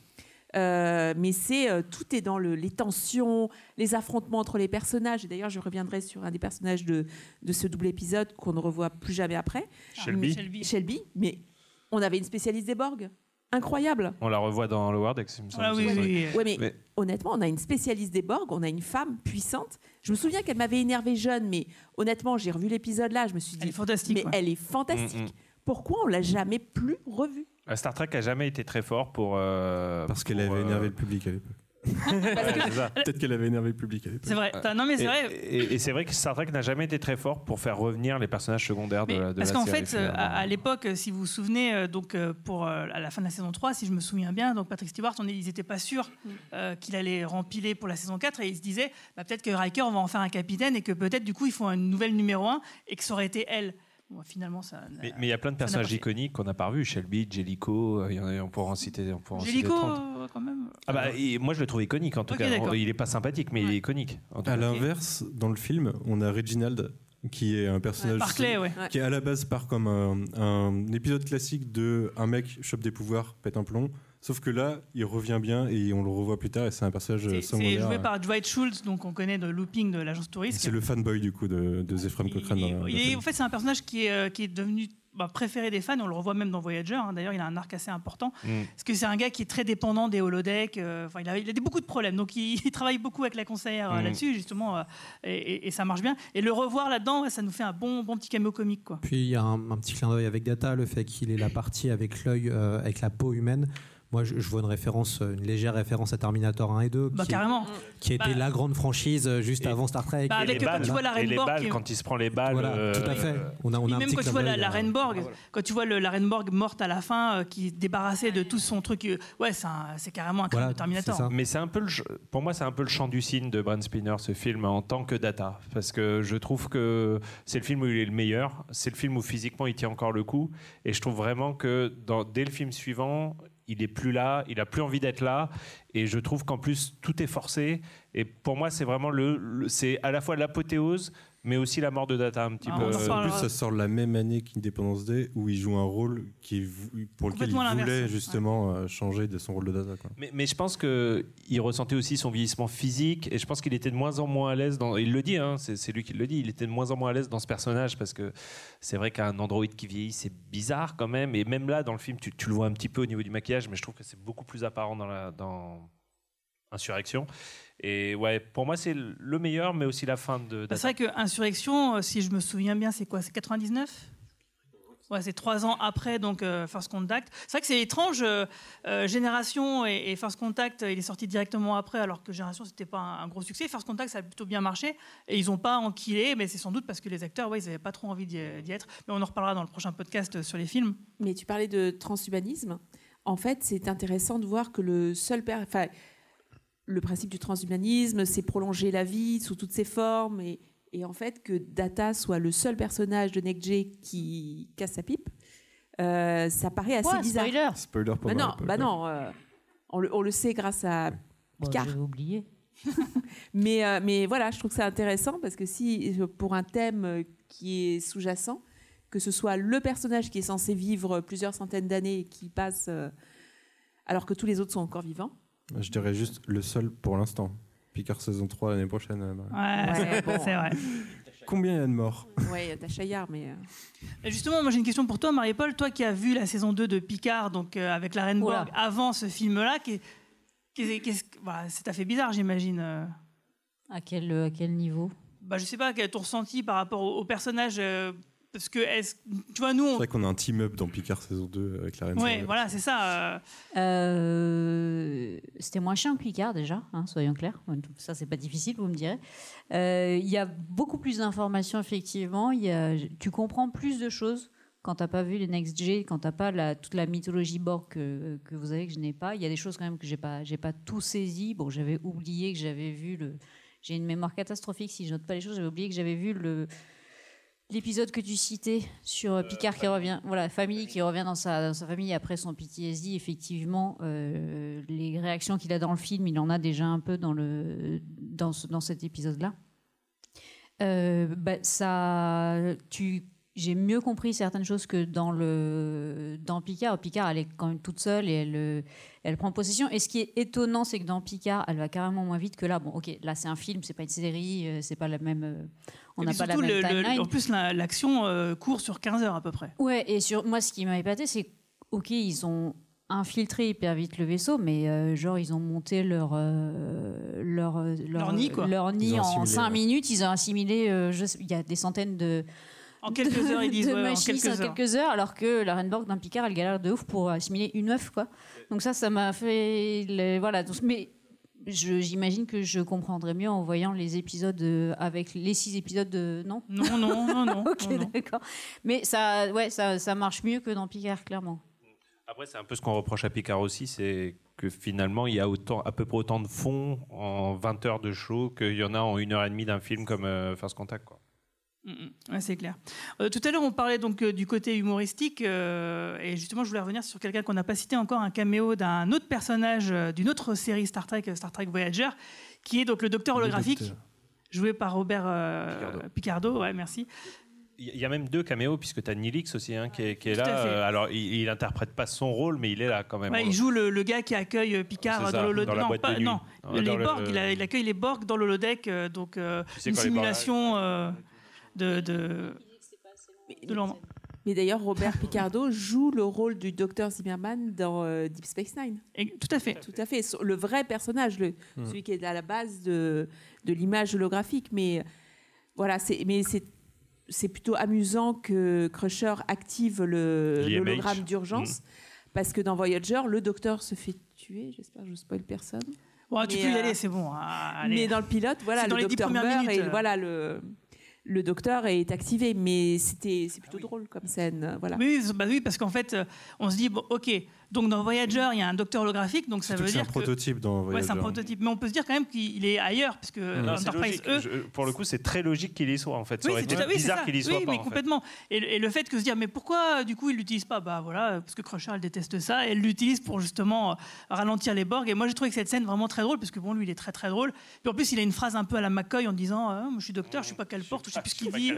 Euh, mais c'est euh, tout est dans le, les tensions, les affrontements entre les personnages. Et d'ailleurs, je reviendrai sur un des personnages de, de ce double épisode qu'on ne revoit plus jamais après. Shelby. Mais- Shelby. Shelby. Mais on avait une spécialiste des Borg. Incroyable. On la revoit dans Lower Decks, il me semble. Ah oui, oui, ça. oui. Ouais, mais, honnêtement, on a une spécialiste des Borg, on a une femme puissante. Je me souviens qu'elle m'avait énervée jeune, mais honnêtement, j'ai revu l'épisode là, je me suis dit, elle est fantastique. Mais elle est fantastique. Mm. Pourquoi on l'a jamais plus revue? Euh, Star Trek a jamais été très fort pour. euh, Parce qu'elle avait euh, énervé le public à l'époque. Peut-être qu'elle avait énervé le public à l'époque. C'est vrai. T'as- non, mais c'est Et- vrai. Et, et c'est vrai que Star Trek n'a jamais été très fort pour faire revenir les personnages secondaires de, Mais de parce la qu'en série, fait, euh, à, à l'époque, euh, si vous vous souvenez, euh, donc euh, pour euh, à la fin de la saison 3, si je me souviens bien, donc Patrick Stewart, on ils n'étaient pas sûrs euh, qu'il allait rempiler pour la saison 4 et ils se disaient bah, peut-être que Riker, on va en faire un capitaine et que peut-être du coup ils font une nouvelle numéro 1 et que ça aurait été elle. Bon, finalement, ça. Mais il y a plein de personnages iconiques qu'on n'a pas revus. Shelby, Jellico, euh, il y en a- on pourra en citer, on pourra en citer Jellico, 30. euh, quand même. Ah bah, et moi je le trouve iconique en tout cas. Il est pas sympathique, mais il est iconique. en tout À l'inverse, dans le film, on a Reginald qui est un personnage Ouais, Barclay, ouais. qui à la base part comme un, un épisode classique de un mec chope des pouvoirs, pète un plomb. Sauf que là, il revient bien et on le revoit plus tard et c'est un personnage C'est- secondaire. C'est joué par Dwight Schultz, donc on connaît de Looping de l'agence touriste. C'est le fanboy du coup de, de Zephram Cochrane. dans la- dans la Il est- série. en fait, c'est un personnage qui est, euh, qui est devenu bah, préféré des fans. On le revoit même dans Voyager. hein. D'ailleurs, il a un arc assez important. Mm. Parce que c'est un gars qui est très dépendant des holodecks. euh, il, a, il a des- beaucoup de problèmes. Donc, il, il travaille beaucoup avec la conseillère euh, Mm. là-dessus, justement. euh, et, et- et ça marche bien. Et le revoir là-dedans, ouais, ça nous fait un bon, bon petit caméo comique. Quoi. Puis il y a un, un petit clin d'œil avec Data, le fait qu'il ait la partie avec l'œil, euh, avec la peau humaine. Moi, je, je vois une référence, une légère référence à Terminator 1 et 2, Bah, qui, carrément. qui était Bah, la grande franchise euh, juste avant Star Trek. Bah, avec, les quand balles, tu vois la balles quand il se prend les balles. Voilà, euh, tout à fait. On a, on a Puis un même petit quand tu vois la, la euh, Reine Borg, quand tu vois le, la Reine Borg morte à la fin, euh, qui est débarrassée de tout son truc, euh, ouais, c'est carrément un crime de Terminator. Mais c'est un peu le, pour moi, c'est un peu le chant du cygne de Brent Spinner, ce film, en tant que data. Parce que je trouve que c'est le film où il est le meilleur. C'est le film où physiquement il tient encore le coup. Et je trouve vraiment que dans, dès le film suivant, il est plus là, il a plus envie d'être là. Et je trouve qu'en plus, tout est forcé. Et pour moi, c'est vraiment le, c'est à la fois l'apothéose, mais aussi la mort de Data un petit Ah, peu. en plus, ça sort la même année qu'Independence Day, où il joue un rôle qui pour lequel il voulait justement euh, changer de son rôle de data. Quoi. Mais, mais je pense qu'il ressentait aussi son vieillissement physique et je pense qu'il était de moins en moins à l'aise dans. Il le dit, hein, c'est c'est lui qui le dit, il était de moins en moins à l'aise dans ce personnage parce que c'est vrai qu'un androïde qui vieillit, c'est bizarre quand même. Et même là, dans le film, tu, tu le vois un petit peu au niveau du maquillage, mais je trouve que c'est beaucoup plus apparent dans, la, dans Insurrection. Et ouais, pour moi, c'est le meilleur, mais aussi la fin de. Bah, C'est vrai que Insurrection, euh, si je me souviens bien, c'est quoi C'est 99 Ouais, c'est trois ans après donc euh, First Contact. C'est vrai que c'est étrange. euh, euh, Génération et, et First Contact, il est sorti directement après, alors que Génération c'était pas un, un gros succès. First Contact, ça a plutôt bien marché et ils ont pas enquillé, mais c'est sans doute parce que les acteurs, ouais, ils avaient pas trop envie d'y d'y être. Mais on en reparlera dans le prochain podcast sur les films. Mais tu parlais de transhumanisme. En fait, c'est intéressant de voir que le seul enfin, le principe du transhumanisme, c'est prolonger la vie sous toutes ses formes et, et en fait que Data soit le seul personnage de NextG qui casse sa pipe, euh, ça paraît assez bizarre. spoiler Spoiler pour Bah non, bah non, euh, on, le, on le sait grâce à Picard. J'avais oublié. mais, euh, mais voilà, je trouve que c'est intéressant parce que si, pour un thème qui est sous-jacent, que ce soit le personnage qui est censé vivre plusieurs centaines d'années et qui passe euh, alors que tous les autres sont encore vivants. Je dirais juste le seul pour l'instant. Picard saison 3 l'année prochaine. euh, Marie. Ouais, Ouais, bon. c'est vrai. Combien il y a de morts? Ouais, t'as Chaillard, mais. euh, justement, moi j'ai une question pour toi, Marie-Paul. Toi qui as vu la saison 2 de Picard, donc euh, avec la Reine. Borg, avant ce film-là, qui, qui, qu'est-ce que- voilà, ça t'a fait bizarre, j'imagine. À quel, à quel niveau? Bah, je sais pas, quel est ton ressenti par rapport au, au personnage euh, Parce que, est-ce- tu vois, nous, C'est on. vrai qu'on a un team-up dans Picard saison 2 avec la reine. Ouais, Sarah. voilà, c'est ça. euh. Euh, C'était moins chiant que Picard déjà, hein, soyons clairs. Ça, c'est pas difficile, vous me direz. Euh, Il y a beaucoup plus d'informations, effectivement. Il y a- tu comprends plus de choses quand t'as pas vu les Next G, quand t'as pas la, toute la mythologie Borg que, que vous avez, que je n'ai pas. Il y a des choses quand même que j'ai pas, j'ai pas tout saisi. Bon, j'avais oublié que j'avais vu le. J'ai une mémoire catastrophique si je note pas les choses. J'avais oublié que j'avais vu le l'épisode que tu citais sur euh, Picard qui revient, voilà, famille qui revient dans sa, dans sa famille après son PTSD. Effectivement, euh, les réactions qu'il a dans le film, il en a déjà un peu dans, le, dans, ce- dans cet épisode-là. Euh, bah, ça, tu, j'ai mieux compris certaines choses que dans le dans Picard. Picard, elle est quand même toute seule et elle euh, elle prend possession. Et ce qui est étonnant, c'est que dans Picard, elle va carrément moins vite que là. Bon, ok, là c'est un film, c'est pas une série, euh, c'est pas la même. euh, on n'a pas la même le- le- timeline. en plus, la- l'action euh, court sur 15 heures à peu près. Ouais, et sur moi, ce qui m'a épaté, c'est ok, ils ont infiltré hyper vite le vaisseau, mais euh, genre ils ont monté leur euh, leur, Leur nid, quoi. leur nid en assimilé, 5 ouais. minutes. Ils ont assimilé, euh, il y a des centaines de En quelques de- heures, ils disent, de ouais, en quelques en heures. quelques heures, alors que la Renborg d'un Picard, elle galère de ouf pour assimiler une œuf, quoi. Donc ça, ça m'a fait, voilà. Donc, mais j'imagine que je comprendrai mieux en voyant les épisodes euh, avec les six épisodes de non? Non, non, non, non. ok, non, non. d'accord. Mais ça, ouais, ça, ça marche mieux que dans Picard, clairement. Après, c'est un peu ce qu'on reproche à Picard aussi, c'est que finalement, il y a autant, à peu près autant de fonds en 20 heures de show qu'il y en a en une heure et demie d'un film comme euh, First Contact. Quoi. Mm, mm. Ouais, c'est clair. Euh, tout à l'heure, on parlait donc euh, du côté humoristique, euh, et justement, je voulais revenir sur quelqu'un qu'on n'a pas cité encore, un caméo d'un autre personnage euh, d'une autre série Star Trek, Star Trek Voyager, qui est donc le docteur Le holographique, docteur. joué par Robert euh, Picardo. Ouais, merci. Il y a même deux caméos, puisque tu as Nilix aussi hein, qui est, qui là. Alors, il, il interprète pas son rôle, mais il est là quand même. Ouais, il joue le, le gars qui accueille Picard dans le dans la non, boîte pas- de nuit. non, Ouais, les dans le- Borg, il, a- il accueille les Borg dans l'holodeck, donc euh, sais une quand les Borg simulation euh, de, de, de leur- Mais d'ailleurs, Robert Picardo joue le rôle du docteur Zimmerman dans euh, Deep Space Nine. tout à fait. Tout à fait. Le vrai personnage, le, Mm. celui qui est à la base de, de l'image holographique. Mais voilà, c'est, mais c'est, c'est plutôt amusant que Crusher active le, l'hologramme d'urgence. Mm. Parce que dans Voyager, le docteur se fait tuer. J'espère que je ne spoil personne. Ouais, tu Mais, peux y euh, aller, c'est bon. ah, allez. Mais dans le pilote, voilà, le docteur premières meurt minutes, et euh. voilà le le docteur est activé. Mais c'était c'est plutôt drôle comme scène, voilà. Oui, bah oui, parce qu'en fait, euh, on se dit, bon, ok, donc dans Voyager, il y a un docteur holographique, donc ça veut que c'est dire un prototype dans Ouais, c'est un Voyager. prototype, mais on peut se dire quand même qu'il est ailleurs, puisque c'est Enterprise. E, Je- pour le coup, c'est très logique qu'il y soit en fait. Ça Oui, aurait c'est été oui, c'est bizarre ça. qu'il y soit Oui, pas. mais en fait. complètement. Et, le- et le fait que se dire, mais pourquoi du coup il l'utilise pas? Bah voilà, parce que Crusher elle déteste ça, et elle l'utilise pour justement euh, ralentir les Borg. Et moi j'ai trouvé que cette scène vraiment très drôle, parce que bon, lui il est très très drôle. Puis en plus, il a une phrase un peu à la McCoy en disant, Ah, moi, je suis docteur, je sais pas quelle porte, je sais plus ce qu'il dit.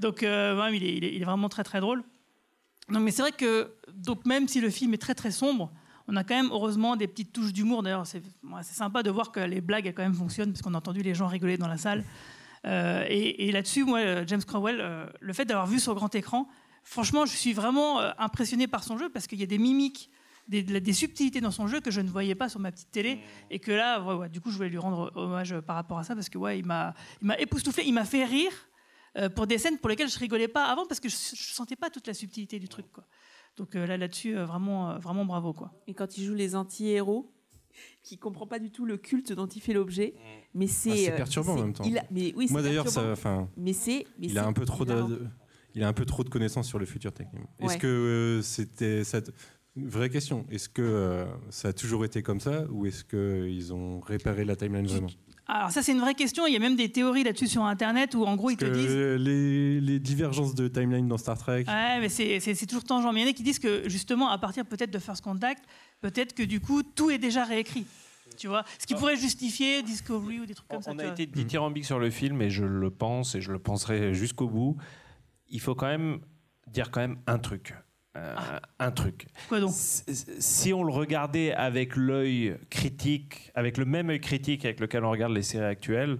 Donc euh, ouais, il, est, il est- il est vraiment très très drôle. Non, mais c'est vrai que donc même si le film est très très sombre, on a quand même heureusement des petites touches d'humour. D'ailleurs, c'est sympa de voir que les blagues elles, quand même fonctionnent parce qu'on a entendu les gens rigoler dans la salle. Euh, et là-dessus, moi, euh, James Cromwell, euh, le fait d'avoir vu sur grand écran, franchement, je suis vraiment impressionné par son jeu parce qu'il y a des mimiques. Des, subtilités dans son jeu que je ne voyais pas sur ma petite télé et que là du coup je voulais lui rendre hommage par rapport à ça parce que ouais il m'a époustouflé il m'a fait rire euh, pour des scènes pour lesquelles je rigolais pas avant parce que je, je sentais pas toute la subtilité du truc quoi. Donc euh, là là-dessus euh, vraiment euh, vraiment bravo quoi. Et quand il joue les anti-héros, qui comprend pas du tout le culte dont il fait l'objet, mais c'est Ah, euh, perturbant en même temps. il a- mais oui, c'est Moi d'ailleurs, enfin, mais c'est mais il a un peu trop de, il a un peu trop de connaissances sur le futur technique. Est-ce que euh, c'était cette vraie question Est-ce que euh, ça a toujours été comme ça ou est-ce que ils ont réparé la timeline vraiment? Alors ça c'est une vraie question. Il y a même des théories là-dessus sur internet où en gros ils te disent les, les divergences de timeline dans Star Trek. Ouais, mais c'est- toujours tangent. Mais il y en a qui disent que justement, à partir peut-être de First Contact, peut-être que du coup, tout est déjà réécrit. Tu vois? Ce qui pourrait justifier Discovery ou des trucs comme ça. On a été dithyrambique sur le film et je le pense et je le penserai jusqu'au bout. Il faut quand même dire quand même un truc. Euh, Un truc. Quoi donc Si on le regardait avec l'œil critique, avec le même œil critique avec lequel on regarde les séries actuelles,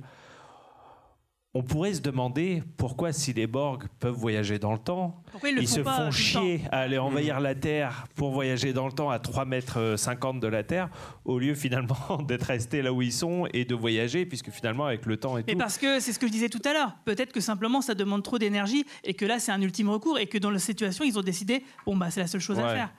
on pourrait se demander pourquoi, si les Borg peuvent voyager dans le temps, Pourquoi ils le font se pas font chier à aller envahir la Terre pour voyager dans le temps à 3 mètres 50 de la Terre, au lieu finalement d'être restés là où ils sont et de voyager, puisque finalement, avec le temps et Mais tout. parce que c'est ce que je disais tout à l'heure. Peut-être que simplement ça demande trop d'énergie et que là c'est un ultime recours et que dans la situation ils ont décidé bon bah c'est la seule chose à faire.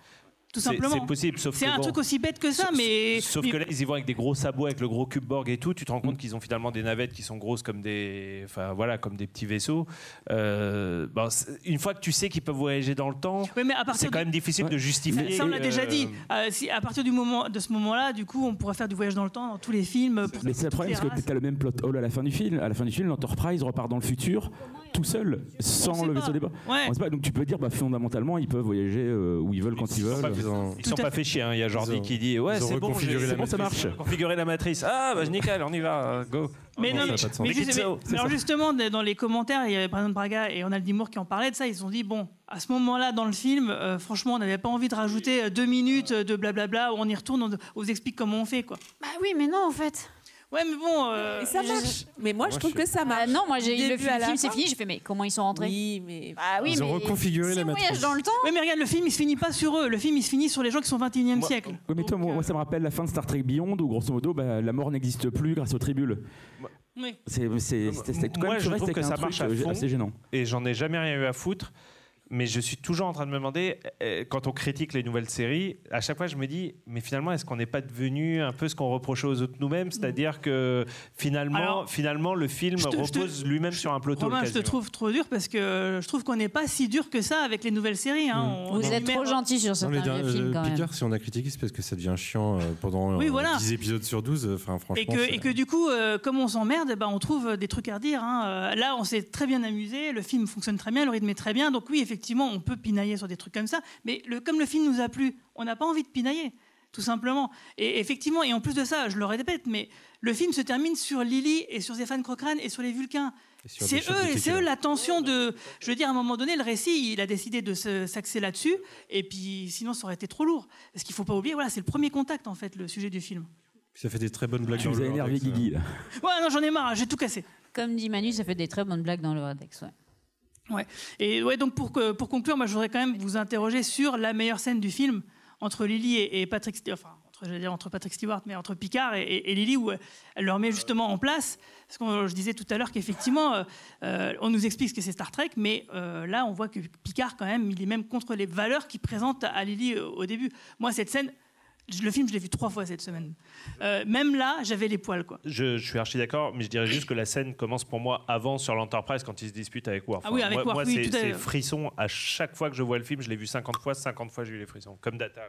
Tout C'est- simplement. c'est possible, sauf C'est un bon. truc aussi bête que ça, mais. Sauf mais- que là, ils y vont avec des gros sabots, avec le gros cube Borg et tout. Tu te rends compte qu'ils ont finalement des navettes qui sont grosses comme des, enfin voilà, comme des petits vaisseaux. Euh, bon, une fois que tu sais qu'ils peuvent voyager dans le temps, Oui, mais à partir c'est quand de- même difficile de justifier. Ça, on l'a déjà euh, dit. Euh, si, à partir du moment, de ce moment-là, du coup, on pourrait faire du voyage dans le temps dans tous les films. pour Mais c'est le problème parce que tu as le même plot hole à la fin du film. À la fin du film, l'Enterprise repart dans le futur tout seul, sans le vaisseau des Borg. Ouais. On sait pas. Donc tu peux dire, bah, fondamentalement, ils peuvent voyager euh, où ils veulent quand ils veulent. Ils ont- Ils sont pas fait chier. hein. Il y a Jordi Ils ont- qui dit Ouais, ils ont c'est bon, reconfiguré j'ai- la c'est bon, ça matrice. marche. Configurer la matrice. Ah, bah nickel, on y va. euh, Go. Mais, non, ça mais, a pas de sens. mais Make juste- it so, mais- c'est mais alors ça. justement, dans les commentaires, il y avait exemple Braga et Ronald Dimour qui en parlaient de ça. Ils se sont dit bon, à ce moment-là dans le film, euh, franchement, on n'avait pas envie de rajouter euh, deux minutes de blablabla où on y retourne, on, on vous explique comment on fait quoi. Bah oui, mais non en fait. Ouais, mais bon. euh, Et ça je- marche. Mais moi, je trouve je- que ça marche. Ah non, moi j'ai Du le début à la film, c'est fin. fini. J'ai fait mais comment ils sont rentrés? Oui, mais ah oui, Ils ont mais reconfiguré si la on voyage matrice. dans le temps. Oui, mais regarde, le film il se finit pas sur eux. Le film il se finit sur les gens qui sont au 21e siècle. Ouais, mais toi, moi, moi, ça me rappelle la fin de Star Trek Beyond où, grosso modo, bah, la mort n'existe plus grâce aux tribules. Oui. C'est, quand Moi, même je tu restes trouve avec que un ça marche à euh, fond. assez gênant. Et j'en ai jamais rien eu à foutre. Mais je suis toujours en train de me demander, euh, quand on critique les nouvelles séries, à chaque fois je me dis, mais finalement, est-ce qu'on n'est pas devenu un peu ce qu'on reprochait aux autres nous-mêmes? C'est-à-dire que finalement, Alors, finalement le film te- repose lui-même sur un peloton. Romain, je te trouve trop dur parce que euh, je trouve qu'on n'est pas si dur que ça avec les nouvelles séries. hein. On- Vous on êtes trop gentil sur certains vieux films euh, quand même. Picard, si on a critiqué, c'est parce que ça devient chiant euh, pendant Oui, euh, voilà. 10 épisodes sur 12. euh, Enfin, franchement. Et que, c'est- et que du coup, euh, comme on s'emmerde, ben, on trouve des trucs à redire. hein. Euh, Là, on s'est très bien amusé, le film fonctionne très bien, le rythme est très bien. Donc oui, effectivement, on peut pinailler sur des trucs comme ça. Mais le, comme le film nous a plu, on n'a pas envie de pinailler, tout simplement. Et effectivement, et en plus de ça, je le répète, mais le film se termine sur Lily et sur Stéphane Cochrane et sur les Vulcains. C'est eux, c'est eux la tension de. Je veux dire, à un moment donné, le récit, il a décidé de s'axer là-dessus, et puis sinon, ça aurait été trop lourd. Parce qu'il faut pas oublier, voilà, c'est le premier contact en fait, le sujet du film. Ça fait des très bonnes blagues Tu dans nous as le énervé, Guigui. Là. Ouais, non, j'en ai marre, j'ai tout cassé. Comme dit Manu, ça fait des très bonnes blagues dans le Radex. Ouais. Ouais. Et ouais, donc pour, que- pour conclure, moi je voudrais quand même vous interroger sur la meilleure scène du film entre Lily et, et Patrick Stewart, enfin entre, j'allais dire entre Patrick Stewart, mais entre Picard et, et- et Lily où elle leur met justement en place. Parce que je disais tout à l'heure qu'effectivement, euh, euh, on nous explique ce que c'est Star Trek, mais euh, là on voit que Picard quand même, il est même contre les valeurs qu'il présente à Lily au début. Moi cette scène, le film je l'ai vu trois fois cette semaine. Euh, même là, j'avais les poils quoi. Je, je suis archi d'accord, mais je dirais juste que la scène commence pour moi avant sur l'Enterprise quand il se dispute avec Worf. Ah oui, avec moi, Worf, moi, oui, c'est tout à c'est fait. frisson à chaque fois que je vois le film. Je l'ai vu 50 fois, 50 fois j'ai eu les frissons. Comme Data.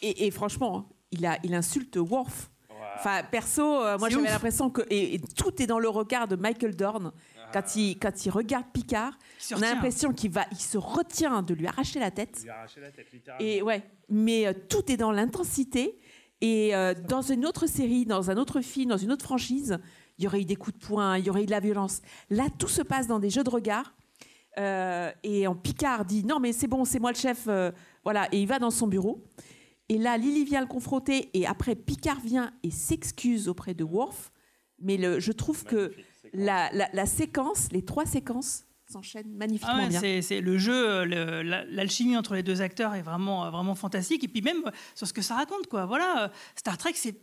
Et, et franchement, hein, il, a, il insulte Worf. Enfin, perso, euh, moi j'avais l'impression que et, et tout est dans le regard de Michael Dorn quand il quand il regarde Picard. On a l'impression qu'il va, il se retient de lui arracher la tête. Il a arraché la tête, littéralement. Et ouais, mais euh, tout est dans l'intensité. Et euh, dans une autre série, dans un autre film, dans une autre franchise, il y aurait eu des coups de poing, il y aurait eu de la violence. Là, tout se passe dans des jeux de regard. Euh, et en Picard dit non mais c'est bon, c'est moi le chef, euh, voilà. Et il va dans son bureau. Et là, Lily vient le confronter. Et après, Picard vient et s'excuse auprès de Worf. Mais le, je trouve que la, la- la séquence, les trois séquences s'enchaînent magnifiquement Ah ouais, bien. c'est, le jeu, euh, le- la- l'alchimie entre les deux acteurs est vraiment, euh, vraiment fantastique. Et puis même euh, sur ce que ça raconte, quoi. Voilà, Star Trek, c'est,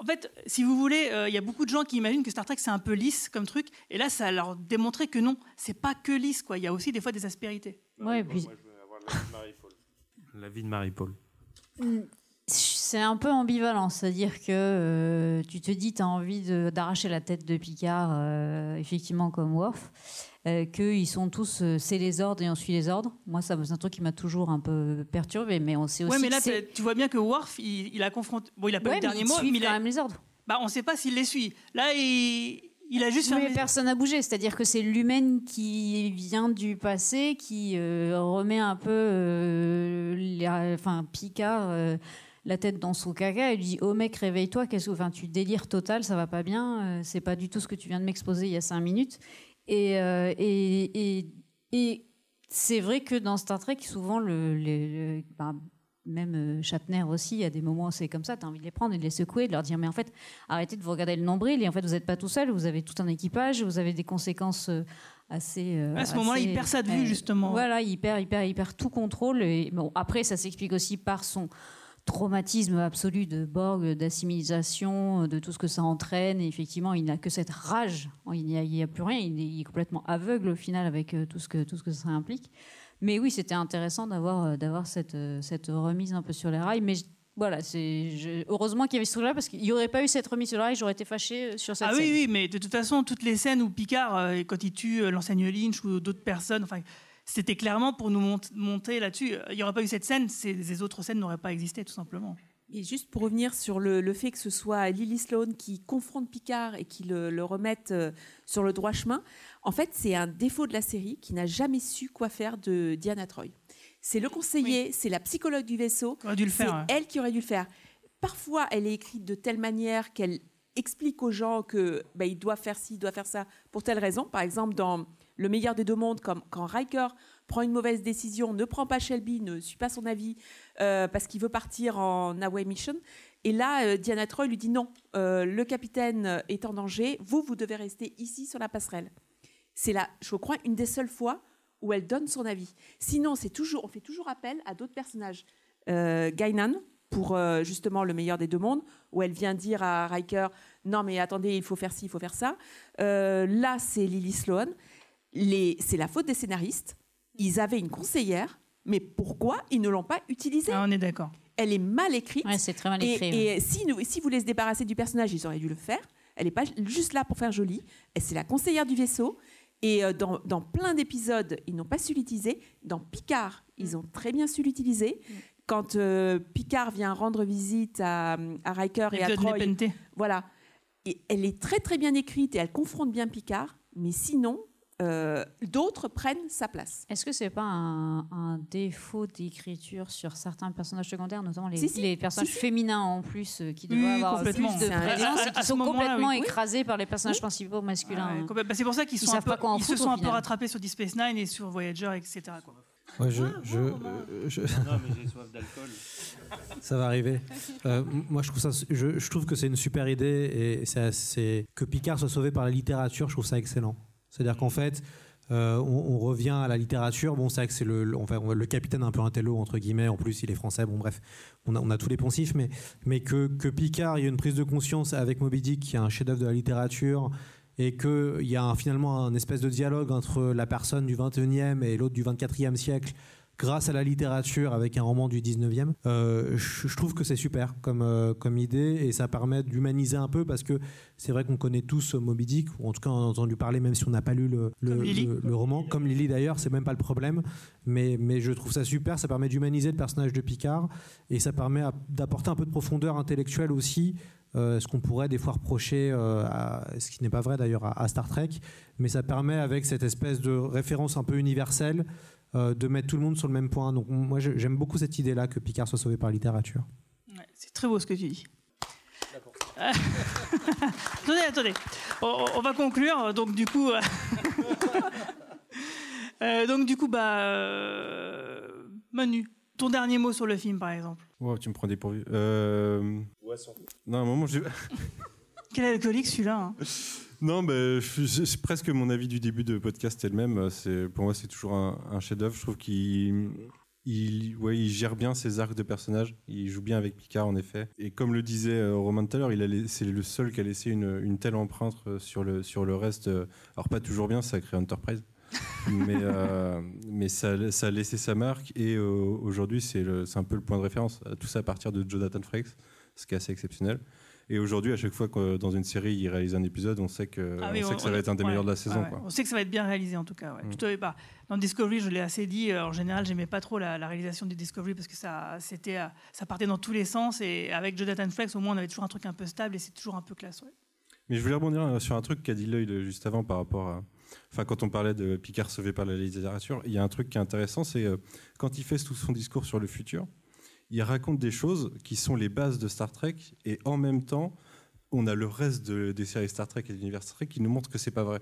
en fait, si vous voulez, euh, il y a beaucoup de gens qui imaginent que Star Trek c'est un peu lisse comme truc. Et là, ça a leur démontré que non, c'est pas que lisse, quoi. Il y a aussi des fois des aspérités. Ouais, et puis La vie de Marie-Paul. C'est un peu ambivalent, c'est-à-dire que euh, tu te dis tu as envie d'arracher la tête de Picard, euh, effectivement comme Worf, euh, qu'ils sont tous euh, c'est les ordres et on suit les ordres. Moi, ça c'est un truc qui m'a toujours un peu perturbé, mais on sait aussi Ouais, mais là, tu vois bien que Worf, il, il a confronté. Bon, il a pas Ouais, eu le mais dernier mot, mais il quand a- même les ordres. Bah, on sait pas s'il les suit. Là, il, il a juste Mais fermé. personne n'a bougé, c'est-à-dire que c'est l'humaine qui vient du passé, qui euh, remet un peu euh, les- enfin, Picard euh, la tête dans son caca et lui dit Oh mec, réveille-toi, qu'est-ce que. Enfin, tu délires total, ça va pas bien, euh, c'est pas du tout ce que tu viens de m'exposer il y a cinq minutes. Et, euh, et, et, et c'est vrai que dans Star Trek, souvent, le, le- le- ben, même euh, Shatner aussi, il y a des moments où c'est comme ça, tu as envie de les prendre et de les secouer, de leur dire mais en fait, arrêtez de vous regarder le nombril et en fait, vous n'êtes pas tout seul, vous avez tout un équipage, vous avez des conséquences euh, assez... euh, À ce moment-là, il perd ça de vue, euh, justement. Voilà, il perd, il perd, il perd tout contrôle. Et, bon, après, ça s'explique aussi par son traumatisme absolu de Borg, d'assimilation, de tout ce que ça entraîne. Et effectivement, il n'a que cette rage. Il n'y a, plus rien. Il est, complètement aveugle au final avec euh, tout ce que, tout ce que ça implique. Mais oui, c'était intéressant d'avoir euh, d'avoir cette, euh, cette remise un peu sur les rails. Mais je- voilà, c'est je- heureusement qu'il y avait ce truc-là parce qu'il n'y aurait pas eu cette remise sur les rails, j'aurais été fâchée euh, sur cette Ah scène. oui, oui, mais de toute façon, toutes les scènes où Picard, quand il tue l'enseigne Lynch ou d'autres personnes, enfin, c'était clairement pour nous mont- monter là-dessus. Il n'y aurait pas eu cette scène, ces, ces autres scènes n'auraient pas existé, tout simplement. Et juste pour revenir sur le, le fait que ce soit Lily Sloan qui confronte Picard et qui le, le remette euh, sur le droit chemin, en fait, c'est un défaut de la série qui n'a jamais su quoi faire de Diana Troy. C'est le conseiller, c'est la psychologue du vaisseau. C'est ouais. elle qui aurait dû le faire. Parfois, elle est écrite de telle manière qu'elle explique aux gens que bah, il doit faire ci, il doit faire ça pour telle raison. Par exemple, dans Le meilleur des deux mondes, comme quand Riker prend une mauvaise décision, ne prend pas Shelby, ne suit pas son avis euh, parce qu'il veut partir en away mission. Et là, euh, Diana Troy lui dit non, euh, le capitaine est en danger, vous, vous devez rester ici sur la passerelle. C'est là, je crois, une des seules fois où elle donne son avis. Sinon, c'est toujours, on fait toujours appel à d'autres personnages. Guinan, pour justement le meilleur des deux mondes, où elle vient dire à Riker non mais attendez, il faut faire ci, il faut faire ça. Là, c'est Lily Sloan. Les- C'est la faute des scénaristes. Ils avaient une conseillère, mais pourquoi ils ne l'ont pas utilisée On est d'accord. Elle est mal écrite. c'est très mal Et- écrit, Et, ouais. si, nous- si vous voulez se débarrasser du personnage, ils auraient dû le faire. Elle n'est pas juste là pour faire jolie. Elle, C'est la conseillère du vaisseau. Et euh, dans, dans plein d'épisodes, ils n'ont pas su l'utiliser. Dans Picard, ils ont très bien su l'utiliser. Quand euh, Picard vient rendre visite à, à Riker et à Troy, voilà. Et elle est très très bien écrite et elle confronte bien Picard. Mais sinon, euh, d'autres prennent sa place. Est-ce que c'est pas un, un défaut d'écriture sur certains personnages secondaires, notamment les, Si, si. les personnages Si, si. féminins en plus, euh, qui devraient oui, avoir plus de présence et qui sont complètement oui. écrasés par les personnages principaux masculins. Ouais, complètement. Bah, c'est pour ça qu'ils sont un peu, ils se sont un peu rattrapés sur Deep Space Nine et sur Voyager, etc. quoi. Ouais, je, je, euh, je- Non, mais j'ai soif d'alcool. Ça va arriver. Euh, moi, je trouve, ça, je, je trouve que c'est une super idée et c'est assez- que Picard soit sauvé par la littérature, je trouve ça excellent. C'est-à-dire qu'en fait, euh, on, revient à la littérature. Bon, c'est vrai que c'est le, le- on va- le capitaine un peu un télo, entre guillemets. En plus, il est français. Bon, bref, on a, on a tous les poncifs, mais, mais que, que Picard, il y a une prise de conscience avec Moby Dick, qui est un chef-d'œuvre de la littérature, et qu'il y a finalement un espèce de dialogue entre la personne du 21e et l'autre du 24e siècle grâce à la littérature avec un roman du 19e. Euh, je, je trouve que c'est super comme, euh, comme idée et ça permet d'humaniser un peu parce que c'est vrai qu'on connaît tous Moby Dick, ou en tout cas on a entendu parler même si on n'a pas lu le, le, roman, comme Lily d'ailleurs, c'est même pas le problème, mais, mais je trouve ça super, ça permet d'humaniser le personnage de Picard et ça permet d'apporter un peu de profondeur intellectuelle aussi. euh, ce qu'on pourrait des fois reprocher, euh, à- ce qui n'est pas vrai d'ailleurs à, à Star Trek, mais ça permet avec cette espèce de référence un peu universelle euh, de mettre tout le monde sur le même point. Donc moi j'aime beaucoup cette idée-là que Picard soit sauvé par la littérature. Ouais, c'est très beau ce que tu dis. attendez, attendez. On, on va conclure. Donc du coup, euh, euh, donc du coup, bah, euh, Manu, ton dernier mot sur le film, par exemple. Wow, tu me prends dépourvu. Euh... Non, à un moment, je... Quel alcoolique celui-là hein Non, mais je- c'est presque mon avis du début de podcast elle même. C'est pour moi, c'est toujours un, un chef-d'œuvre. Je trouve qu'il il, ouais, il gère bien ses arcs de personnages. Il joue bien avec Picard, en effet. Et comme le disait euh, Romain tout à l'heure, c'est le seul qui a laissé une, une telle empreinte euh, sur le sur le reste. euh, Alors pas toujours bien, ça a créé Enterprise. mais euh, mais ça, ça a laissé sa marque et euh, aujourd'hui c'est un peu le point de référence. Tout ça à partir de Jonathan Frakes, ce qui est assez exceptionnel. Et aujourd'hui, à chaque fois que dans une série il réalise un épisode, on sait que, Ah on que ça va être un des ouais, meilleurs de la saison. ouais. quoi. On sait que ça va être bien réalisé en tout cas. ouais. Mm. Tout à fait pas. Dans Discovery, je l'ai assez dit. euh, En général, j'aimais pas trop la, la réalisation du Discovery parce que ça, c'était, euh, ça partait dans tous les sens. Et avec Jonathan Flex, au moins, on avait toujours un truc un peu stable et c'est toujours un peu classe. Mais je voulais rebondir euh, sur un truc qu'a dit Lloyd euh, juste avant par rapport à. Enfin, quand on parlait de Picard sauvé par la littérature, il y a un truc qui est intéressant, c'est euh, quand il fait tout son discours sur le futur, il raconte des choses qui sont les bases de Star Trek et en même temps, on a le reste de- des séries Star Trek et de l'univers Star Trek qui nous montrent que c'est pas vrai.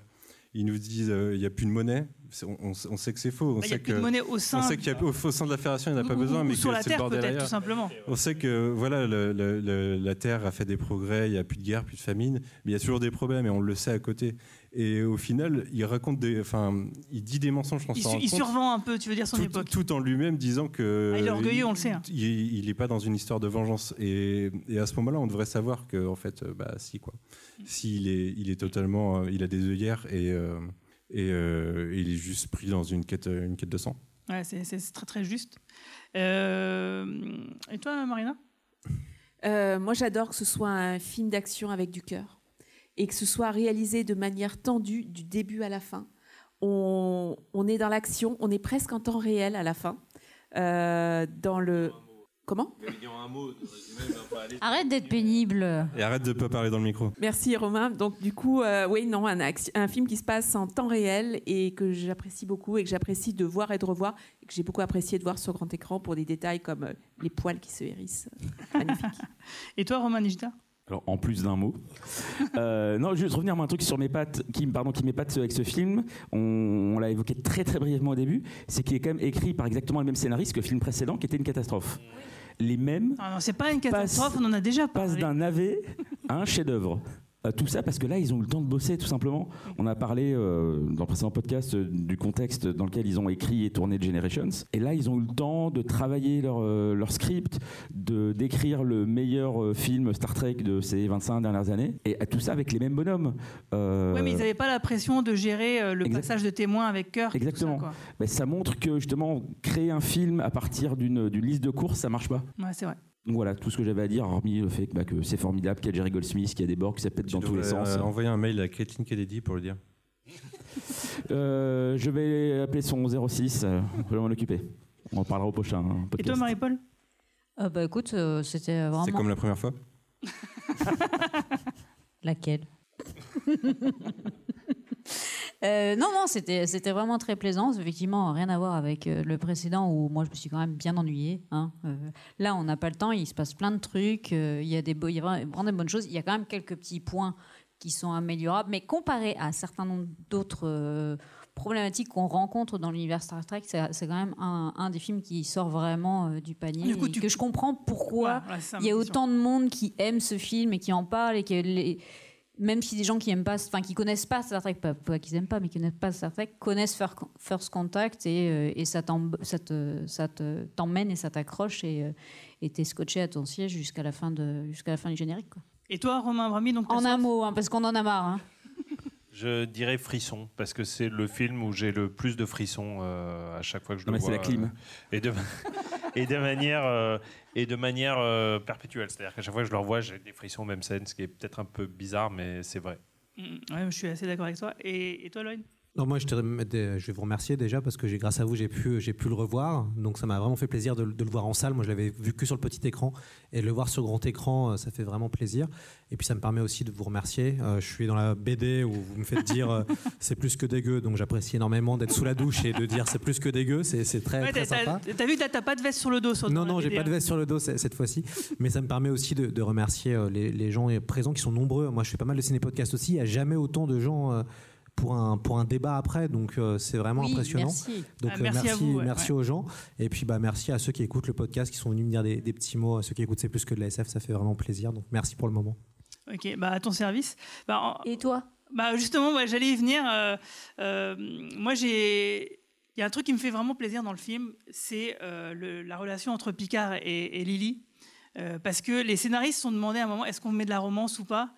Ils nous disent euh, il n'y a plus de monnaie. On, on- on sait que c'est faux. On Bah, il y a plus de monnaie au sein- On sait qu'il y a au, au sein de la fédération, il n'y en a pas Ou- besoin, ou mais sur que la Terre, peut-être, tout simplement. On sait que voilà, le- le- le- la Terre a fait des progrès, il n'y a plus de guerre, plus de famine, mais il y a toujours des problèmes et on le sait à côté. Et au final, il raconte des, enfin, il dit des mensonges. on Il, su- il survend un peu, tu veux dire, son tout, époque. tout en lui-même disant que Ah, il est orgueilleux, on le sait, hein. Il n'est pas dans une histoire de vengeance. Et, et à ce moment-là, on devrait savoir que en fait, euh, bah si quoi, s'il est, il est totalement, euh, il a des œillères et euh, et euh, il est juste pris dans une quête, une quête de sang. Ouais, c'est, très très juste. Euh, et toi, Marina? Euh, moi, j'adore que ce soit un film d'action avec du cœur et que ce soit réalisé de manière tendue du début à la fin. On, on est dans l'action, on est presque en temps réel à la fin. Euh, dans le Comment? Arrête d'être pénible. Et arrête de pas parler dans le micro. Merci Romain. Donc du coup, euh, oui, non, un, film qui se passe en temps réel et que j'apprécie beaucoup et que j'apprécie de voir et de revoir et que j'ai beaucoup apprécié de voir sur grand écran pour des détails comme euh, les poils qui se hérissent. Magnifique. Et toi, Romain Nigita Alors, en plus d'un mot. Euh, non, juste revenir à un truc sur mes pattes, qui, pardon, qui m'épate avec ce film. On, on l'a évoqué très très brièvement au début. C'est qu'il est quand même écrit par exactement le même scénariste que le film précédent, qui était une catastrophe. Les mêmes Ah non, c'est pas une catastrophe, on en a déjà passe parlé. d'un navet à un chef-d'œuvre. Euh, Tout ça parce que là, ils ont eu le temps de bosser, tout simplement. On a parlé euh, dans le précédent podcast euh, du contexte dans lequel ils ont écrit et tourné Generations. Et là, ils ont eu le temps de travailler leur, leur script, de d'écrire le meilleur film Star Trek de ces 25 dernières années. Et à tout ça avec les mêmes bonhommes. Ouais, mais ils n'avaient pas la pression de gérer le Exact- passage de témoins avec cœur. ça, Exactement. Ben, ça montre que justement, créer un film à partir d'une d'une liste de courses, ça marche pas. Ouais, c'est vrai. Donc voilà, tout ce que j'avais à dire, hormis le fait que, bah, que c'est formidable, qu'il y a Jerry Goldsmith, qu'il y a des bords, que ça pète dans tous les sens. euh, envoyer un mail à Caitlin Kennedy pour le dire. Euh, je vais appeler son 06, euh, je vais m'en occuper. On en parlera au prochain hein, Et toi, Marie-Paul? Euh, bah écoute, euh, c'était vraiment. C'est comme la première fois? Laquelle? Euh, non, non, c'était c'était vraiment très plaisant. Effectivement, rien à voir avec euh, le précédent où moi je me suis quand même bien ennuyée. hein. Euh, là, on n'a pas le temps, il se passe plein de trucs, euh, il y a des beaux- il y a vraiment des bonnes choses. Il y a quand même quelques petits points qui sont améliorables, mais comparé à un certain nombre d'autres problématiques qu'on rencontre dans l'univers Star Trek, c'est c'est quand même un, un des films qui sort vraiment euh, du panier. Du coup, et tu- que je comprends pourquoi il y a autant de monde qui aime ce film et qui en parle et que les- même si des gens qui aiment pas, enfin qui connaissent pas Star Trek, pas, pas qu'ils aiment pas, mais qui connaissent pas Star Trek, connaissent Fir- First Contact et, euh, et ça t'em- ça te- ça te- t'emmène et ça t'accroche et euh, et t'es scotché à ton siège jusqu'à la fin de jusqu'à la fin du générique. Quoi. Et toi, Romain Brami, donc En un mot, hein, parce qu'on en a marre. hein. Je dirais frisson, parce que c'est le film où j'ai le plus de frissons euh, à chaque fois que je Non, le mais vois. c'est la clim. euh, et, de, et de manière, euh, et de manière euh, perpétuelle. C'est-à-dire qu'à chaque fois que je le revois, j'ai des frissons, même scène, ce qui est peut-être un peu bizarre, mais c'est vrai. Mm, ouais, je suis assez d'accord avec toi. Et, et toi, Lloyd Non, moi, je, te rem- je vais vous remercier déjà parce que grâce à vous, j'ai pu, le revoir. Donc, ça m'a vraiment fait plaisir de, de le voir en salle. Moi, je l'avais vu que sur le petit écran. Et de le voir sur grand écran, euh, ça fait vraiment plaisir. Et puis, ça me permet aussi de vous remercier. Euh, je suis dans la BD où vous me faites dire euh, c'est plus que dégueu. Donc, j'apprécie énormément d'être sous la douche et de dire c'est plus que dégueu. C'est, très, Ouais, très t'as- sympa. T'as vu, t'as pas de veste sur le dos. sur- Non, non, j'ai pas de veste sur le dos cette fois-ci. Mais ça me permet aussi de, de remercier euh, les, les gens présents qui sont nombreux. Moi, je fais pas mal de ciné-podcasts aussi. Il n'y a jamais autant de gens euh, pour, un, pour un débat après. Donc, euh, c'est vraiment Oui, impressionnant. merci. Donc, Ah, euh, merci à merci, vous, ouais, merci ouais. aux gens. Et puis, bah, merci à ceux qui écoutent le podcast, qui sont venus me dire des, des petits mots. Ceux qui écoutent C'est plus que de la SF, ça fait vraiment plaisir. Donc, merci pour le moment. Ok, bah à ton service. Bah, en- Et toi? Bah justement, ouais, j'allais y venir. euh, euh, moi, j'ai. Il y a un truc qui me fait vraiment plaisir dans le film, c'est euh, la relation entre Picard et, et Lily. Euh, parce que les scénaristes se sont demandé à un moment est-ce qu'on met de la romance ou pas?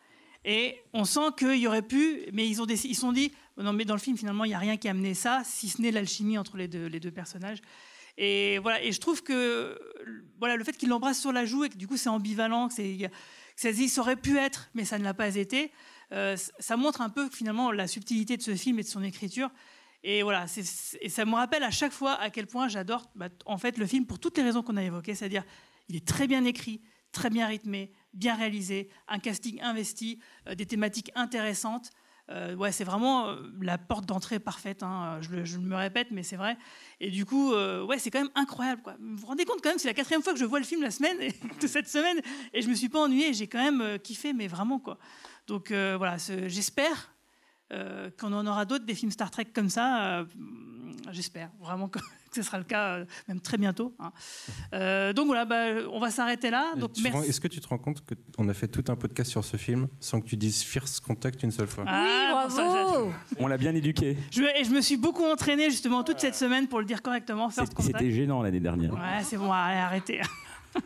Et on sent qu'il y aurait pu, mais ils ont ils sont dit non, mais dans le film, finalement, il n'y a rien qui a amené ça, si ce n'est l'alchimie entre les deux, les deux personnages. Et voilà, et je trouve que voilà, le fait qu'il l'embrasse sur la joue et que du coup c'est ambivalent, que, c'est, que ça, ça aurait pu être, mais ça ne l'a pas été, euh, ça montre un peu finalement la subtilité de ce film et de son écriture. Et voilà, et ça me rappelle à chaque fois à quel point j'adore bah, en fait le film pour toutes les raisons qu'on a évoquées, c'est-à-dire il est très bien écrit, très bien rythmé, bien réalisé, un casting investi, euh, des thématiques intéressantes. Euh, ouais, c'est vraiment euh, la porte d'entrée parfaite. hein. Je, le- me répète, mais c'est vrai. Et du coup, ouais, c'est quand même incroyable. Quoi. Vous vous rendez compte quand même, c'est la quatrième fois que je vois le film la semaine de cette semaine, et je me suis pas ennuyée. J'ai quand même kiffé, mais vraiment quoi. Donc voilà, j'espère qu'on en aura d'autres des films Star Trek comme ça. j'espère vraiment que ce sera le cas, euh, même très bientôt. hein. Euh, donc voilà, bah, on va s'arrêter là. Donc merci. Est-ce que tu te rends compte qu'on a fait tout un podcast sur ce film sans que tu dises Fierce Contact une seule fois? Ah, ça, bravo On l'a bien éduqué. Je, et je me suis beaucoup entraîné justement toute cette semaine pour le dire correctement. First Contact. C'était gênant l'année dernière. Ouais, c'est bon, allez, arrêtez.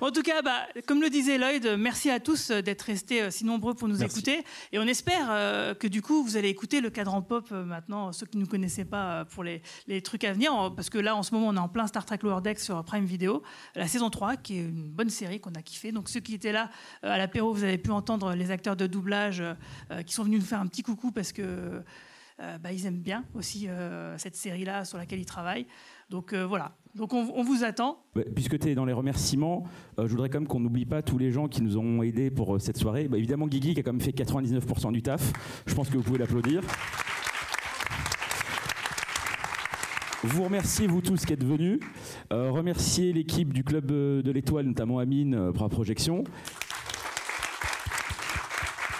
Bon, en tout cas, bah, comme le disait Lloyd, merci à tous euh, d'être restés euh, si nombreux pour nous Merci. écouter. Et on espère euh, que du coup, vous allez écouter le cadran pop euh, maintenant, ceux qui ne nous connaissaient pas euh, pour les, les trucs à venir. En- Parce que là, en ce moment, on est en plein Star Trek Lower Deck sur Prime Video, la saison 3, qui est une bonne série qu'on a kiffé. Donc, ceux qui étaient là à l'apéro, vous avez pu entendre les acteurs de doublage qui sont venus nous faire un petit coucou parce que bah, ils aiment bien aussi cette série-là sur laquelle ils travaillent. Donc euh, voilà, donc on, on vous attend. Ouais, Puisque tu es dans les remerciements, euh, je voudrais quand même qu'on n'oublie pas tous les gens qui nous ont aidés pour euh, cette soirée. Bah, évidemment, Guigui qui a quand même fait 99% du taf. Je pense que vous pouvez l'applaudir. Vous remerciez vous tous qui êtes venus. Remercier l'équipe du club de l'Étoile, notamment Amine pour la projection.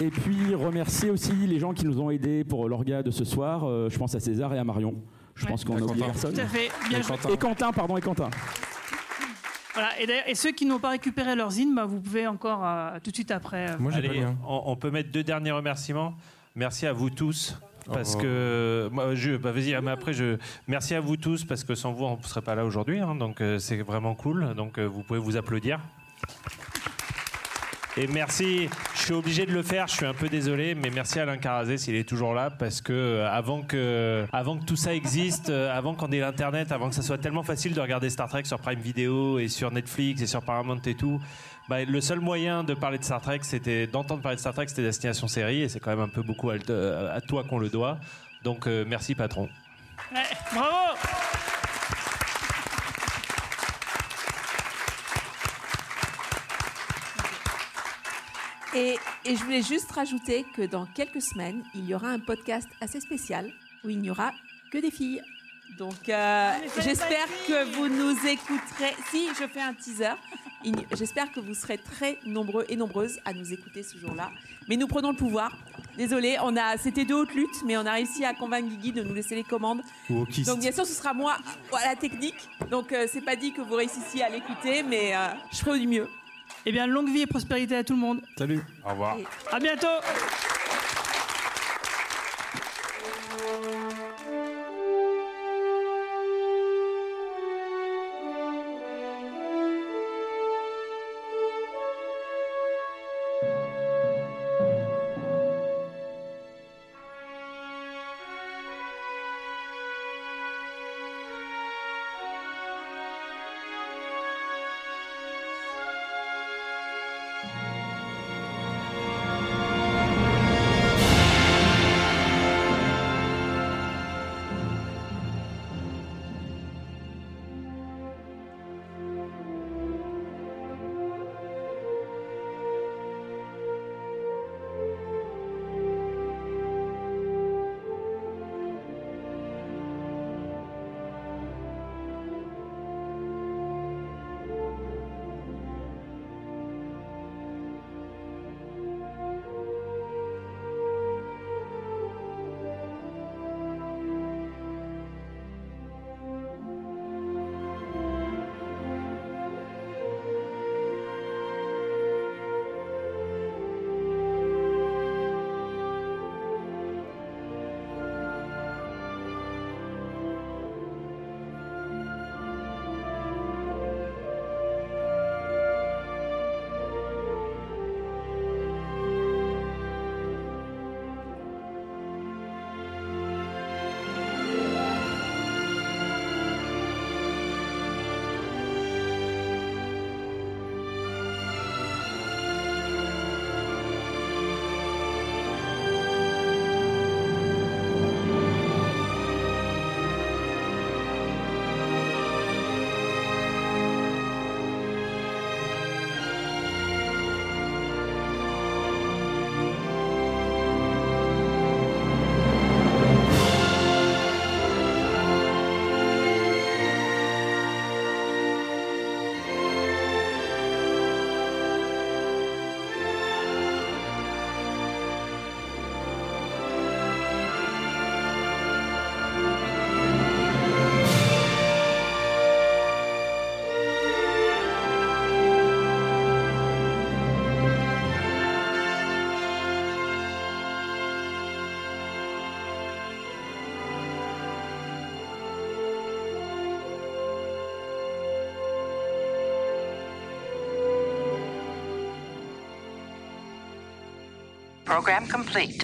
Et puis remercier aussi les gens qui nous ont aidés pour l'orga de ce soir. Je pense à César et à Marion. Je pense qu'on a oublié personne. Tout à fait, bien et, joué. Quentin. et Quentin, pardon, et Quentin. Voilà, et, ceux qui n'ont pas récupéré leur zine, bah, vous pouvez encore euh, tout de suite après. euh, Allez, on, on peut mettre deux derniers remerciements. Merci à vous tous. Parce Oh. que moi, je, bah, vas-y, mais après je merci à vous tous parce que sans vous on ne serait pas là aujourd'hui, hein, donc euh, c'est vraiment cool. Donc euh, vous pouvez vous applaudir. Et merci, je suis obligé de le faire, je suis un peu désolé, mais merci Alain Carazé s'il est toujours là, parce que euh, avant que, avant que tout ça existe, euh, avant qu'on ait l'Internet, avant que ça soit tellement facile de regarder Star Trek sur Prime Video et sur Netflix et sur Paramount et tout, bah, le seul moyen de parler de Star Trek, c'était d'entendre parler de Star Trek, c'était Destination Série, et c'est quand même un peu beaucoup à, toi qu'on le doit. Donc euh, merci patron. bravo Et, et je voulais juste rajouter que dans quelques semaines, il y aura un podcast assez spécial où il n'y aura que des filles. Donc, euh, j'espère que vous nous écouterez. Si, je fais un teaser. J'espère que vous serez très nombreux et nombreuses à nous écouter ce jour-là. Mais nous prenons le pouvoir. Désolé, on a, c'était de haute lutte, mais on a réussi à convaincre Guigui de nous laisser les commandes. Ou. Donc bien sûr, ce sera moi à la technique. Donc euh, c'est pas dit que vous réussissiez à l'écouter, mais euh, je ferai du mieux. Eh bien, longue vie et prospérité à tout le monde. Salut. Au revoir. À bientôt Program complete.